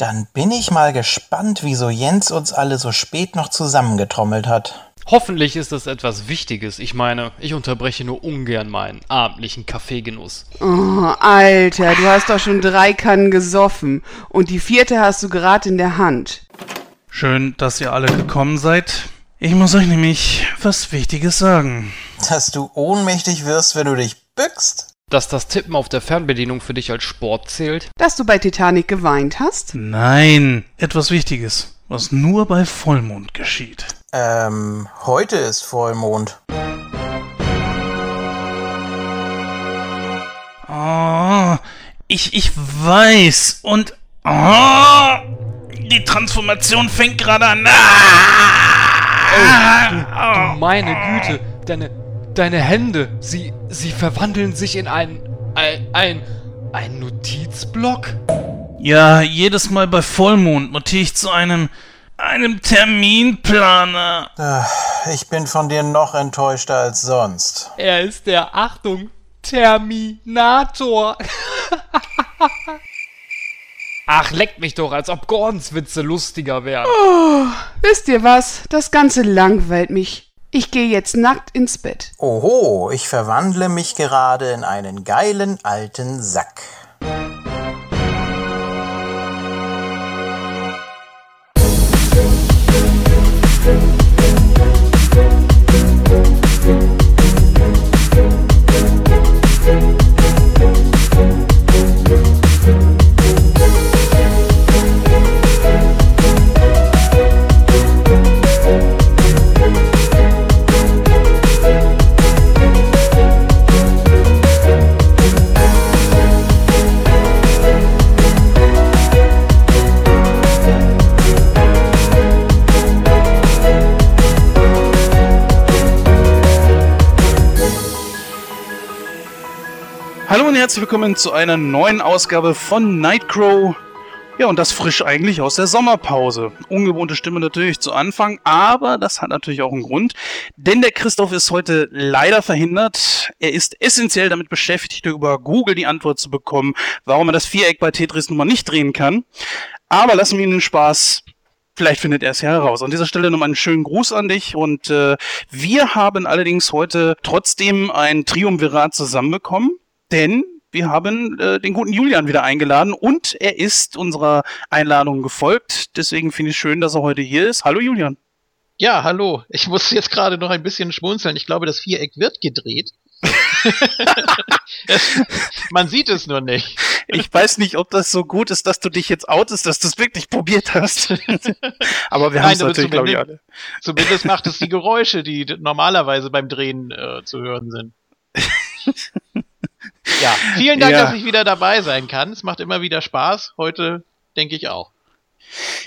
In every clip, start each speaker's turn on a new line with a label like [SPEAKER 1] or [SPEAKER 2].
[SPEAKER 1] Dann bin ich mal gespannt, wieso Jens uns alle so spät noch zusammengetrommelt hat.
[SPEAKER 2] Hoffentlich ist es etwas Wichtiges. Ich meine, ich unterbreche nur ungern meinen abendlichen Kaffeegenuss.
[SPEAKER 3] Oh, Alter, du hast doch schon drei Kannen gesoffen. Und die vierte hast du gerade in der Hand.
[SPEAKER 4] Schön, dass ihr alle gekommen seid. Ich muss euch nämlich was Wichtiges sagen.
[SPEAKER 1] Dass du ohnmächtig wirst, wenn du dich bückst?
[SPEAKER 2] Dass das Tippen auf der Fernbedienung für dich als Sport zählt?
[SPEAKER 3] Dass du bei Titanic geweint hast?
[SPEAKER 4] Nein, etwas Wichtiges, was nur bei Vollmond geschieht.
[SPEAKER 1] Ähm, heute ist Vollmond.
[SPEAKER 4] Oh, ich, ich weiß. Und oh, die Transformation fängt gerade an.
[SPEAKER 2] Oh, du, du meine Güte, deine, deine Hände, sie, sie verwandeln sich in ein, ein, ein, ein Notizblock?
[SPEAKER 4] Ja, jedes Mal bei Vollmond notiere ich zu einem, einem Terminplaner.
[SPEAKER 1] Ich bin von dir noch enttäuschter als sonst.
[SPEAKER 2] Er ist der, Achtung, Terminator. Ach, leckt mich doch, als ob Gordons Witze lustiger wären.
[SPEAKER 3] Oh, wisst ihr was? Das Ganze langweilt mich. Ich gehe jetzt nackt ins Bett.
[SPEAKER 1] Oho, ich verwandle mich gerade in einen geilen alten Sack.
[SPEAKER 4] Herzlich willkommen zu einer neuen Ausgabe von Nightcrow. Ja, und das frisch eigentlich aus der Sommerpause. Ungewohnte Stimme natürlich zu Anfang, aber das hat natürlich auch einen Grund. Denn der Christoph ist heute leider verhindert. Er ist essentiell damit beschäftigt, über Google die Antwort zu bekommen, warum er das Viereck bei Tetris Nummer nicht drehen kann. Aber lassen wir ihn den Spaß. Vielleicht findet er es ja heraus. An dieser Stelle nochmal einen schönen Gruß an dich. Und äh, wir haben allerdings heute trotzdem ein Triumvirat zusammenbekommen. Denn wir haben äh, den guten Julian wieder eingeladen und er ist unserer Einladung gefolgt. Deswegen finde ich schön, dass er heute hier ist. Hallo Julian.
[SPEAKER 5] Ja, hallo. Ich muss jetzt gerade noch ein bisschen schmunzeln. Ich glaube, das Viereck wird gedreht. man sieht es nur nicht.
[SPEAKER 4] Ich weiß nicht, ob das so gut ist, dass du dich jetzt outest, dass du es wirklich probiert hast. aber wir haben es natürlich, glaube ich, alle.
[SPEAKER 5] Zumindest macht es die Geräusche, die normalerweise beim Drehen äh, zu hören sind. Ja, vielen Dank, ja. dass ich wieder dabei sein kann. Es macht immer wieder Spaß. Heute denke ich auch.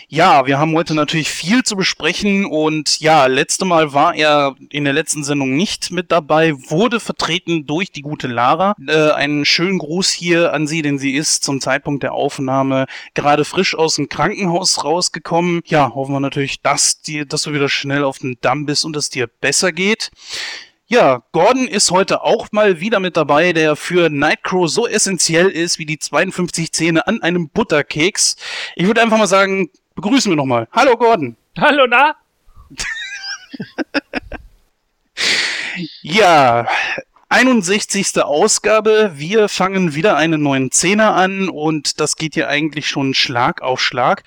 [SPEAKER 4] Ja, wir haben heute natürlich viel zu besprechen und ja, letzte Mal war er in der letzten Sendung nicht mit dabei, wurde vertreten durch die gute Lara. Äh, einen schönen Gruß hier an sie, denn sie ist zum Zeitpunkt der Aufnahme gerade frisch aus dem Krankenhaus rausgekommen. Ja, hoffen wir natürlich, dass, dir, dass du wieder schnell auf den Damm bist und es dir besser geht. Ja, Gordon ist heute auch mal wieder mit dabei, der für Nightcrow so essentiell ist wie die 52 Zähne an einem Butterkeks. Ich würde einfach mal sagen, begrüßen wir nochmal. Hallo Gordon.
[SPEAKER 2] Hallo, na?
[SPEAKER 4] ja, 61. Ausgabe. Wir fangen wieder einen neuen Zehner an und das geht hier eigentlich schon Schlag auf Schlag.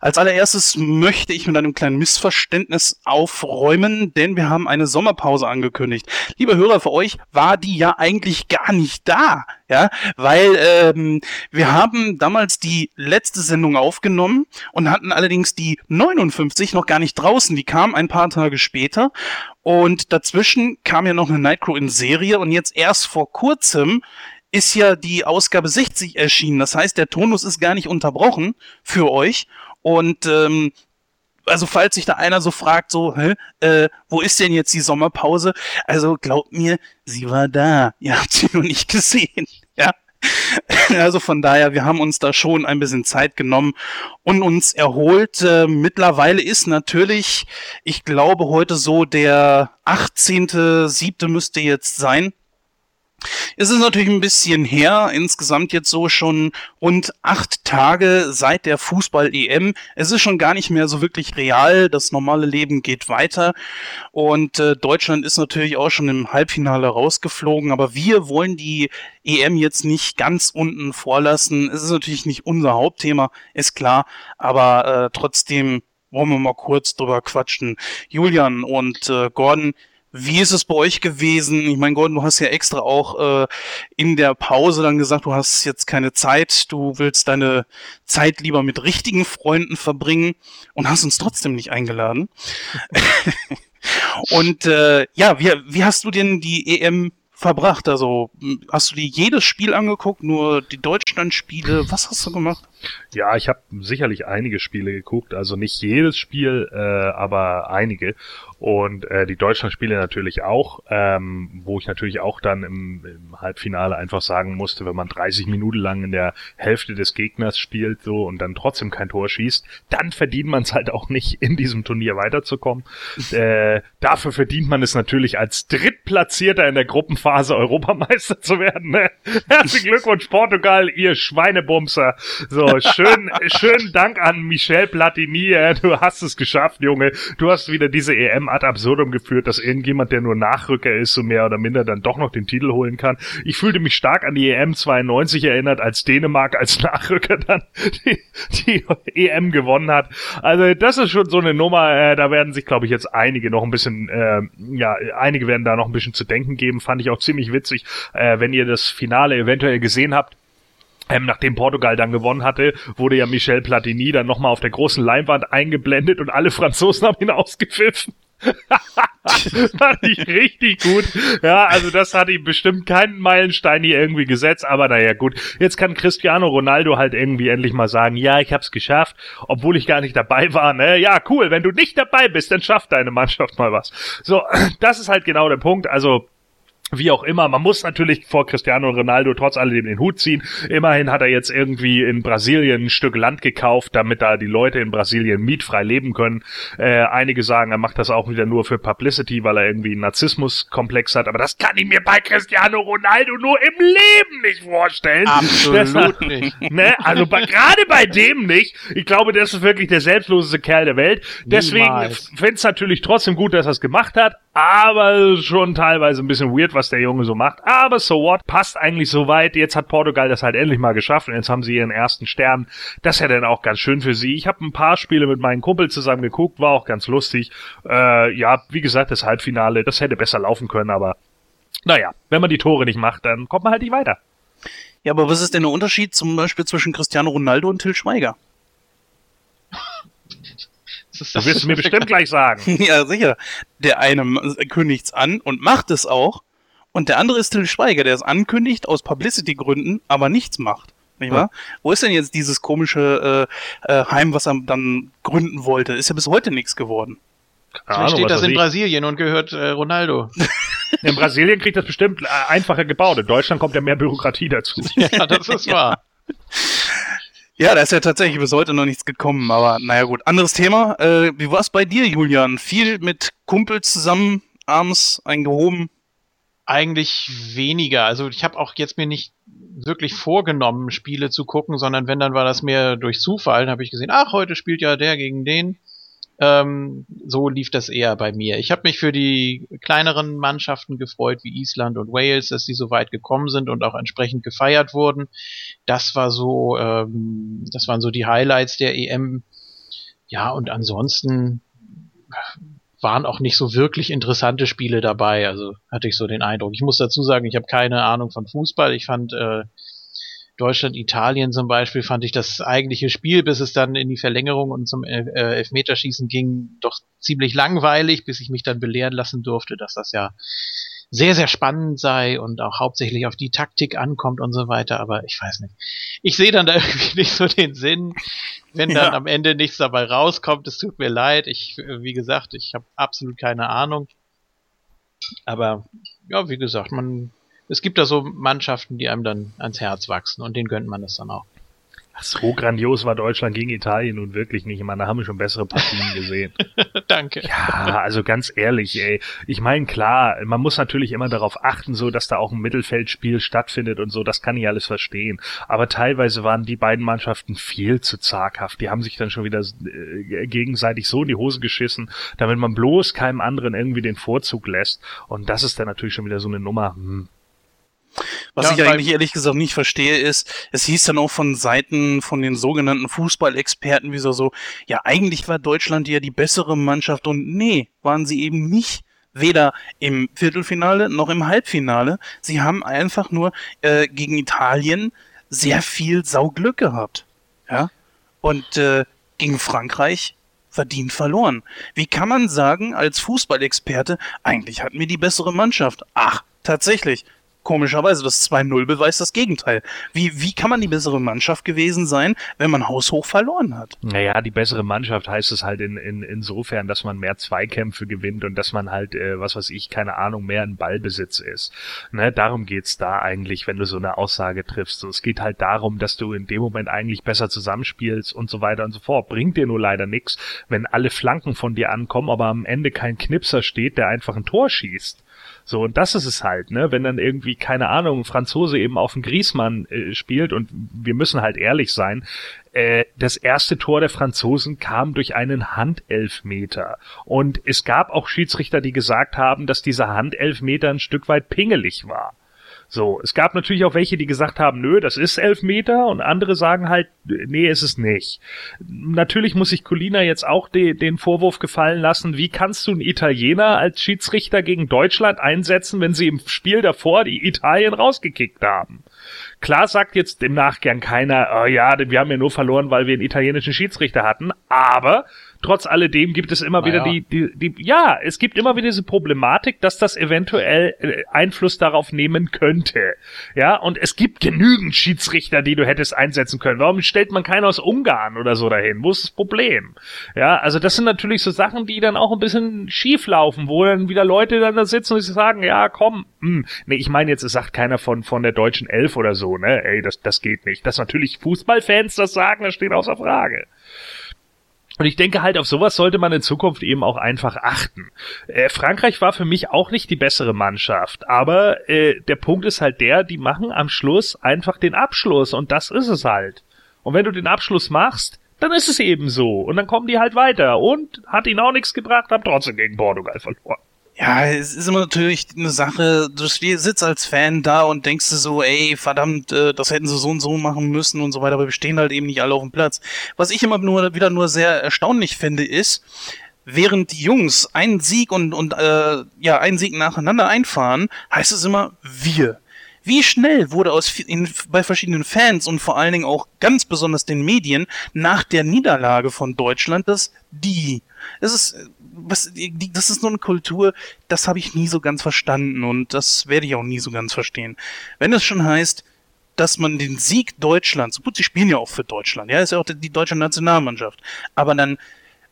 [SPEAKER 4] Als allererstes möchte ich mit einem kleinen Missverständnis aufräumen, denn wir haben eine Sommerpause angekündigt. Liebe Hörer, für euch war die ja eigentlich gar nicht da, ja, weil ähm, wir haben damals die letzte Sendung aufgenommen und hatten allerdings die 59 noch gar nicht draußen. Die kam ein paar Tage später und dazwischen kam ja noch eine Nightcrow in Serie und jetzt erst vor kurzem ist ja die Ausgabe 60 erschienen. Das heißt, der Tonus ist gar nicht unterbrochen für euch. Und ähm, also falls sich da einer so fragt, so, hä, äh, wo ist denn jetzt die Sommerpause? Also glaubt mir, sie war da. Ihr habt sie nur nicht gesehen. Also von daher, wir haben uns da schon ein bisschen Zeit genommen und uns erholt. Äh, mittlerweile ist natürlich, ich glaube, heute so der 18.7. müsste jetzt sein. Es ist natürlich ein bisschen her, insgesamt jetzt so schon rund acht Tage seit der Fußball-EM. Es ist schon gar nicht mehr so wirklich real, das normale Leben geht weiter und äh, Deutschland ist natürlich auch schon im Halbfinale rausgeflogen, aber wir wollen die EM jetzt nicht ganz unten vorlassen. Es ist natürlich nicht unser Hauptthema, ist klar, aber äh, trotzdem wollen wir mal kurz drüber quatschen. Julian und äh, Gordon, wie ist es bei euch gewesen? Ich meine, Gordon, du hast ja extra auch äh, in der Pause dann gesagt, du hast jetzt keine Zeit, du willst deine Zeit lieber mit richtigen Freunden verbringen und hast uns trotzdem nicht eingeladen. und äh, ja, wie, wie hast du denn die EM verbracht? Also hast du dir jedes Spiel angeguckt, nur die Deutschland-Spiele? Was hast du gemacht?
[SPEAKER 6] Ja, ich habe sicherlich einige Spiele geguckt, also nicht jedes Spiel, äh, aber einige. Und äh, die Deutschland-Spiele natürlich auch, ähm, wo ich natürlich auch dann im, im Halbfinale einfach sagen musste, wenn man 30 Minuten lang in der Hälfte des Gegners spielt so und dann trotzdem kein Tor schießt, dann verdient man es halt auch nicht, in diesem Turnier weiterzukommen. äh, dafür verdient man es natürlich als Drittplatzierter in der Gruppenphase Europameister zu werden. Ne? Herzlichen Glückwunsch Portugal, ihr Schweinebumser. So, schön, schönen Dank an Michel Platini. Du hast es geschafft, Junge. Du hast wieder diese EM ad absurdum geführt, dass irgendjemand, der nur Nachrücker ist, so mehr oder minder dann doch noch den Titel holen kann. Ich fühlte mich stark an die EM 92 erinnert, als Dänemark als Nachrücker dann die, die EM gewonnen hat. Also das ist schon so eine Nummer, äh, da werden sich, glaube ich, jetzt einige noch ein bisschen, äh, ja, einige werden da noch ein bisschen zu denken geben. Fand ich auch ziemlich witzig, äh, wenn ihr das Finale eventuell gesehen habt ähm, nachdem Portugal dann gewonnen hatte, wurde ja Michel Platini dann nochmal auf der großen Leinwand eingeblendet und alle Franzosen haben ihn ausgepfiffen. fand ich richtig gut. Ja, also das hat ihm bestimmt keinen Meilenstein hier irgendwie gesetzt, aber naja, gut. Jetzt kann Cristiano Ronaldo halt irgendwie endlich mal sagen, ja, ich hab's geschafft, obwohl ich gar nicht dabei war, ne? Ja, cool, wenn du nicht dabei bist, dann schafft deine Mannschaft mal was. So, das ist halt genau der Punkt. Also, wie auch immer, man muss natürlich vor Cristiano Ronaldo trotz alledem den Hut ziehen. Immerhin hat er jetzt irgendwie in Brasilien ein Stück Land gekauft, damit da die Leute in Brasilien mietfrei leben können. Äh, einige sagen, er macht das auch wieder nur für Publicity, weil er irgendwie einen Narzissmuskomplex hat. Aber das kann ich mir bei Cristiano Ronaldo nur im Leben nicht vorstellen.
[SPEAKER 5] Absolut nicht.
[SPEAKER 6] Ne? Also gerade bei dem nicht. Ich glaube, das ist wirklich der selbstloseste Kerl der Welt. Deswegen finde es natürlich trotzdem gut, dass er es gemacht hat, aber schon teilweise ein bisschen weird, was der Junge so macht. Aber so what? Passt eigentlich so weit. Jetzt hat Portugal das halt endlich mal geschafft und jetzt haben sie ihren ersten Stern. Das ist ja dann auch ganz schön für sie. Ich habe ein paar Spiele mit meinen Kumpel zusammen geguckt, war auch ganz lustig. Äh, ja, wie gesagt, das Halbfinale, das hätte besser laufen können, aber naja, wenn man die Tore nicht macht, dann kommt man halt nicht weiter.
[SPEAKER 4] Ja, aber was ist denn der Unterschied zum Beispiel zwischen Cristiano Ronaldo und Till Schweiger?
[SPEAKER 6] Das
[SPEAKER 5] das
[SPEAKER 6] wirst du mir bestimmt gleich sagen.
[SPEAKER 4] ja, sicher. Der eine kündigt's an und macht es auch. Und der andere ist Till Schweiger, der es ankündigt aus Publicity-Gründen, aber nichts macht. Nicht wahr? Wo ist denn jetzt dieses komische äh, äh, Heim, was er dann gründen wollte? Ist ja bis heute nichts geworden.
[SPEAKER 6] Keine
[SPEAKER 5] Vielleicht
[SPEAKER 6] Ahnung,
[SPEAKER 5] steht das in
[SPEAKER 6] ich.
[SPEAKER 5] Brasilien und gehört äh, Ronaldo.
[SPEAKER 6] In Brasilien kriegt das bestimmt äh, einfacher gebaut. In Deutschland kommt ja mehr Bürokratie dazu.
[SPEAKER 5] ja, das ist wahr.
[SPEAKER 4] Ja, da ist ja tatsächlich bis heute noch nichts gekommen, aber naja gut. Anderes Thema. Äh, wie war's bei dir, Julian? Viel mit Kumpels zusammen abends eingehoben?
[SPEAKER 5] Eigentlich weniger. Also ich habe auch jetzt mir nicht wirklich vorgenommen, Spiele zu gucken, sondern wenn, dann war das mehr durch Zufall. Dann habe ich gesehen, ach, heute spielt ja der gegen den. Ähm, so lief das eher bei mir. Ich habe mich für die kleineren Mannschaften gefreut, wie Island und Wales, dass sie so weit gekommen sind und auch entsprechend gefeiert wurden. Das war so, ähm, das waren so die Highlights der EM. Ja, und ansonsten waren auch nicht so wirklich interessante Spiele dabei. Also hatte ich so den Eindruck. Ich muss dazu sagen, ich habe keine Ahnung von Fußball. Ich fand äh, Deutschland, Italien zum Beispiel, fand ich das eigentliche Spiel, bis es dann in die Verlängerung und zum äh, äh, Elfmeterschießen ging, doch ziemlich langweilig, bis ich mich dann belehren lassen durfte, dass das ja sehr, sehr spannend sei und auch hauptsächlich auf die Taktik ankommt und so weiter. Aber ich weiß nicht. Ich sehe dann da irgendwie nicht so den Sinn, wenn dann
[SPEAKER 4] Ja.
[SPEAKER 5] am Ende nichts dabei rauskommt. Es tut mir leid. Ich, wie gesagt, ich habe absolut keine Ahnung. Aber ja, wie gesagt, man, es gibt da so Mannschaften, die einem dann ans Herz wachsen und denen gönnt man das dann auch.
[SPEAKER 6] So grandios war Deutschland gegen Italien nun wirklich nicht. Ich meine, da haben wir schon bessere Partien gesehen.
[SPEAKER 5] Danke.
[SPEAKER 6] Ja, also ganz ehrlich, ey. Ich meine, klar, man muss natürlich immer darauf achten, so dass da auch ein Mittelfeldspiel stattfindet und so. Das kann ich alles verstehen. Aber teilweise waren die beiden Mannschaften viel zu zaghaft. Die haben sich dann schon wieder äh, gegenseitig so in die Hose geschissen, damit man bloß keinem anderen irgendwie den Vorzug lässt. Und das ist dann natürlich schon wieder so eine Nummer. Hm.
[SPEAKER 4] Was
[SPEAKER 5] Ja,
[SPEAKER 4] ich eigentlich ehrlich gesagt nicht verstehe, ist, es hieß dann auch von Seiten von den sogenannten Fußballexperten wie so, so, ja, eigentlich war Deutschland ja die bessere Mannschaft und nee, waren sie eben nicht. Weder im Viertelfinale noch im Halbfinale. Sie haben einfach nur äh, gegen Italien sehr viel Sauglück gehabt. Ja. Und äh, gegen Frankreich verdient verloren. Wie kann man sagen, als Fußballexperte, eigentlich hatten wir die bessere Mannschaft? Ach, tatsächlich. Komischerweise, das 2-0 beweist das Gegenteil. Wie, wie kann man die bessere Mannschaft gewesen sein, wenn man haushoch verloren hat?
[SPEAKER 6] Naja, die bessere Mannschaft heißt es halt in, in, insofern, dass man mehr Zweikämpfe gewinnt und dass man halt, äh, was weiß ich, keine Ahnung, mehr in Ballbesitz ist. Ne, darum geht's da eigentlich, wenn du so eine Aussage triffst. So, es geht halt darum, dass du in dem Moment eigentlich besser zusammenspielst und so weiter und so fort. Bringt dir nur leider nichts, wenn alle Flanken von dir ankommen, aber am Ende kein Knipser steht, der einfach ein Tor schießt. So, und das ist es halt, ne? Wenn dann irgendwie, keine Ahnung, ein Franzose eben auf den Griesmann äh, spielt und wir müssen halt ehrlich sein, äh, das erste Tor der Franzosen kam durch einen Handelfmeter. Und es gab auch Schiedsrichter, die gesagt haben, dass dieser Handelfmeter ein Stück weit pingelig war. So, es gab natürlich auch welche, die gesagt haben, nö, das ist Elfmeter und andere sagen halt, nee, ist es nicht. Natürlich muss sich Colina jetzt auch de den Vorwurf gefallen lassen, wie kannst du einen Italiener als Schiedsrichter gegen Deutschland einsetzen, wenn sie im Spiel davor die Italien rausgekickt haben? Klar sagt jetzt im Nachgang keiner, oh ja, wir haben ja nur verloren, weil wir einen italienischen Schiedsrichter hatten, aber trotz alledem gibt es immer wieder
[SPEAKER 5] Naja.
[SPEAKER 6] die, die, die, ja, es gibt immer wieder diese Problematik, dass das eventuell äh, Einfluss darauf nehmen könnte. Ja, und es gibt genügend Schiedsrichter, die du hättest einsetzen können. Warum stellt man keinen aus Ungarn oder so dahin? Wo ist das Problem? Ja, also das sind natürlich so Sachen, die dann auch ein bisschen schief laufen, wo dann wieder Leute dann da sitzen und sagen, ja, komm, hm, nee, ich meine jetzt, es sagt keiner von, von der deutschen Elf oder so, ne, ey, das, das geht nicht. Dass natürlich Fußballfans das sagen, das steht außer Frage. Und ich denke halt, auf sowas sollte man in Zukunft eben auch einfach achten. Äh, Frankreich war für mich auch nicht die bessere Mannschaft, aber äh, der Punkt ist halt der, die machen am Schluss einfach den Abschluss und das ist es halt. Und wenn du den Abschluss machst, dann ist es eben so. Und dann kommen die halt weiter. Und hat ihnen auch nichts gebracht, haben trotzdem gegen Portugal verloren.
[SPEAKER 4] Ja, es ist immer natürlich eine Sache, du sitzt als Fan da und denkst dir so, ey, verdammt, äh, das hätten sie so und so machen müssen und so weiter, aber wir stehen halt eben nicht alle auf dem Platz. Was ich immer nur wieder nur sehr erstaunlich finde, ist, während die Jungs einen Sieg und, und äh, ja, einen Sieg nacheinander einfahren, heißt es immer wir. Wie schnell wurde aus in, bei verschiedenen Fans und vor allen Dingen auch ganz besonders den Medien nach der Niederlage von Deutschland das die. Es ist was das ist nur eine Kultur, das habe ich nie so ganz verstanden und das werde ich auch nie so ganz verstehen. Wenn es schon heißt, dass man den Sieg Deutschlands, gut, sie spielen ja auch für Deutschland, ja, ist ja auch die, deutsche Nationalmannschaft, aber dann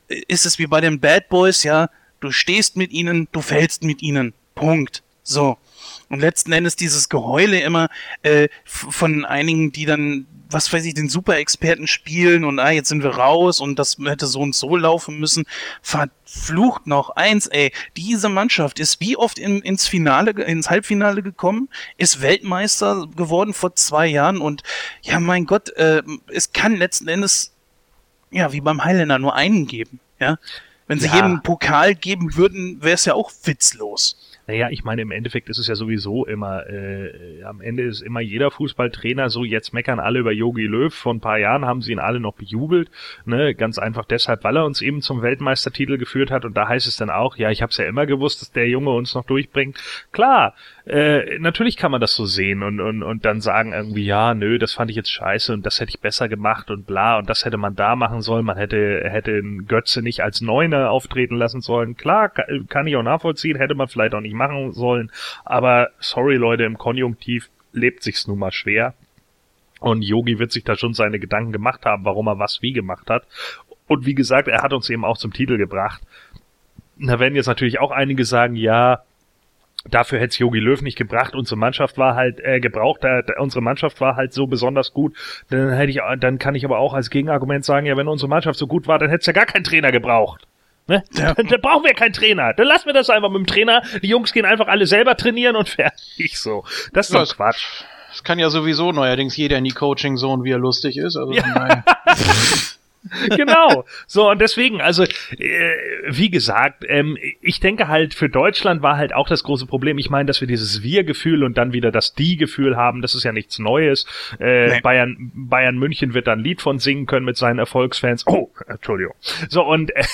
[SPEAKER 4] ist es wie bei den Bad Boys, ja, du stehst mit ihnen, du fällst mit ihnen. Punkt. So. Und letzten Endes dieses Geheule immer äh, von einigen, die dann, was weiß ich, den Super-Experten spielen und ah, jetzt sind wir raus und das hätte so und so laufen müssen. Verflucht noch eins, ey. Diese Mannschaft ist wie oft in, ins Finale, ins Halbfinale gekommen, ist Weltmeister geworden vor zwei Jahren und ja, mein Gott, äh, es kann letzten Endes ja, wie beim Highlander nur einen geben, ja. Wenn sie
[SPEAKER 6] Ja.
[SPEAKER 4] jedem Pokal geben würden, wäre es ja auch witzlos.
[SPEAKER 6] Naja, ich meine, im Endeffekt ist es ja sowieso immer, äh, am Ende ist immer jeder Fußballtrainer so, jetzt meckern alle über Yogi Löw. Vor ein paar Jahren haben sie ihn alle noch bejubelt. Ne? Ganz einfach deshalb, weil er uns eben zum Weltmeistertitel geführt hat. Und da heißt es dann auch, ja, ich habe es ja immer gewusst, dass der Junge uns noch durchbringt. Klar, äh, natürlich kann man das so sehen und, und, und dann sagen irgendwie, ja, nö, das fand ich jetzt scheiße und das hätte ich besser gemacht und bla und das hätte man da machen sollen. Man hätte, hätte Götze nicht als Neuner auftreten lassen sollen. Klar, ka- kann ich auch nachvollziehen, hätte man vielleicht auch nicht machen sollen. Aber sorry Leute, im Konjunktiv lebt sich's nun mal schwer. Und Yogi wird sich da schon seine Gedanken gemacht haben, warum er was wie gemacht hat. Und wie gesagt, er hat uns eben auch zum Titel gebracht. Da werden jetzt natürlich auch einige sagen, ja, Dafür hätte es Jogi Löw nicht gebracht. Unsere Mannschaft war halt äh, gebraucht. Äh, unsere Mannschaft war halt so besonders gut. Dann hätte ich, dann kann ich aber auch als Gegenargument sagen, ja, wenn unsere Mannschaft so gut war, dann hätte es ja gar keinen Trainer gebraucht. Ne? Ja. Da, da brauchen wir keinen Trainer. Dann lassen wir das einfach mit dem Trainer. Die Jungs gehen einfach alle selber trainieren und fertig so. Das ist doch ja, Quatsch.
[SPEAKER 5] Das kann ja sowieso neuerdings jeder in die Coaching-Zone, wie er lustig ist. Also ja.
[SPEAKER 6] genau. So, und deswegen, also, äh, wie gesagt, ähm, ich denke halt, für Deutschland war halt auch das große Problem. Ich meine, dass wir dieses Wir-Gefühl und dann wieder das Die-Gefühl haben, das ist ja nichts Neues. Äh, nee. Bayern, Bayern München wird dann ein Lied von singen können mit seinen Erfolgsfans. Oh, Entschuldigung. So, und äh,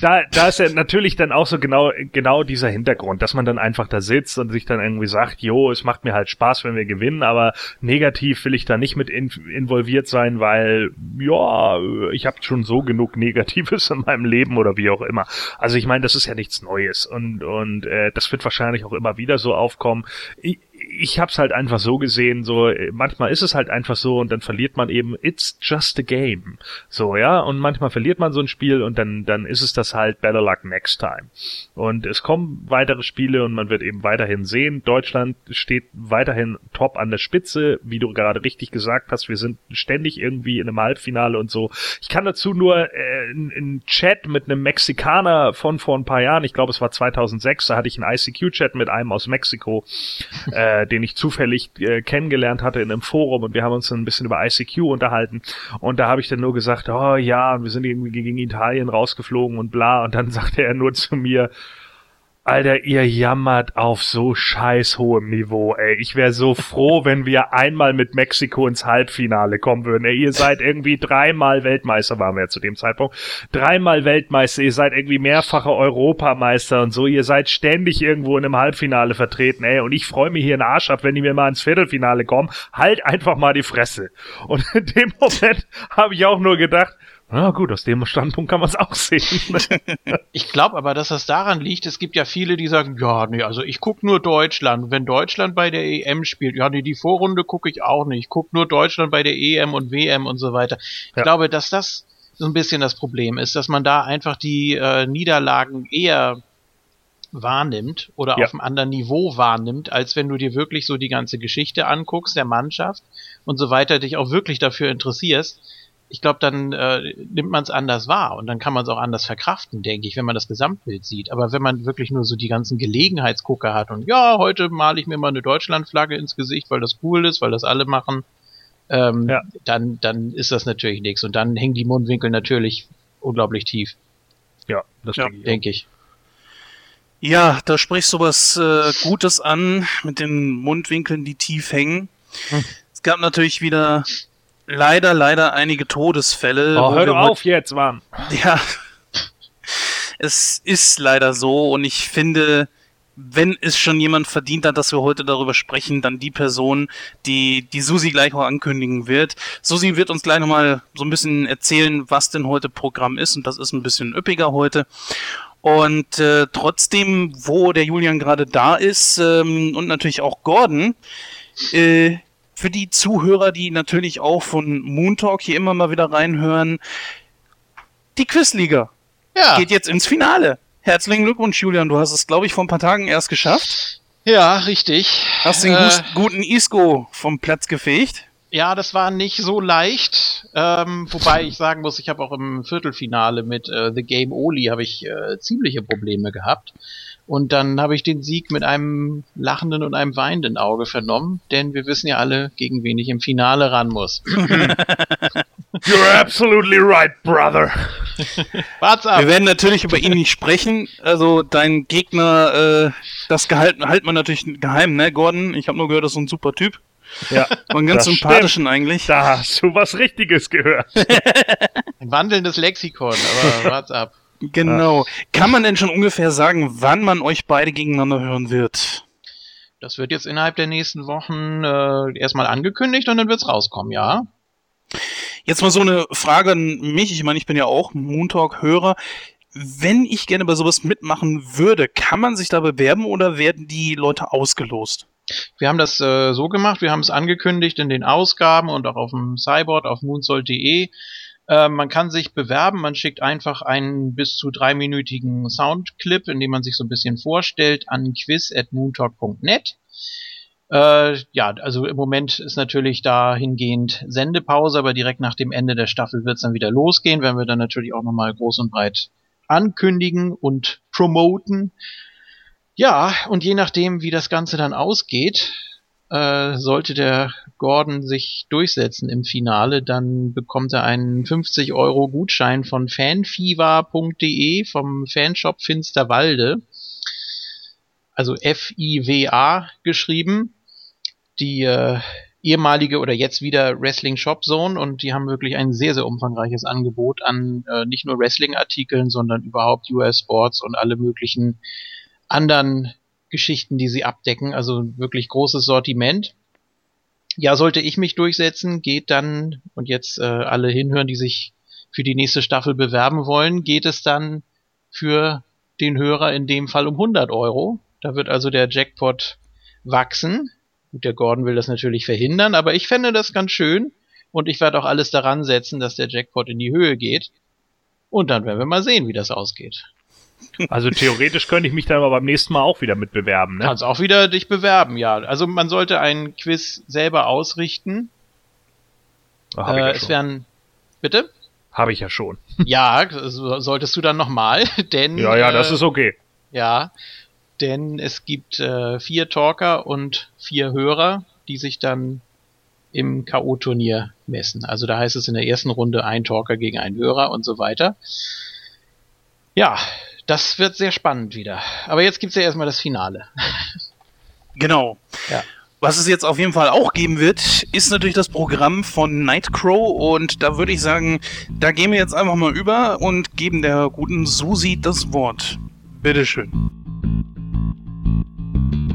[SPEAKER 6] da, da ist ja natürlich dann auch so genau, genau dieser Hintergrund, dass man dann einfach da sitzt und sich dann irgendwie sagt, jo, es macht mir halt Spaß, wenn wir gewinnen, aber negativ will ich da nicht mit in, involviert sein, weil, ja, ich habe schon so genug Negatives in meinem Leben oder wie auch immer. Also ich meine, das ist ja nichts Neues und und äh, das wird wahrscheinlich auch immer wieder so aufkommen. Ich, ich hab's halt einfach so gesehen, so manchmal ist es halt einfach so und dann verliert man eben it's just a game. So, ja, und manchmal verliert man so ein Spiel und dann dann ist es das halt better luck next time. Und es kommen weitere Spiele und man wird eben weiterhin sehen, Deutschland steht weiterhin top an der Spitze, wie du gerade richtig gesagt hast, wir sind ständig irgendwie in einem Halbfinale und so. Ich kann dazu nur äh, einen Chat mit einem Mexikaner von vor ein paar Jahren, ich glaube es war 2006, da hatte ich einen ICQ Chat mit einem aus Mexiko. Äh, äh, den ich zufällig äh, kennengelernt hatte in einem Forum und wir haben uns dann ein bisschen über ICQ unterhalten. Und da habe ich dann nur gesagt, oh ja, wir sind irgendwie gegen Italien rausgeflogen und bla. Und dann sagte er nur zu mir, Alter, ihr jammert auf so scheiß hohem Niveau, ey. Ich wäre so froh, wenn wir einmal mit Mexiko ins Halbfinale kommen würden. Ey, ihr seid irgendwie dreimal Weltmeister, waren wir ja zu dem Zeitpunkt. Dreimal Weltmeister, ihr seid irgendwie mehrfache Europameister und so. Ihr seid ständig irgendwo in einem Halbfinale vertreten, ey. Und ich freue mich hier in Arsch ab, wenn die mir mal ins Viertelfinale kommen. Halt einfach mal die Fresse. Und in dem Moment habe ich auch nur gedacht, ja gut, aus dem Standpunkt kann man es auch sehen.
[SPEAKER 5] ich glaube aber, dass das daran liegt, es gibt ja viele, die sagen, ja, nee, also ich gucke nur Deutschland. Wenn Deutschland bei der EM spielt, ja, nee, die Vorrunde gucke ich auch nicht. Ich gucke nur Deutschland bei der EM und WM und so weiter. Ich ja. glaube, dass das so ein bisschen das Problem ist, dass man da einfach die äh, Niederlagen eher wahrnimmt oder ja. auf einem anderen Niveau wahrnimmt, als wenn du dir wirklich so die ganze Geschichte anguckst, der Mannschaft und so weiter, dich auch wirklich dafür interessierst ich glaube, dann äh, nimmt man es anders wahr und dann kann man es auch anders verkraften, denke ich, wenn man das Gesamtbild sieht. Aber wenn man wirklich nur so die ganzen Gelegenheitsgucker hat und ja, heute male ich mir mal eine Deutschlandflagge ins Gesicht, weil das cool ist, weil das alle machen, ähm, ja. dann, dann ist das natürlich nichts. Und dann hängen die Mundwinkel natürlich unglaublich tief.
[SPEAKER 6] Ja, das ja.
[SPEAKER 5] denke ich.
[SPEAKER 4] Ja, da sprichst du was äh, Gutes an mit den Mundwinkeln, die tief hängen. Hm. Es gab natürlich wieder leider, leider einige Todesfälle.
[SPEAKER 6] Oh, hör doch auf jetzt, Mann.
[SPEAKER 4] Ja. Es ist leider so und ich finde, wenn es schon jemand verdient hat, dass wir heute darüber sprechen, dann die Person, die die Susi gleich auch ankündigen wird. Susi wird uns gleich nochmal so ein bisschen erzählen, was denn heute Programm ist und das ist ein bisschen üppiger heute. Und äh, trotzdem, wo der Julian gerade da ist ähm, und natürlich auch Gordon, äh, für die Zuhörer, die natürlich auch von Moon Talk hier immer mal wieder reinhören, die Quizliga ja. geht jetzt ins Finale. Herzlichen Glückwunsch, Julian. Du hast es, glaube ich, vor ein paar Tagen erst geschafft.
[SPEAKER 5] Ja, richtig.
[SPEAKER 4] Hast den äh, guten Isco vom Platz gefegt?
[SPEAKER 5] Ja, das war nicht so leicht. Ähm, wobei ich sagen muss, ich habe auch im Viertelfinale mit äh, The Game Oli habe ich äh, ziemliche Probleme gehabt. Und dann habe ich den Sieg mit einem lachenden und einem weinenden Auge vernommen, denn wir wissen ja alle, gegen wen ich im Finale ran muss.
[SPEAKER 6] You're absolutely right, brother.
[SPEAKER 4] Wart's ab. Wir werden natürlich über ihn nicht sprechen. Also dein Gegner, äh, das gehalten, halt man natürlich geheim, ne, Gordon? Ich habe nur gehört, das ist so ein super Typ. Ja. Und ganz sympathischen stimmt. eigentlich.
[SPEAKER 6] Da hast du was Richtiges gehört.
[SPEAKER 5] Ein wandelndes Lexikon, aber wart's ab.
[SPEAKER 4] Genau. Kann man denn schon ungefähr sagen, wann man euch beide gegeneinander hören wird?
[SPEAKER 5] Das wird jetzt innerhalb der nächsten Wochen äh, erstmal angekündigt und dann wird's rauskommen, ja.
[SPEAKER 4] Jetzt mal so eine Frage an mich. Ich meine, ich bin ja auch Moontalk-Hörer. Wenn ich gerne bei sowas mitmachen würde, kann man sich da bewerben oder werden die Leute ausgelost?
[SPEAKER 5] Wir haben das äh, so gemacht, wir haben es angekündigt in den Ausgaben und auch auf dem Cyborg auf moonsoul.de Äh, man kann sich bewerben, man schickt einfach einen bis zu dreiminütigen Soundclip, in dem man sich so ein bisschen vorstellt, an quiz.moontalk.net. Äh, ja, also im Moment ist natürlich dahingehend Sendepause, aber direkt nach dem Ende der Staffel wird es dann wieder losgehen, wenn wir dann natürlich auch nochmal groß und breit ankündigen und promoten. Ja, und je nachdem, wie das Ganze dann ausgeht, äh, sollte der Gordon sich durchsetzen im Finale, dann bekommt er einen 50 Euro Gutschein von fanfiva.de vom Fanshop Finsterwalde. Also F-I-W-A geschrieben. Die äh, ehemalige oder jetzt wieder Wrestling Shop Zone und die haben wirklich ein sehr, sehr umfangreiches Angebot an äh, nicht nur Wrestling-Artikeln, sondern überhaupt US Sports und alle möglichen anderen Geschichten, die sie abdecken. Also wirklich großes Sortiment. Ja, sollte ich mich durchsetzen, geht dann, und jetzt äh, alle hinhören, die sich für die nächste Staffel bewerben wollen, geht es dann für den Hörer in dem Fall um 100 Euro. Da wird also der Jackpot wachsen. Gut, der Gordon will das natürlich verhindern, aber ich fände das ganz schön und ich werde auch alles daran setzen, dass der Jackpot in die Höhe geht. Und dann werden wir mal sehen, wie das ausgeht.
[SPEAKER 6] Also theoretisch könnte ich mich dann aber beim nächsten Mal auch wieder mitbewerben, ne?
[SPEAKER 5] Kannst auch wieder dich bewerben, ja. Also man sollte ein Quiz selber ausrichten.
[SPEAKER 6] Hab ich
[SPEAKER 5] Äh,
[SPEAKER 6] ja
[SPEAKER 5] es werden. Bitte?
[SPEAKER 6] Habe ich ja schon.
[SPEAKER 5] Ja, so- solltest du dann nochmal, denn.
[SPEAKER 6] Ja, ja, das
[SPEAKER 5] äh,
[SPEAKER 6] ist okay.
[SPEAKER 5] Ja, denn es gibt äh, vier Talker und vier Hörer, die sich dann im K.O.-Turnier messen. Also da heißt es in der ersten Runde ein Talker gegen einen Hörer und so weiter. Ja, das wird sehr spannend wieder. Aber jetzt gibt's ja erstmal das Finale.
[SPEAKER 4] Genau.
[SPEAKER 5] Ja.
[SPEAKER 4] Was es jetzt auf jeden Fall auch geben wird, ist natürlich das Programm von Nightcrow und da würde ich sagen, da gehen wir jetzt einfach mal über und geben der guten Susi das Wort. Bitteschön.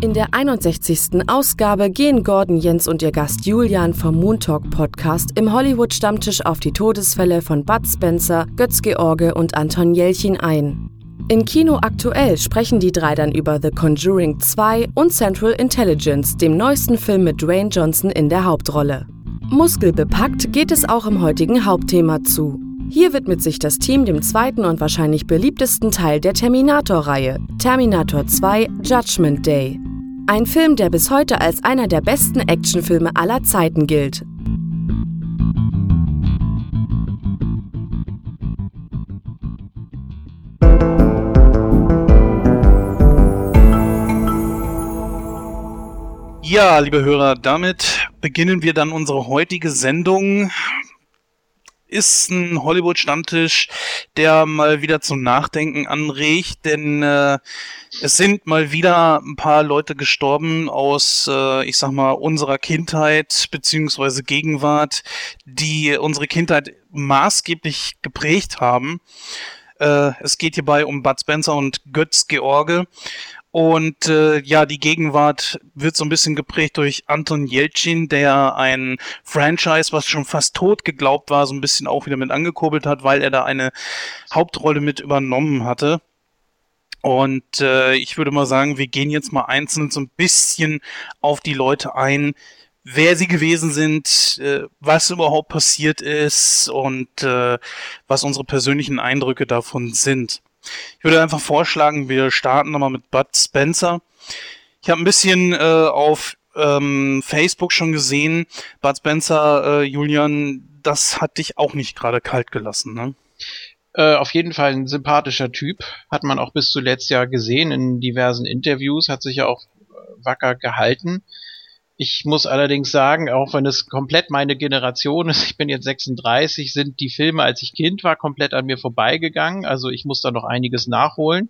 [SPEAKER 7] In der 61. Ausgabe gehen Gordon Jens und ihr Gast Julian vom Moon Talk Podcast im Hollywood-Stammtisch auf die Todesfälle von Bud Spencer, Götz George und Anton Jelchin ein. In Kino aktuell sprechen die drei dann über The Conjuring 2 und Central Intelligence, dem neuesten Film mit Dwayne Johnson in der Hauptrolle. Muskelbepackt geht es auch im heutigen Hauptthema zu. Hier widmet sich das Team dem zweiten und wahrscheinlich beliebtesten Teil der Terminator-Reihe, Terminator 2 Judgment Day. Ein Film, der bis heute als einer der besten Actionfilme aller Zeiten gilt.
[SPEAKER 4] Ja, liebe Hörer, damit beginnen wir dann unsere heutige Sendung. Ist ein Hollywood-Stammtisch, der mal wieder zum Nachdenken anregt, denn äh, es sind mal wieder ein paar Leute gestorben aus, äh, ich sag mal, unserer Kindheit beziehungsweise Gegenwart, die unsere Kindheit maßgeblich geprägt haben. Äh, es geht hierbei um Bud Spencer und Götz George. Und äh, ja, die Gegenwart wird so ein bisschen geprägt durch Anton Jelchin, der ein Franchise, was schon fast tot geglaubt war, so ein bisschen auch wieder mit angekurbelt hat, weil er da eine Hauptrolle mit übernommen hatte. Und äh, ich würde mal sagen, wir gehen jetzt mal einzeln so ein bisschen auf die Leute ein, wer sie gewesen sind, äh, was überhaupt passiert ist und äh, was unsere persönlichen Eindrücke davon sind. Ich würde einfach vorschlagen, wir starten nochmal mit Bud Spencer. Ich habe ein bisschen äh, auf ähm, Facebook schon gesehen, Bud Spencer, äh, Julian, das hat dich auch nicht gerade kalt gelassen, ne?
[SPEAKER 5] Äh, auf jeden Fall ein sympathischer Typ. Hat man auch bis zuletzt ja gesehen in diversen Interviews, hat sich ja auch äh, wacker gehalten. Ich muss allerdings sagen, auch wenn es komplett meine Generation ist, ich bin jetzt 36, sind die Filme, als ich Kind war, komplett an mir vorbeigegangen. Also ich muss da noch einiges nachholen.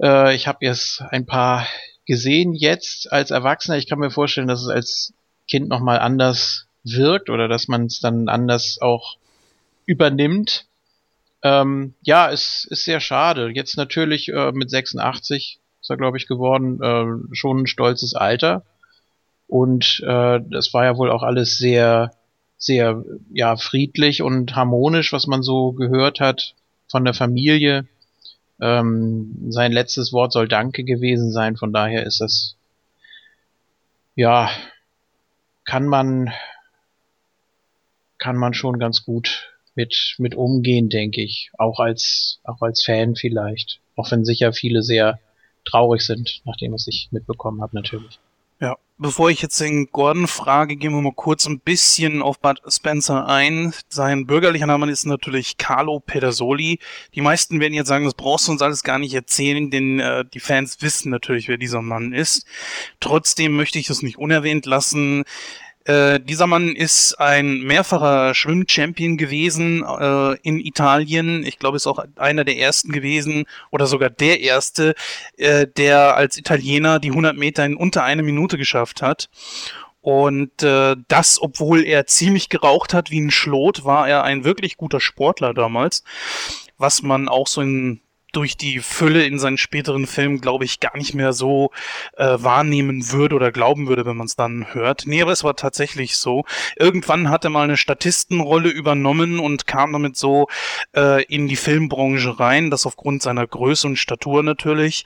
[SPEAKER 5] Äh, ich habe jetzt ein paar gesehen jetzt als Erwachsener. Ich kann mir vorstellen, dass es als Kind nochmal anders wirkt oder dass man es dann anders auch übernimmt. Ähm, ja, es ist sehr schade. Jetzt natürlich äh, mit 86 ist er, glaube ich, geworden, äh, schon ein stolzes Alter. Und äh, das war ja wohl auch alles sehr, sehr ja, friedlich und harmonisch, was man so gehört hat von der Familie. Ähm, sein letztes Wort soll Danke gewesen sein, von daher ist das ja kann man kann man schon ganz gut mit, mit umgehen, denke ich. Auch als, auch als Fan vielleicht. Auch wenn sicher viele sehr traurig sind, nachdem was ich mitbekommen habe, natürlich.
[SPEAKER 4] Ja, bevor ich jetzt den Gordon frage, gehen wir mal kurz ein bisschen auf Bud Spencer ein. Sein bürgerlicher Name ist natürlich Carlo Pedersoli. Die meisten werden jetzt sagen, das brauchst du uns alles gar nicht erzählen, denn äh, die Fans wissen natürlich, wer dieser Mann ist. Trotzdem möchte ich es nicht unerwähnt lassen. Äh, dieser Mann ist ein mehrfacher Schwimmchampion gewesen äh, in Italien. Ich glaube, ist auch einer der ersten gewesen oder sogar der erste, äh, der als Italiener die 100 Meter in unter eine Minute geschafft hat. Und äh, das, obwohl er ziemlich geraucht hat wie ein Schlot, war er ein wirklich guter Sportler damals, was man auch so in durch die Fülle in seinen späteren Filmen, glaube ich, gar nicht mehr so äh, wahrnehmen würde oder glauben würde, wenn man es dann hört. Nee, aber es war tatsächlich so. Irgendwann hat er mal eine Statistenrolle übernommen und kam damit so äh, in die Filmbranche rein, das aufgrund seiner Größe und Statur natürlich.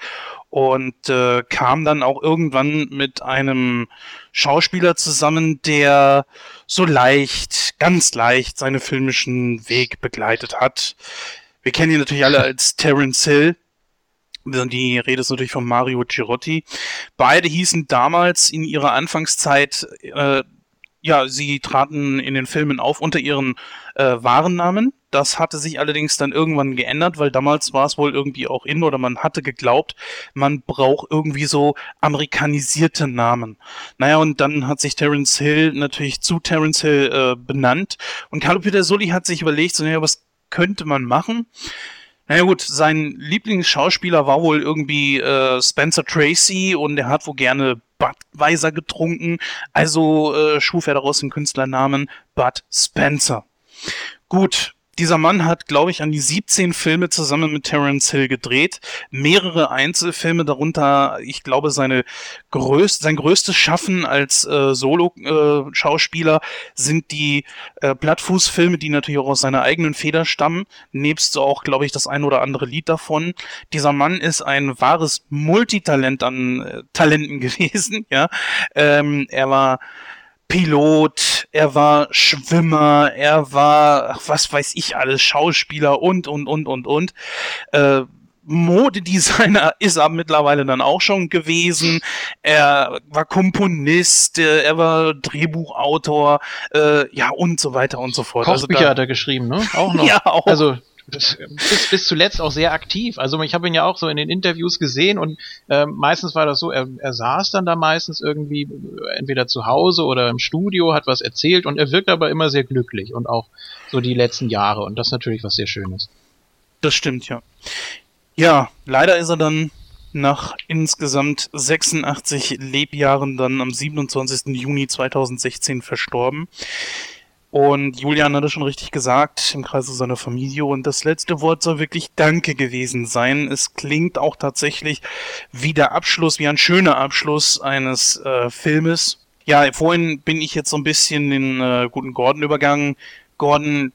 [SPEAKER 4] Und äh, kam dann auch irgendwann mit einem Schauspieler zusammen, der so leicht, ganz leicht seine filmischen Weg begleitet hat. Wir kennen ihn natürlich alle als Terence Hill. Die Rede ist natürlich von Mario Girotti. Beide hießen damals in ihrer Anfangszeit, äh, ja, sie traten in den Filmen auf unter ihren äh, wahren Namen. Das hatte sich allerdings dann irgendwann geändert, weil damals war es wohl irgendwie auch in oder man hatte geglaubt, man braucht irgendwie so amerikanisierte Namen. Naja, und dann hat sich Terence Hill natürlich zu Terence Hill äh, benannt und Carlo Peter hat sich überlegt, so, naja, was könnte man machen. Naja gut, sein Lieblingsschauspieler war wohl irgendwie äh, Spencer Tracy und er hat wohl gerne Budweiser getrunken, also äh, schuf er daraus den Künstlernamen Bud Spencer. Gut, dieser Mann hat, glaube ich, an die 17 Filme zusammen mit Terence Hill gedreht. Mehrere Einzelfilme, darunter, ich glaube, seine größte, sein größtes Schaffen als äh, Solo-Schauspieler äh, sind die äh, Plattfußfilme, die natürlich auch aus seiner eigenen Feder stammen. Nebst so auch, glaube ich, das ein oder andere Lied davon. Dieser Mann ist ein wahres Multitalent an äh, Talenten gewesen. Ja, ähm, er war Pilot, er war Schwimmer, er war, ach, was weiß ich alles, Schauspieler und, und, und, und, und. Äh, Modedesigner ist er mittlerweile dann auch schon gewesen. Er war Komponist, äh, er war Drehbuchautor, äh, ja und so weiter und so fort.
[SPEAKER 5] Also Kochbücher also da, hat er geschrieben, ne? Auch noch.
[SPEAKER 4] ja, auch.
[SPEAKER 5] Also bis, bis zuletzt auch sehr aktiv. Also ich habe ihn ja auch so in den Interviews gesehen und äh, meistens war das so, er, er saß dann da meistens irgendwie äh, entweder zu Hause oder im Studio, hat was erzählt und er wirkt aber immer sehr glücklich und auch so die letzten Jahre und das ist natürlich was sehr Schönes.
[SPEAKER 4] Das stimmt, ja. Ja, leider ist er dann nach insgesamt 86 Lebjahren dann am 27. Juni 2016 verstorben. Und Julian hat es schon richtig gesagt, im Kreise seiner Familie. Und das letzte Wort soll wirklich Danke gewesen sein. Es klingt auch tatsächlich wie der Abschluss, wie ein schöner Abschluss eines äh, Filmes. Ja, vorhin bin ich jetzt so ein bisschen den äh, guten Gordon übergangen. Gordon,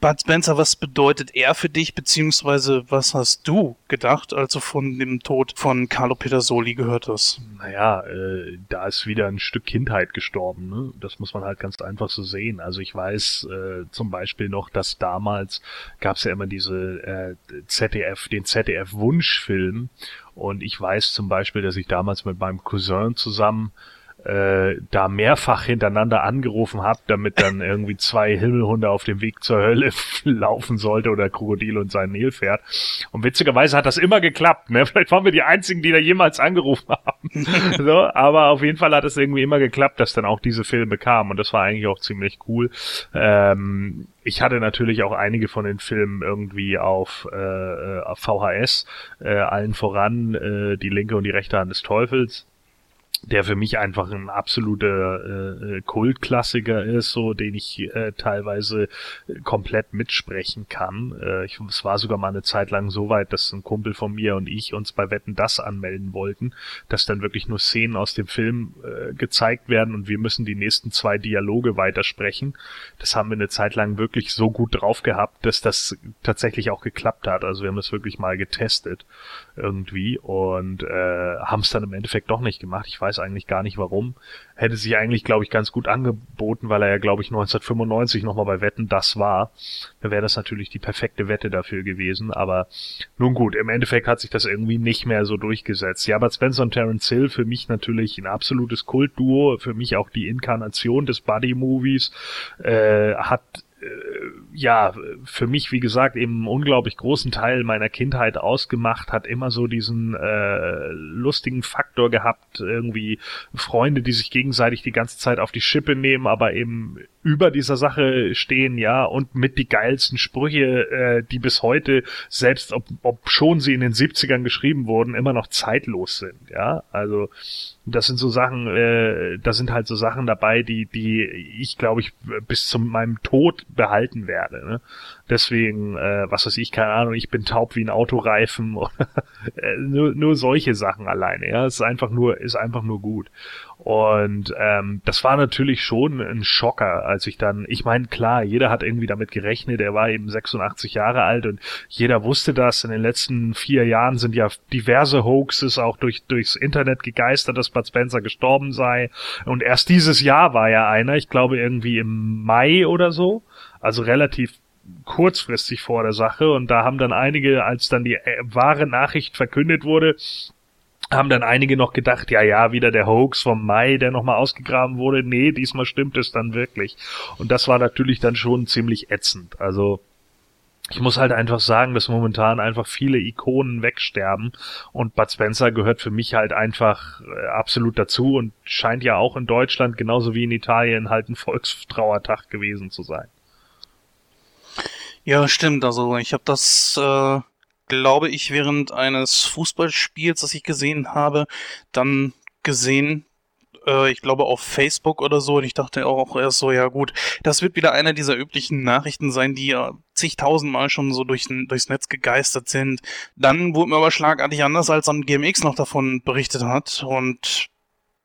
[SPEAKER 4] Bud Spencer, was bedeutet er für dich, beziehungsweise was hast du gedacht, als du von dem Tod von Carlo Pedersoli gehört hast?
[SPEAKER 6] Naja, äh, da ist wieder ein Stück Kindheit gestorben, ne? Das muss man halt ganz einfach so sehen. Also ich weiß äh, zum Beispiel noch, dass damals gab es ja immer diese äh, ZDF, den ZDF-Wunschfilm und ich weiß zum Beispiel, dass ich damals mit meinem Cousin zusammen äh, da mehrfach hintereinander angerufen habe, damit dann irgendwie zwei Himmelhunde auf dem Weg zur Hölle laufen sollte oder Krokodil und sein Nilpferd. Und witzigerweise hat das immer geklappt. Ne? Vielleicht waren wir die einzigen, die da jemals angerufen haben. so, aber auf jeden Fall hat es irgendwie immer geklappt, dass dann auch diese Filme kamen und das war eigentlich auch ziemlich cool. Ähm, ich hatte natürlich auch einige von den Filmen irgendwie auf, äh, auf VHS, äh, allen voran äh, die linke und die rechte Hand des Teufels der für mich einfach ein absoluter äh, äh, Kultklassiker ist, so den ich äh, teilweise komplett mitsprechen kann. Äh, ich, es war sogar mal eine Zeit lang so weit, dass ein Kumpel von mir und ich uns bei Wetten das anmelden wollten, dass dann wirklich nur Szenen aus dem Film äh, gezeigt werden und wir müssen die nächsten zwei Dialoge weitersprechen. Das haben wir eine Zeit lang wirklich so gut drauf gehabt, dass das tatsächlich auch geklappt hat. Also wir haben das wirklich mal getestet irgendwie und äh, haben es dann im Endeffekt doch nicht gemacht. Ich Ich weiß eigentlich gar nicht warum. Hätte sich eigentlich, glaube ich, ganz gut angeboten, weil er ja, glaube ich, 1995 nochmal bei Wetten das war. Da wäre das natürlich die perfekte Wette dafür gewesen. Aber nun gut, im Endeffekt hat sich das irgendwie nicht mehr so durchgesetzt. Ja, aber Spencer und Terence Hill für mich natürlich ein absolutes Kultduo, für mich auch die Inkarnation des Buddy-Movies, äh, hat ja, für mich, wie gesagt, eben einen unglaublich großen Teil meiner Kindheit ausgemacht, hat immer so diesen äh, lustigen Faktor gehabt, irgendwie Freunde, die sich gegenseitig die ganze Zeit auf die Schippe nehmen, aber eben über dieser Sache stehen, ja, und mit die geilsten Sprüche, äh, die bis heute, selbst ob, ob schon sie in den 70ern geschrieben wurden, immer noch zeitlos sind, ja. Also das sind so Sachen, äh, da sind halt so Sachen dabei, die, die ich, glaube ich, bis zu meinem Tod behalten werde. Ne? Deswegen, äh, was weiß ich, keine Ahnung, ich bin taub wie ein Autoreifen oder äh, nur, nur solche Sachen alleine, ja. Es ist einfach nur, ist einfach nur gut. Und ähm, das war natürlich schon ein Schocker, als ich dann, ich meine, klar, jeder hat irgendwie damit gerechnet, er war eben 86 Jahre alt und jeder wusste das. In den letzten vier Jahren sind ja diverse Hoaxes auch durch, durchs Internet gegeistert, dass Bud Spencer gestorben sei. Und erst dieses Jahr war ja einer, ich glaube irgendwie im Mai oder so, also relativ kurzfristig vor der Sache und da haben dann einige, als dann die äh, wahre Nachricht verkündet wurde, haben dann einige noch gedacht, ja, ja, wieder der Hoax vom Mai, der nochmal ausgegraben wurde. Nee, diesmal stimmt es dann wirklich. Und das war natürlich dann schon ziemlich ätzend. Also, ich muss halt einfach sagen, dass momentan einfach viele Ikonen wegsterben und Bud Spencer gehört für mich halt einfach äh, absolut dazu und scheint ja auch in Deutschland genauso wie in Italien halt ein Volkstrauertag gewesen zu sein.
[SPEAKER 4] Ja, stimmt. Also ich habe das äh, glaube ich, während eines Fußballspiels, das ich gesehen habe, dann gesehen, äh, ich glaube auf Facebook oder so, und ich dachte auch erst so, ja gut, das wird wieder einer dieser üblichen Nachrichten sein, die ja zigtausendmal schon so durch, durchs Netz gegeistert sind. Dann wurde mir aber schlagartig anders, als dann GMX noch davon berichtet hat, und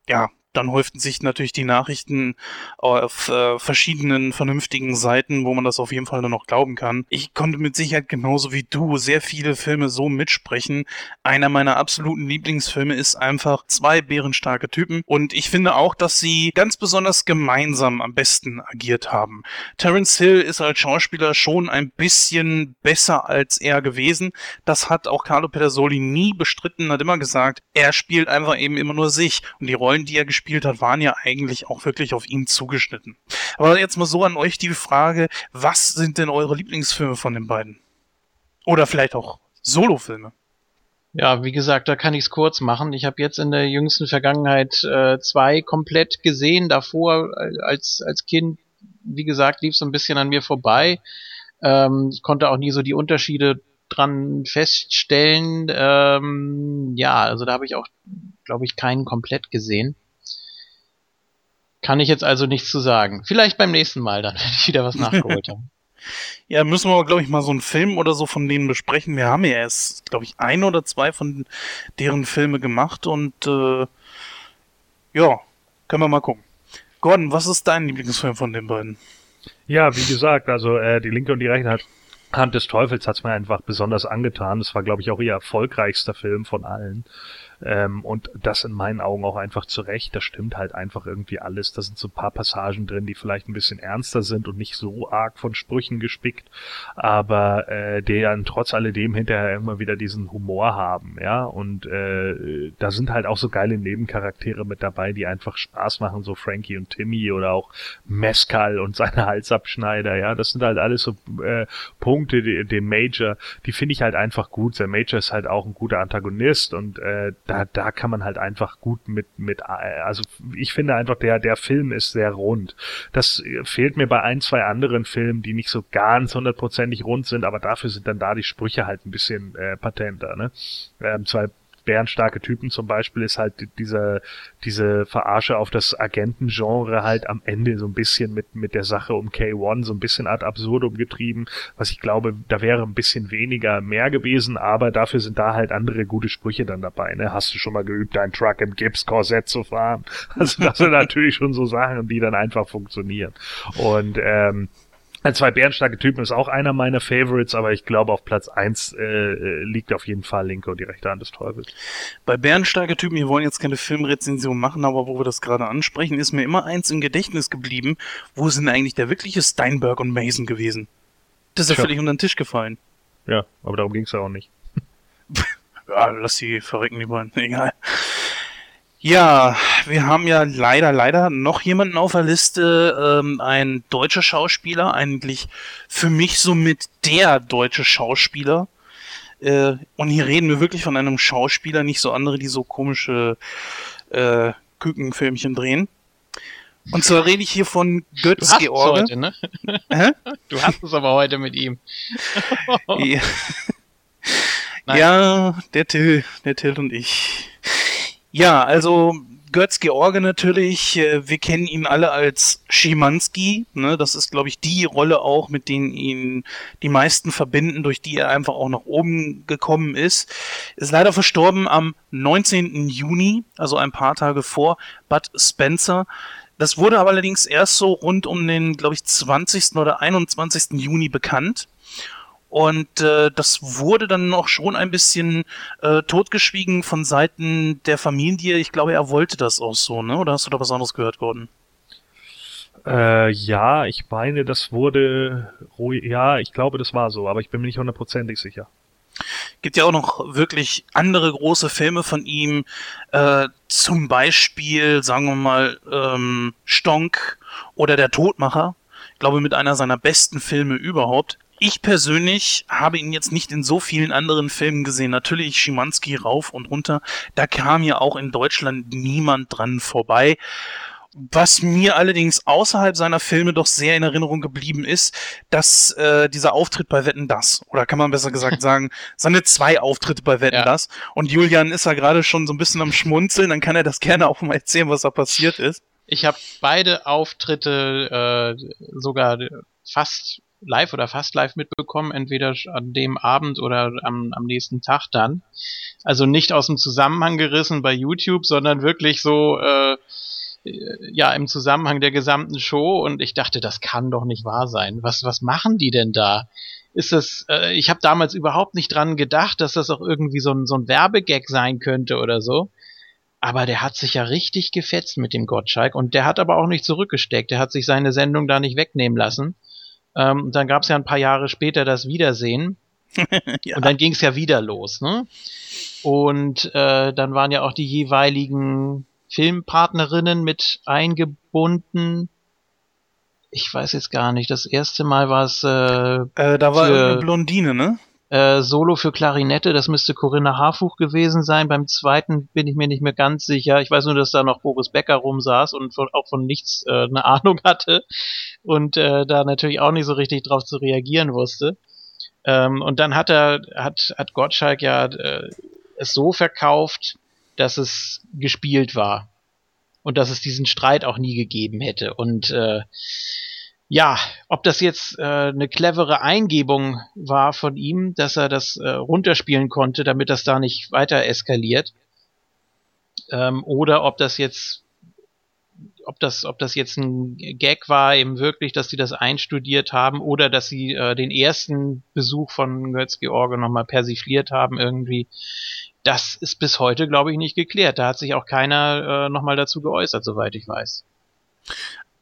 [SPEAKER 4] ja, dann häuften sich natürlich die Nachrichten auf äh, verschiedenen vernünftigen Seiten, wo man das auf jeden Fall nur noch glauben kann. Ich konnte mit Sicherheit genauso wie du sehr viele Filme so mitsprechen. Einer meiner absoluten Lieblingsfilme ist einfach zwei bärenstarke Typen und ich finde auch, dass sie ganz besonders gemeinsam am besten agiert haben. Terence Hill ist als Schauspieler schon ein bisschen besser als er gewesen. Das hat auch Carlo Pedersoli nie bestritten, hat immer gesagt, er spielt einfach eben immer nur sich und die Rollen, die er gespielt gespielt hat, waren ja eigentlich auch wirklich auf ihn zugeschnitten. Aber jetzt mal so an euch die Frage, was sind denn eure Lieblingsfilme von den beiden? Oder vielleicht auch Solofilme?
[SPEAKER 5] Ja, wie gesagt, da kann ich es kurz machen. Ich habe jetzt in der jüngsten Vergangenheit äh, zwei komplett gesehen. Davor äh, als, als Kind, wie gesagt, lief so ein bisschen an mir vorbei. Ähm, ich konnte auch nie so die Unterschiede dran feststellen. Ähm, ja, also da habe ich auch, glaube ich, keinen komplett gesehen. Kann ich jetzt also nichts zu sagen. Vielleicht beim nächsten Mal dann, wenn ich wieder was nachgeholt habe.
[SPEAKER 4] Ja, müssen wir, glaube ich, mal so einen Film oder so von denen besprechen. Wir haben ja erst, glaube ich, ein oder zwei von deren Filme gemacht und äh, ja, können wir mal gucken. Gordon, was ist dein Lieblingsfilm von den beiden?
[SPEAKER 6] Ja, wie gesagt, also äh, die linke und die rechte Hand des Teufels hat es mir einfach besonders angetan. Das war, glaube ich, auch ihr erfolgreichster Film von allen. Ähm, und das in meinen Augen auch einfach zurecht. Das stimmt halt einfach irgendwie alles. Da sind so ein paar Passagen drin, die vielleicht ein bisschen ernster sind und nicht so arg von Sprüchen gespickt, aber äh, die dann trotz alledem hinterher immer wieder diesen Humor haben, ja. Und äh, da sind halt auch so geile Nebencharaktere mit dabei, die einfach Spaß machen, so Frankie und Timmy oder auch Mescal und seine Halsabschneider, ja. Das sind halt alles so äh, Punkte, den Major, die finde ich halt einfach gut. Der Major ist halt auch ein guter Antagonist und äh, da, da kann man halt einfach gut mit, mit, also ich finde einfach, der, der Film ist sehr rund. Das fehlt mir bei ein, zwei anderen Filmen, die nicht so ganz hundertprozentig rund sind, aber dafür sind dann da die Sprüche halt ein bisschen äh, patenter, ne? Ähm, zwei bärenstarke Typen zum Beispiel ist halt diese, diese Verarsche auf das Agentengenre halt am Ende so ein bisschen mit, mit der Sache um K1 so ein bisschen ad absurdum getrieben, was ich glaube, da wäre ein bisschen weniger mehr gewesen, aber dafür sind da halt andere gute Sprüche dann dabei, ne? Hast du schon mal geübt, dein Truck im Gips-Korsett zu fahren? Also das sind natürlich schon so Sachen, die dann einfach funktionieren. Und ähm, Zwei bärenstarke Typen ist auch einer meiner Favorites, aber ich glaube auf Platz eins äh, liegt auf jeden Fall Linke und die rechte Hand des Teufels.
[SPEAKER 4] Bei bärenstarke Typen, wir wollen jetzt keine Filmrezension machen, aber wo wir das gerade ansprechen, ist mir immer eins im Gedächtnis geblieben. Wo sind eigentlich der wirkliche Steinberg und Mason gewesen? Das ist ja völlig unter den Tisch gefallen.
[SPEAKER 6] Ja, aber darum ging's ja auch nicht.
[SPEAKER 4] Ja, lass die verrecken, die beiden. Egal. Ja, wir haben ja leider, leider noch jemanden auf der Liste, ähm, ein deutscher Schauspieler, eigentlich für mich somit der deutsche Schauspieler. Äh, und hier reden wir wirklich von einem Schauspieler, nicht so andere, die so komische äh, Kükenfilmchen drehen. Und zwar rede ich hier von Götz George.
[SPEAKER 5] heute, ne?
[SPEAKER 4] Hä?
[SPEAKER 5] Du hast es aber heute mit ihm.
[SPEAKER 4] Ja. Ja, der Till, der Till und ich. Ja, also Götz George natürlich, äh, wir kennen ihn alle als Schimanski, ne? Das ist, glaube ich, die Rolle auch, mit denen ihn die meisten verbinden, durch die er einfach auch nach oben gekommen ist. Ist leider verstorben am 19. Juni, also ein paar Tage vor Bud Spencer. Das wurde aber allerdings erst so rund um den, glaube ich, 20. oder 21. Juni bekannt. Und äh, das wurde dann noch schon ein bisschen äh, totgeschwiegen von Seiten der Familie. Ich glaube, er wollte das auch so, ne? Oder hast du da was anderes gehört, Gordon?
[SPEAKER 6] Äh, ja, ich meine, das wurde ruhig. Ja, ich glaube, das war so, aber ich bin mir nicht hundertprozentig sicher.
[SPEAKER 4] Gibt ja auch noch wirklich andere große Filme von ihm. Äh, zum Beispiel, sagen wir mal, ähm, Stonk oder Der Todmacher. Ich glaube, mit einer seiner besten Filme überhaupt. Ich persönlich habe ihn jetzt nicht in so vielen anderen Filmen gesehen. Natürlich Schimanski rauf und runter. Da kam ja auch in Deutschland niemand dran vorbei. Was mir allerdings außerhalb seiner Filme doch sehr in Erinnerung geblieben ist, dass äh, dieser Auftritt bei Wetten das, oder kann man besser gesagt sagen, seine zwei Auftritte bei Wetten
[SPEAKER 5] Ja.
[SPEAKER 4] das. Und Julian ist ja gerade schon so ein bisschen am Schmunzeln, dann kann er das gerne auch mal erzählen, was da passiert ist.
[SPEAKER 5] Ich habe beide Auftritte äh, sogar fast live oder fast live mitbekommen, entweder an dem Abend oder am, am nächsten Tag dann. Also nicht aus dem Zusammenhang gerissen bei YouTube, sondern wirklich so äh, ja im Zusammenhang der gesamten Show und ich dachte, das kann doch nicht wahr sein. Was was machen die denn da? Ist das äh, ich habe damals überhaupt nicht dran gedacht, dass das auch irgendwie so ein so ein Werbegag sein könnte oder so. Aber der hat sich ja richtig gefetzt mit dem Gottschalk und der hat aber auch nicht zurückgesteckt. Der hat sich seine Sendung da nicht wegnehmen lassen. Ähm, und dann gab es ja ein paar Jahre später das Wiedersehen
[SPEAKER 4] Ja.
[SPEAKER 5] und dann ging es ja wieder los. Ne? Und äh, dann waren ja auch die jeweiligen Filmpartnerinnen mit eingebunden. Ich weiß jetzt gar nicht. Das erste Mal war es äh,
[SPEAKER 4] Äh, da war
[SPEAKER 5] Für-
[SPEAKER 4] irgendeine Blondine, ne?
[SPEAKER 5] Äh, Solo für Klarinette, das müsste Corinna Harfuch gewesen sein. Beim zweiten bin ich mir nicht mehr ganz sicher. Ich weiß nur, dass da noch Boris Becker rumsaß und von, auch von nichts äh, eine Ahnung hatte und äh, da natürlich auch nicht so richtig drauf zu reagieren wusste. Ähm, und dann hat er, hat, hat Gottschalk ja äh, es so verkauft, dass es gespielt war und dass es diesen Streit auch nie gegeben hätte. Und äh, ja, ob das jetzt äh, eine clevere Eingebung war von ihm, dass er das äh, runterspielen konnte, damit das da nicht weiter eskaliert, ähm, oder ob das jetzt, ob das, ob das jetzt ein Gag war, eben wirklich, dass sie das einstudiert haben, oder dass sie äh, den ersten Besuch von Götz George nochmal persifliert haben irgendwie. Das ist bis heute, glaube ich, nicht geklärt. Da hat sich auch keiner äh, nochmal dazu geäußert, soweit ich weiß.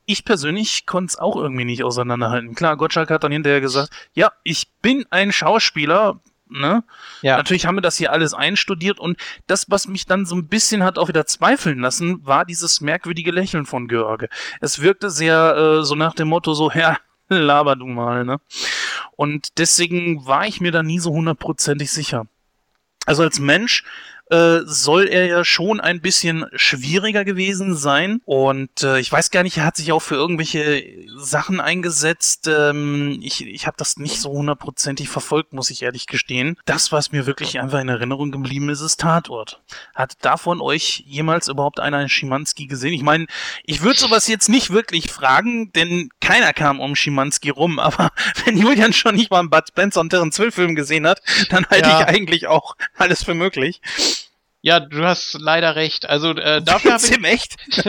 [SPEAKER 4] Ich persönlich konnte es auch irgendwie nicht auseinanderhalten. Klar, Gottschalk hat dann hinterher gesagt, ja, ich bin ein Schauspieler, ne?
[SPEAKER 5] Ja.
[SPEAKER 4] Natürlich haben wir das hier alles einstudiert und das, was mich dann so ein bisschen hat auch wieder zweifeln lassen, war dieses merkwürdige Lächeln von George. Es wirkte sehr äh, so nach dem Motto so, ja, laber du mal, ne? Und deswegen war ich mir da nie so hundertprozentig sicher. Also als Mensch äh, soll er ja schon ein bisschen schwieriger gewesen sein. Und äh, ich weiß gar nicht, er hat sich auch für irgendwelche Sachen eingesetzt. Ähm, ich ich habe das nicht so hundertprozentig verfolgt, muss ich ehrlich gestehen. Das, was mir wirklich einfach in Erinnerung geblieben ist, ist Tatort. Hat davon euch jemals überhaupt einer Schimanski gesehen? Ich meine, ich würde sowas jetzt nicht wirklich fragen, denn keiner kam um Schimanski rum. Aber wenn Julian schon nicht mal einen Bud Spencer und Terence Hill Film gesehen hat, dann halte
[SPEAKER 5] Ja.
[SPEAKER 4] ich eigentlich auch alles für möglich.
[SPEAKER 5] Ja, du hast leider recht. Also äh, dafür habe ich
[SPEAKER 4] im echt?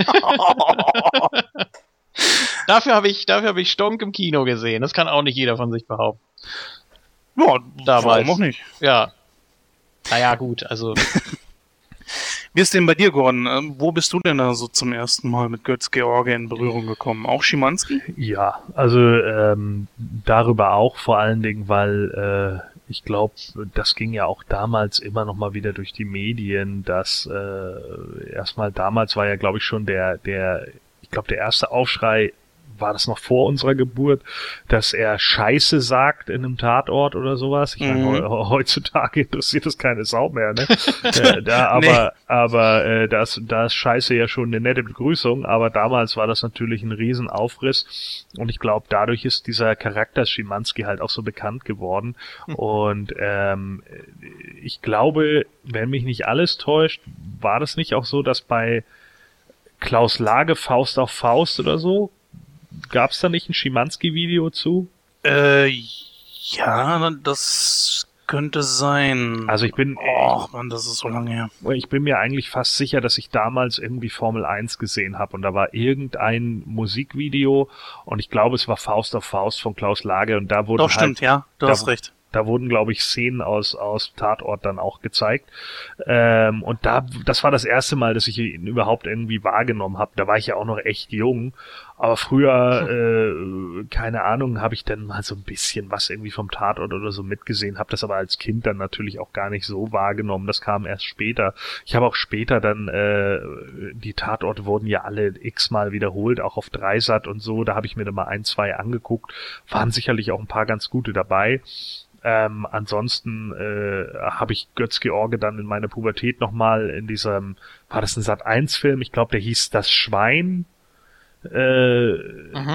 [SPEAKER 5] dafür habe ich, dafür habe ich Stonk im Kino gesehen. Das kann auch nicht jeder von sich behaupten.
[SPEAKER 4] Ja,
[SPEAKER 5] Damals.
[SPEAKER 4] warum auch nicht.
[SPEAKER 5] Ja. Naja, gut, also
[SPEAKER 4] Wie ist denn bei dir, Gordon? Ähm, Wo bist du denn da so zum ersten Mal mit Götz George in Berührung gekommen? Auch Schimanski?
[SPEAKER 6] Ja, also ähm, darüber auch vor allen Dingen, weil äh, ich glaube, das ging ja auch damals immer noch mal wieder durch die Medien, dass äh, erstmal damals war ja, glaube ich, schon der, der, ich glaube, der erste Aufschrei war das noch vor unserer Geburt, dass er Scheiße sagt in einem Tatort oder sowas. Ich meine,
[SPEAKER 4] Mhm.
[SPEAKER 6] heu- heutzutage interessiert das keine Sau mehr, ne? äh, da, aber aber äh, da, ist, da ist Scheiße ja schon eine nette Begrüßung, aber damals war das natürlich ein Riesenaufriss und ich glaube, dadurch ist dieser Charakter Schimanski halt auch so bekannt geworden und ähm, ich glaube, wenn mich nicht alles täuscht, war das nicht auch so, dass bei Klaus Lage Faust auf Faust oder so Gab es da nicht ein Schimanski-Video zu?
[SPEAKER 4] Äh, ja, das könnte sein.
[SPEAKER 6] Also ich bin,
[SPEAKER 4] Oh, Mann, das ist so lange her.
[SPEAKER 6] ich bin mir eigentlich fast sicher, dass ich damals irgendwie Formel 1 gesehen habe und da war irgendein Musikvideo und ich glaube, es war Faust auf Faust von Klaus Lage und da wurden
[SPEAKER 4] Doch,
[SPEAKER 6] halt,
[SPEAKER 4] stimmt, ja, du
[SPEAKER 6] da-
[SPEAKER 4] hast recht.
[SPEAKER 6] Da wurden, glaube ich, Szenen aus, aus Tatort dann auch gezeigt. Ähm, und da, das war das erste Mal, dass ich ihn überhaupt irgendwie wahrgenommen habe. Da war ich ja auch noch echt jung. Aber früher, äh, keine Ahnung, habe ich dann mal so ein bisschen was irgendwie vom Tatort oder so mitgesehen, habe das aber als Kind dann natürlich auch gar nicht so wahrgenommen. Das kam erst später. Ich habe auch später dann, äh, die Tatorte wurden ja alle x-mal wiederholt, auch auf Dreisat und so. Da habe ich mir dann mal ein, zwei angeguckt. Waren sicherlich auch ein paar ganz gute dabei. Ähm, ansonsten äh, habe ich Götz George dann in meiner Pubertät nochmal in diesem, war das ein Sat 1 Film? Ich glaube, der hieß Das Schwein. Äh,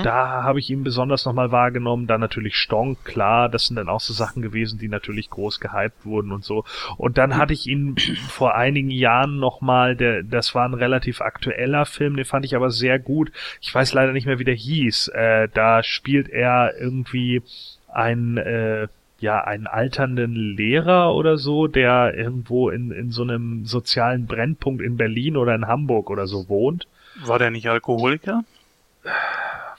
[SPEAKER 6] Da habe ich ihn besonders nochmal wahrgenommen. Dann natürlich Stonk, klar, das sind dann auch so Sachen gewesen, die natürlich groß gehypt wurden und so. Und dann hatte ich ihn vor einigen Jahren nochmal, der, das war ein relativ aktueller Film, den fand ich aber sehr gut. Ich weiß leider nicht mehr, wie der hieß. Äh, da spielt er irgendwie ein äh, ja, einen alternden Lehrer oder so, der irgendwo in, in so einem sozialen Brennpunkt in Berlin oder in Hamburg oder so wohnt.
[SPEAKER 4] War der nicht Alkoholiker?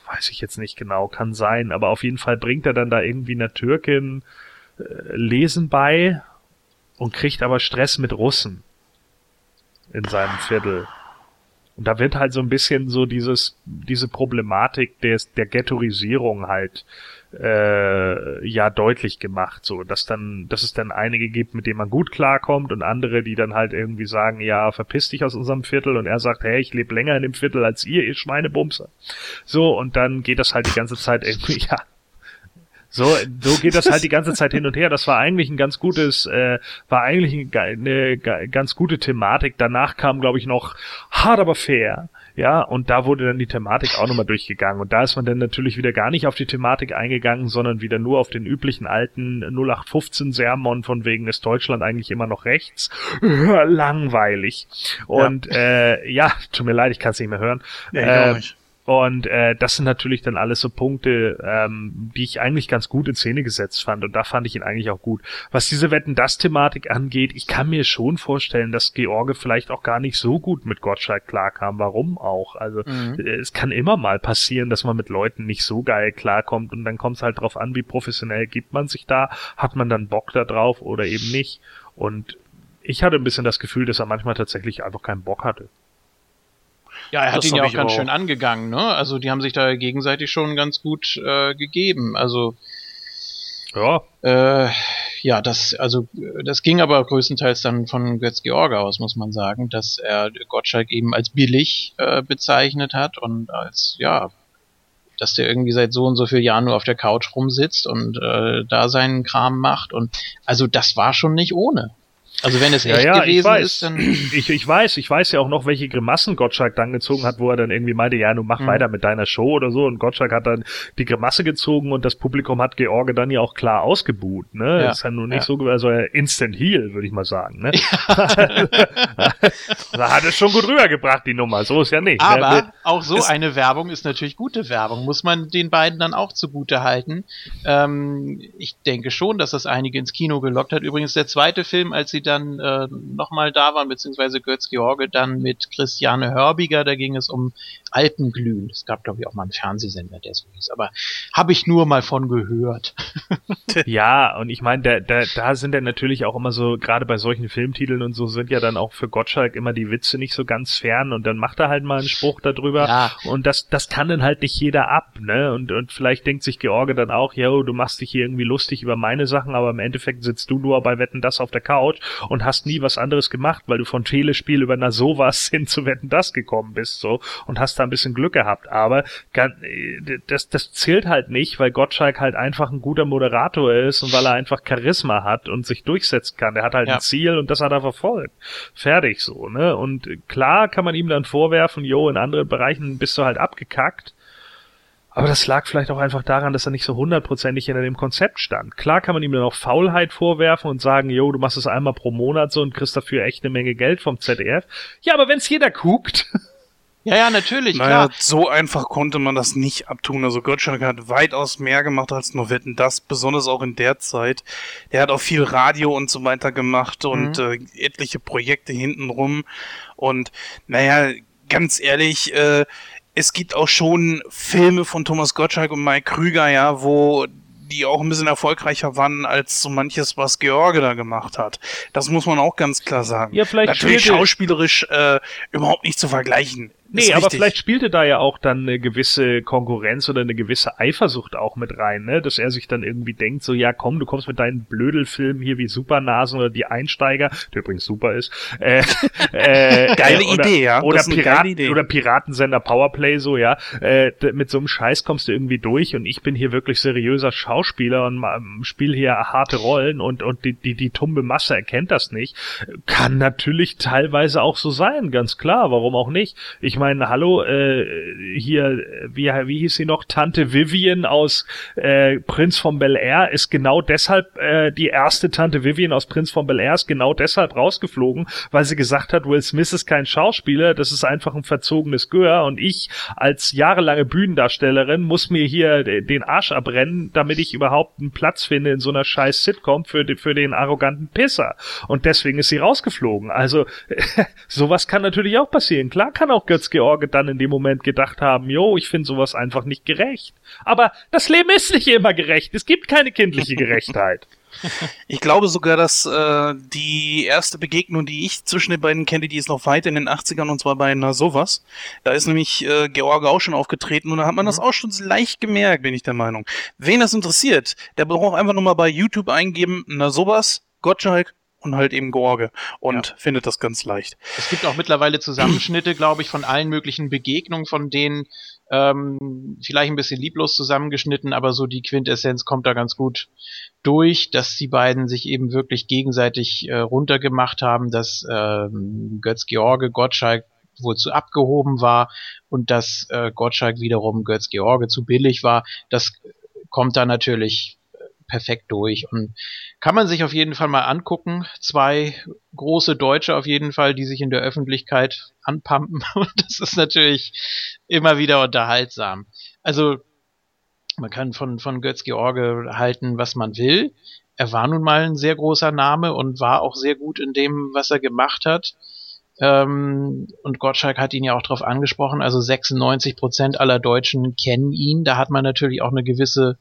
[SPEAKER 6] Weiß ich jetzt nicht genau, kann sein, aber auf jeden Fall bringt er dann da irgendwie einer Türkin äh, Lesen bei und kriegt aber Stress mit Russen in seinem Viertel. Und da wird halt so ein bisschen so dieses, diese Problematik des, der Ghettoisierung halt äh, ja deutlich gemacht, so dass dann, dass es dann einige gibt, mit denen man gut klarkommt und andere, die dann halt irgendwie sagen, ja, verpiss dich aus unserem Viertel und er sagt, hey, ich lebe länger in dem Viertel als ihr, ihr Schweinebumser. So, und dann geht das halt die ganze Zeit irgendwie, ja. So, so geht das halt die ganze Zeit hin und her. Das war eigentlich ein ganz gutes, äh, war eigentlich ein, ge- eine ge- ganz gute Thematik. Danach kam, glaube ich, noch hart aber fair. Ja, und da wurde dann die Thematik auch nochmal durchgegangen. Und da ist man dann natürlich wieder gar nicht auf die Thematik eingegangen, sondern wieder nur auf den üblichen alten 0815 Sermon von wegen ist Deutschland eigentlich immer noch rechts. Langweilig. Und äh, ja, tut mir leid, ich kann es nicht mehr hören.
[SPEAKER 4] Ja, ich
[SPEAKER 6] Äh,
[SPEAKER 4] auch nicht.
[SPEAKER 6] Und äh, das sind natürlich dann alles so Punkte, ähm, die ich eigentlich ganz gut in Szene gesetzt fand. Und da fand ich ihn eigentlich auch gut. Was diese Wetten-Das-Thematik angeht, ich kann mir schon vorstellen, dass George vielleicht auch gar nicht so gut mit Gottschalk klarkam. Warum auch? Also
[SPEAKER 5] Mhm.
[SPEAKER 6] äh, es kann immer mal passieren, dass man mit Leuten nicht so geil klarkommt. Und dann kommt es halt drauf an, wie professionell gibt man sich da. Hat man dann Bock da drauf oder eben nicht? Und ich hatte ein bisschen das Gefühl, dass er manchmal tatsächlich einfach keinen Bock hatte.
[SPEAKER 5] Ja, er hat
[SPEAKER 4] Das
[SPEAKER 5] ihn ja auch ganz
[SPEAKER 4] auch.
[SPEAKER 5] schön angegangen, ne? Also die haben sich da gegenseitig schon ganz gut äh, gegeben. Also
[SPEAKER 6] Ja,
[SPEAKER 5] äh, ja, das also das ging aber größtenteils dann von Götz George aus, muss man sagen, dass er Gottschalk eben als billig äh, bezeichnet hat und als ja, dass der irgendwie seit so und so vielen Jahren nur auf der Couch rumsitzt und äh, da seinen Kram macht und also das war schon nicht ohne. Also wenn es
[SPEAKER 6] Ja,
[SPEAKER 5] echt
[SPEAKER 6] ja,
[SPEAKER 5] gewesen
[SPEAKER 6] weiß.
[SPEAKER 5] ist, dann
[SPEAKER 6] Ich, ich weiß, ich weiß ja auch noch, welche Grimassen Gottschalk dann gezogen hat, wo er dann irgendwie meinte, ja, du mach
[SPEAKER 5] Mhm.
[SPEAKER 6] weiter mit deiner Show oder so. Und Gottschalk hat dann die Grimasse gezogen und das Publikum hat George dann ja auch klar ausgebuht. Ne?
[SPEAKER 5] Ja,
[SPEAKER 6] Ist ja nun nicht
[SPEAKER 5] ja.
[SPEAKER 6] so, also Instant Heal, würde ich mal sagen. Ne? da hat es schon gut rübergebracht, die Nummer. So ist ja nicht. ne?
[SPEAKER 5] Aber auch so eine Werbung ist natürlich gute Werbung, muss man den beiden dann auch zugute halten. Ähm, ich denke schon, dass das einige ins Kino gelockt hat. Übrigens der zweite Film, als sie dann äh, nochmal da waren, beziehungsweise Götz-George dann mit Christiane Hörbiger, da ging es um Alpenglühen. Es gab, glaube ich, auch mal einen Fernsehsender, der so hieß, aber habe ich nur mal von gehört.
[SPEAKER 6] ja, und ich meine, da, da, da sind ja natürlich auch immer so, gerade bei solchen Filmtiteln und so, sind ja dann auch für Gottschalk immer die Witze nicht so ganz fern und dann macht er halt mal einen Spruch darüber
[SPEAKER 5] Ja.
[SPEAKER 6] und das, das kann dann halt nicht jeder ab, ne? Und, und vielleicht denkt sich George dann auch, yo, du machst dich hier irgendwie lustig über meine Sachen, aber im Endeffekt sitzt du nur bei Wetten das auf der Couch und hast nie was anderes gemacht, weil du von Telespiel über na sowas hin zu Wetten das gekommen bist, so und hast da ein bisschen Glück gehabt. Aber äh, das, das zählt halt nicht, weil Gottschalk halt einfach ein guter Moderator ist und weil er einfach Charisma hat und sich durchsetzen kann. Der hat halt
[SPEAKER 5] Ja.
[SPEAKER 6] ein Ziel und das hat er verfolgt. Fertig so, ne? Und klar kann man ihm dann vorwerfen, jo, in anderen Bereichen bist du halt abgekackt. Aber das lag vielleicht auch einfach daran, dass er nicht so hundertprozentig hinter dem Konzept stand. Klar kann man ihm dann auch Faulheit vorwerfen und sagen, jo, du machst es einmal pro Monat so und kriegst dafür echt eine Menge Geld vom ZDF. Ja, aber wenn's jeder guckt,
[SPEAKER 5] Ja, ja, natürlich,
[SPEAKER 4] Naja,
[SPEAKER 5] klar.
[SPEAKER 4] so einfach konnte man das nicht abtun. Also Gottschalk hat weitaus mehr gemacht als nur Wetten, das besonders auch in der Zeit. Der hat auch viel Radio und so weiter gemacht und äh, etliche Projekte hintenrum. Und naja, ganz ehrlich, äh, es gibt auch schon Filme von Thomas Gottschalk und Mike Krüger, ja, wo die auch ein bisschen erfolgreicher waren als so manches, was George da gemacht hat. Das muss man auch ganz klar sagen.
[SPEAKER 6] Ja, vielleicht
[SPEAKER 4] Natürlich schauspielerisch äh, überhaupt nicht zu vergleichen.
[SPEAKER 6] Nee, aber vielleicht spielte da ja auch dann eine gewisse Konkurrenz oder eine gewisse Eifersucht auch mit rein, ne? Dass er sich dann irgendwie denkt, so, ja komm, du kommst mit deinen Blödelfilmen hier wie Supernasen oder die Einsteiger, der übrigens super ist. Äh, äh,
[SPEAKER 4] Geile
[SPEAKER 6] oder,
[SPEAKER 4] Idee, ja.
[SPEAKER 6] Oder, Piraten,
[SPEAKER 4] Idee.
[SPEAKER 6] oder Piratensender Powerplay, so, ja. Äh, mit so einem Scheiß kommst du irgendwie durch und ich bin hier wirklich seriöser Schauspieler und spiele hier harte Rollen und, und die, die, die tumbe Masse erkennt das nicht. Kann natürlich teilweise auch so sein, ganz klar, warum auch nicht. Ich meine, hallo, äh, hier, wie, wie hieß sie noch? Tante Vivian aus äh, Prinz von Bel Air ist genau deshalb, äh, die erste Tante Vivian aus Prinz von Bel Air ist genau deshalb rausgeflogen, weil sie gesagt hat, Will Smith ist kein Schauspieler, das ist einfach ein verzogenes Gehör und ich als jahrelange Bühnendarstellerin muss mir hier de- den Arsch abrennen, damit ich überhaupt einen Platz finde in so einer scheiß Sitcom für, de- für den arroganten Pisser. Und deswegen ist sie rausgeflogen. Also sowas kann natürlich auch passieren. Klar kann auch Götz George dann in dem Moment gedacht haben, jo, ich finde sowas einfach nicht gerecht. Aber das Leben ist nicht immer gerecht. Es gibt keine kindliche Gerechtheit.
[SPEAKER 4] Ich glaube sogar, dass äh, die erste Begegnung, die ich zwischen den beiden kenne, die ist noch weit in den 80ern und zwar bei Na sowas. Da ist nämlich äh, George auch schon aufgetreten und da hat man das auch schon leicht gemerkt, bin ich der Meinung. Wen das interessiert, der braucht einfach nur mal bei YouTube eingeben, Na sowas, Gottschalk und halt eben George und findet das ganz leicht.
[SPEAKER 5] Es gibt auch mittlerweile Zusammenschnitte, glaube ich, von allen möglichen Begegnungen, von denen ähm, vielleicht ein bisschen lieblos zusammengeschnitten, aber so die Quintessenz kommt da ganz gut durch, dass die beiden sich eben wirklich gegenseitig äh, runtergemacht haben, dass ähm, Götz George Gottschalk wohl zu abgehoben war und dass äh, Gottschalk wiederum Götz George zu billig war. Das kommt da natürlich perfekt durch und kann man sich auf jeden Fall mal angucken. Zwei große Deutsche auf jeden Fall, die sich in der Öffentlichkeit anpumpen. Und das ist natürlich immer wieder unterhaltsam. Also man kann von, von Götz George halten, was man will. Er war nun mal ein sehr großer Name und war auch sehr gut in dem, was er gemacht hat. Ähm, und Gottschalk hat ihn ja auch darauf angesprochen. Also 96 Prozent aller Deutschen kennen ihn. Da hat man natürlich auch eine gewisse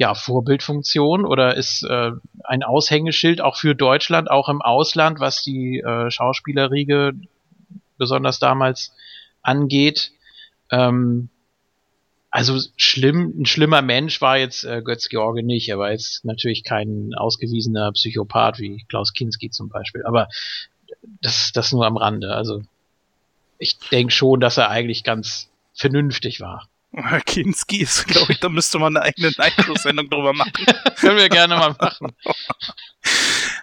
[SPEAKER 5] ja, Vorbildfunktion oder ist äh, ein Aushängeschild auch für Deutschland, auch im Ausland, was die äh, Schauspielerriege besonders damals angeht. Ähm, also schlimm, ein schlimmer Mensch war jetzt äh, Götz George nicht. Er war jetzt natürlich kein ausgewiesener Psychopath wie Klaus Kinski zum Beispiel. Aber das, das nur am Rande. Also ich denke schon, dass er eigentlich ganz vernünftig war.
[SPEAKER 4] Kinski ist, glaube ich, da müsste man eine eigene Einflusssendung drüber machen.
[SPEAKER 5] Können wir gerne mal machen.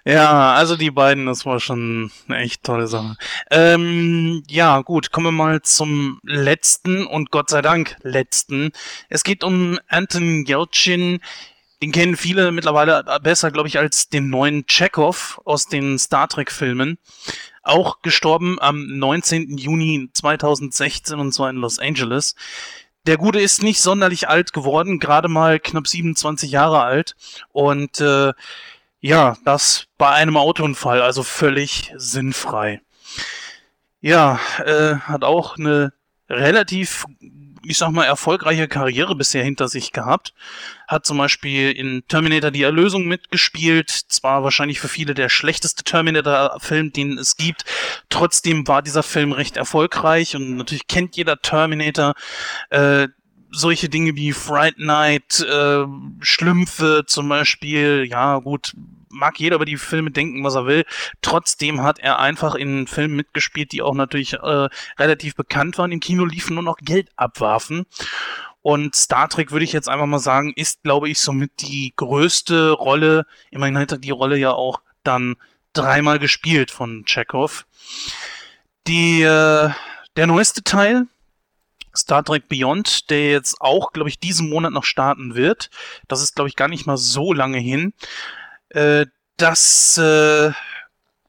[SPEAKER 4] Ja, also die beiden, das war schon eine echt tolle Sache. Ähm, ja, gut, kommen wir mal zum letzten und Gott sei Dank letzten. Es geht um Anton Yelchin. Den kennen viele mittlerweile besser, glaube ich, als den neuen Chekhov aus den Star Trek-Filmen. Auch gestorben am 19. Juni 2016 und zwar in Los Angeles. Der Gute ist nicht sonderlich alt geworden, gerade mal knapp 27 Jahre alt. Und äh, Ja, das bei einem Autounfall, also völlig sinnfrei. Ja, äh, hat auch eine relativ, ich sag mal, erfolgreiche Karriere bisher hinter sich gehabt. Hat zum Beispiel in Terminator die Erlösung mitgespielt. Zwar wahrscheinlich für viele der schlechteste Terminator-Film, den es gibt. Trotzdem war dieser Film recht erfolgreich und natürlich kennt jeder Terminator. Äh, solche Dinge wie Fright Night, äh, Schlümpfe zum Beispiel, ja gut, mag jeder über die Filme denken, was er will. Trotzdem hat er einfach in Filmen mitgespielt, die auch natürlich äh, relativ bekannt waren, im Kino liefen nur noch Geld abwarfen. Und Star Trek würde ich jetzt einfach mal sagen, ist, glaube ich, somit die größte Rolle. Immerhin hat er die Rolle ja auch dann dreimal gespielt von Chekhov. Die, äh, der neueste Teil, Star Trek Beyond, der jetzt auch, glaube ich, diesen Monat noch starten wird. Das ist, glaube ich, gar nicht mal so lange hin. Äh, das äh,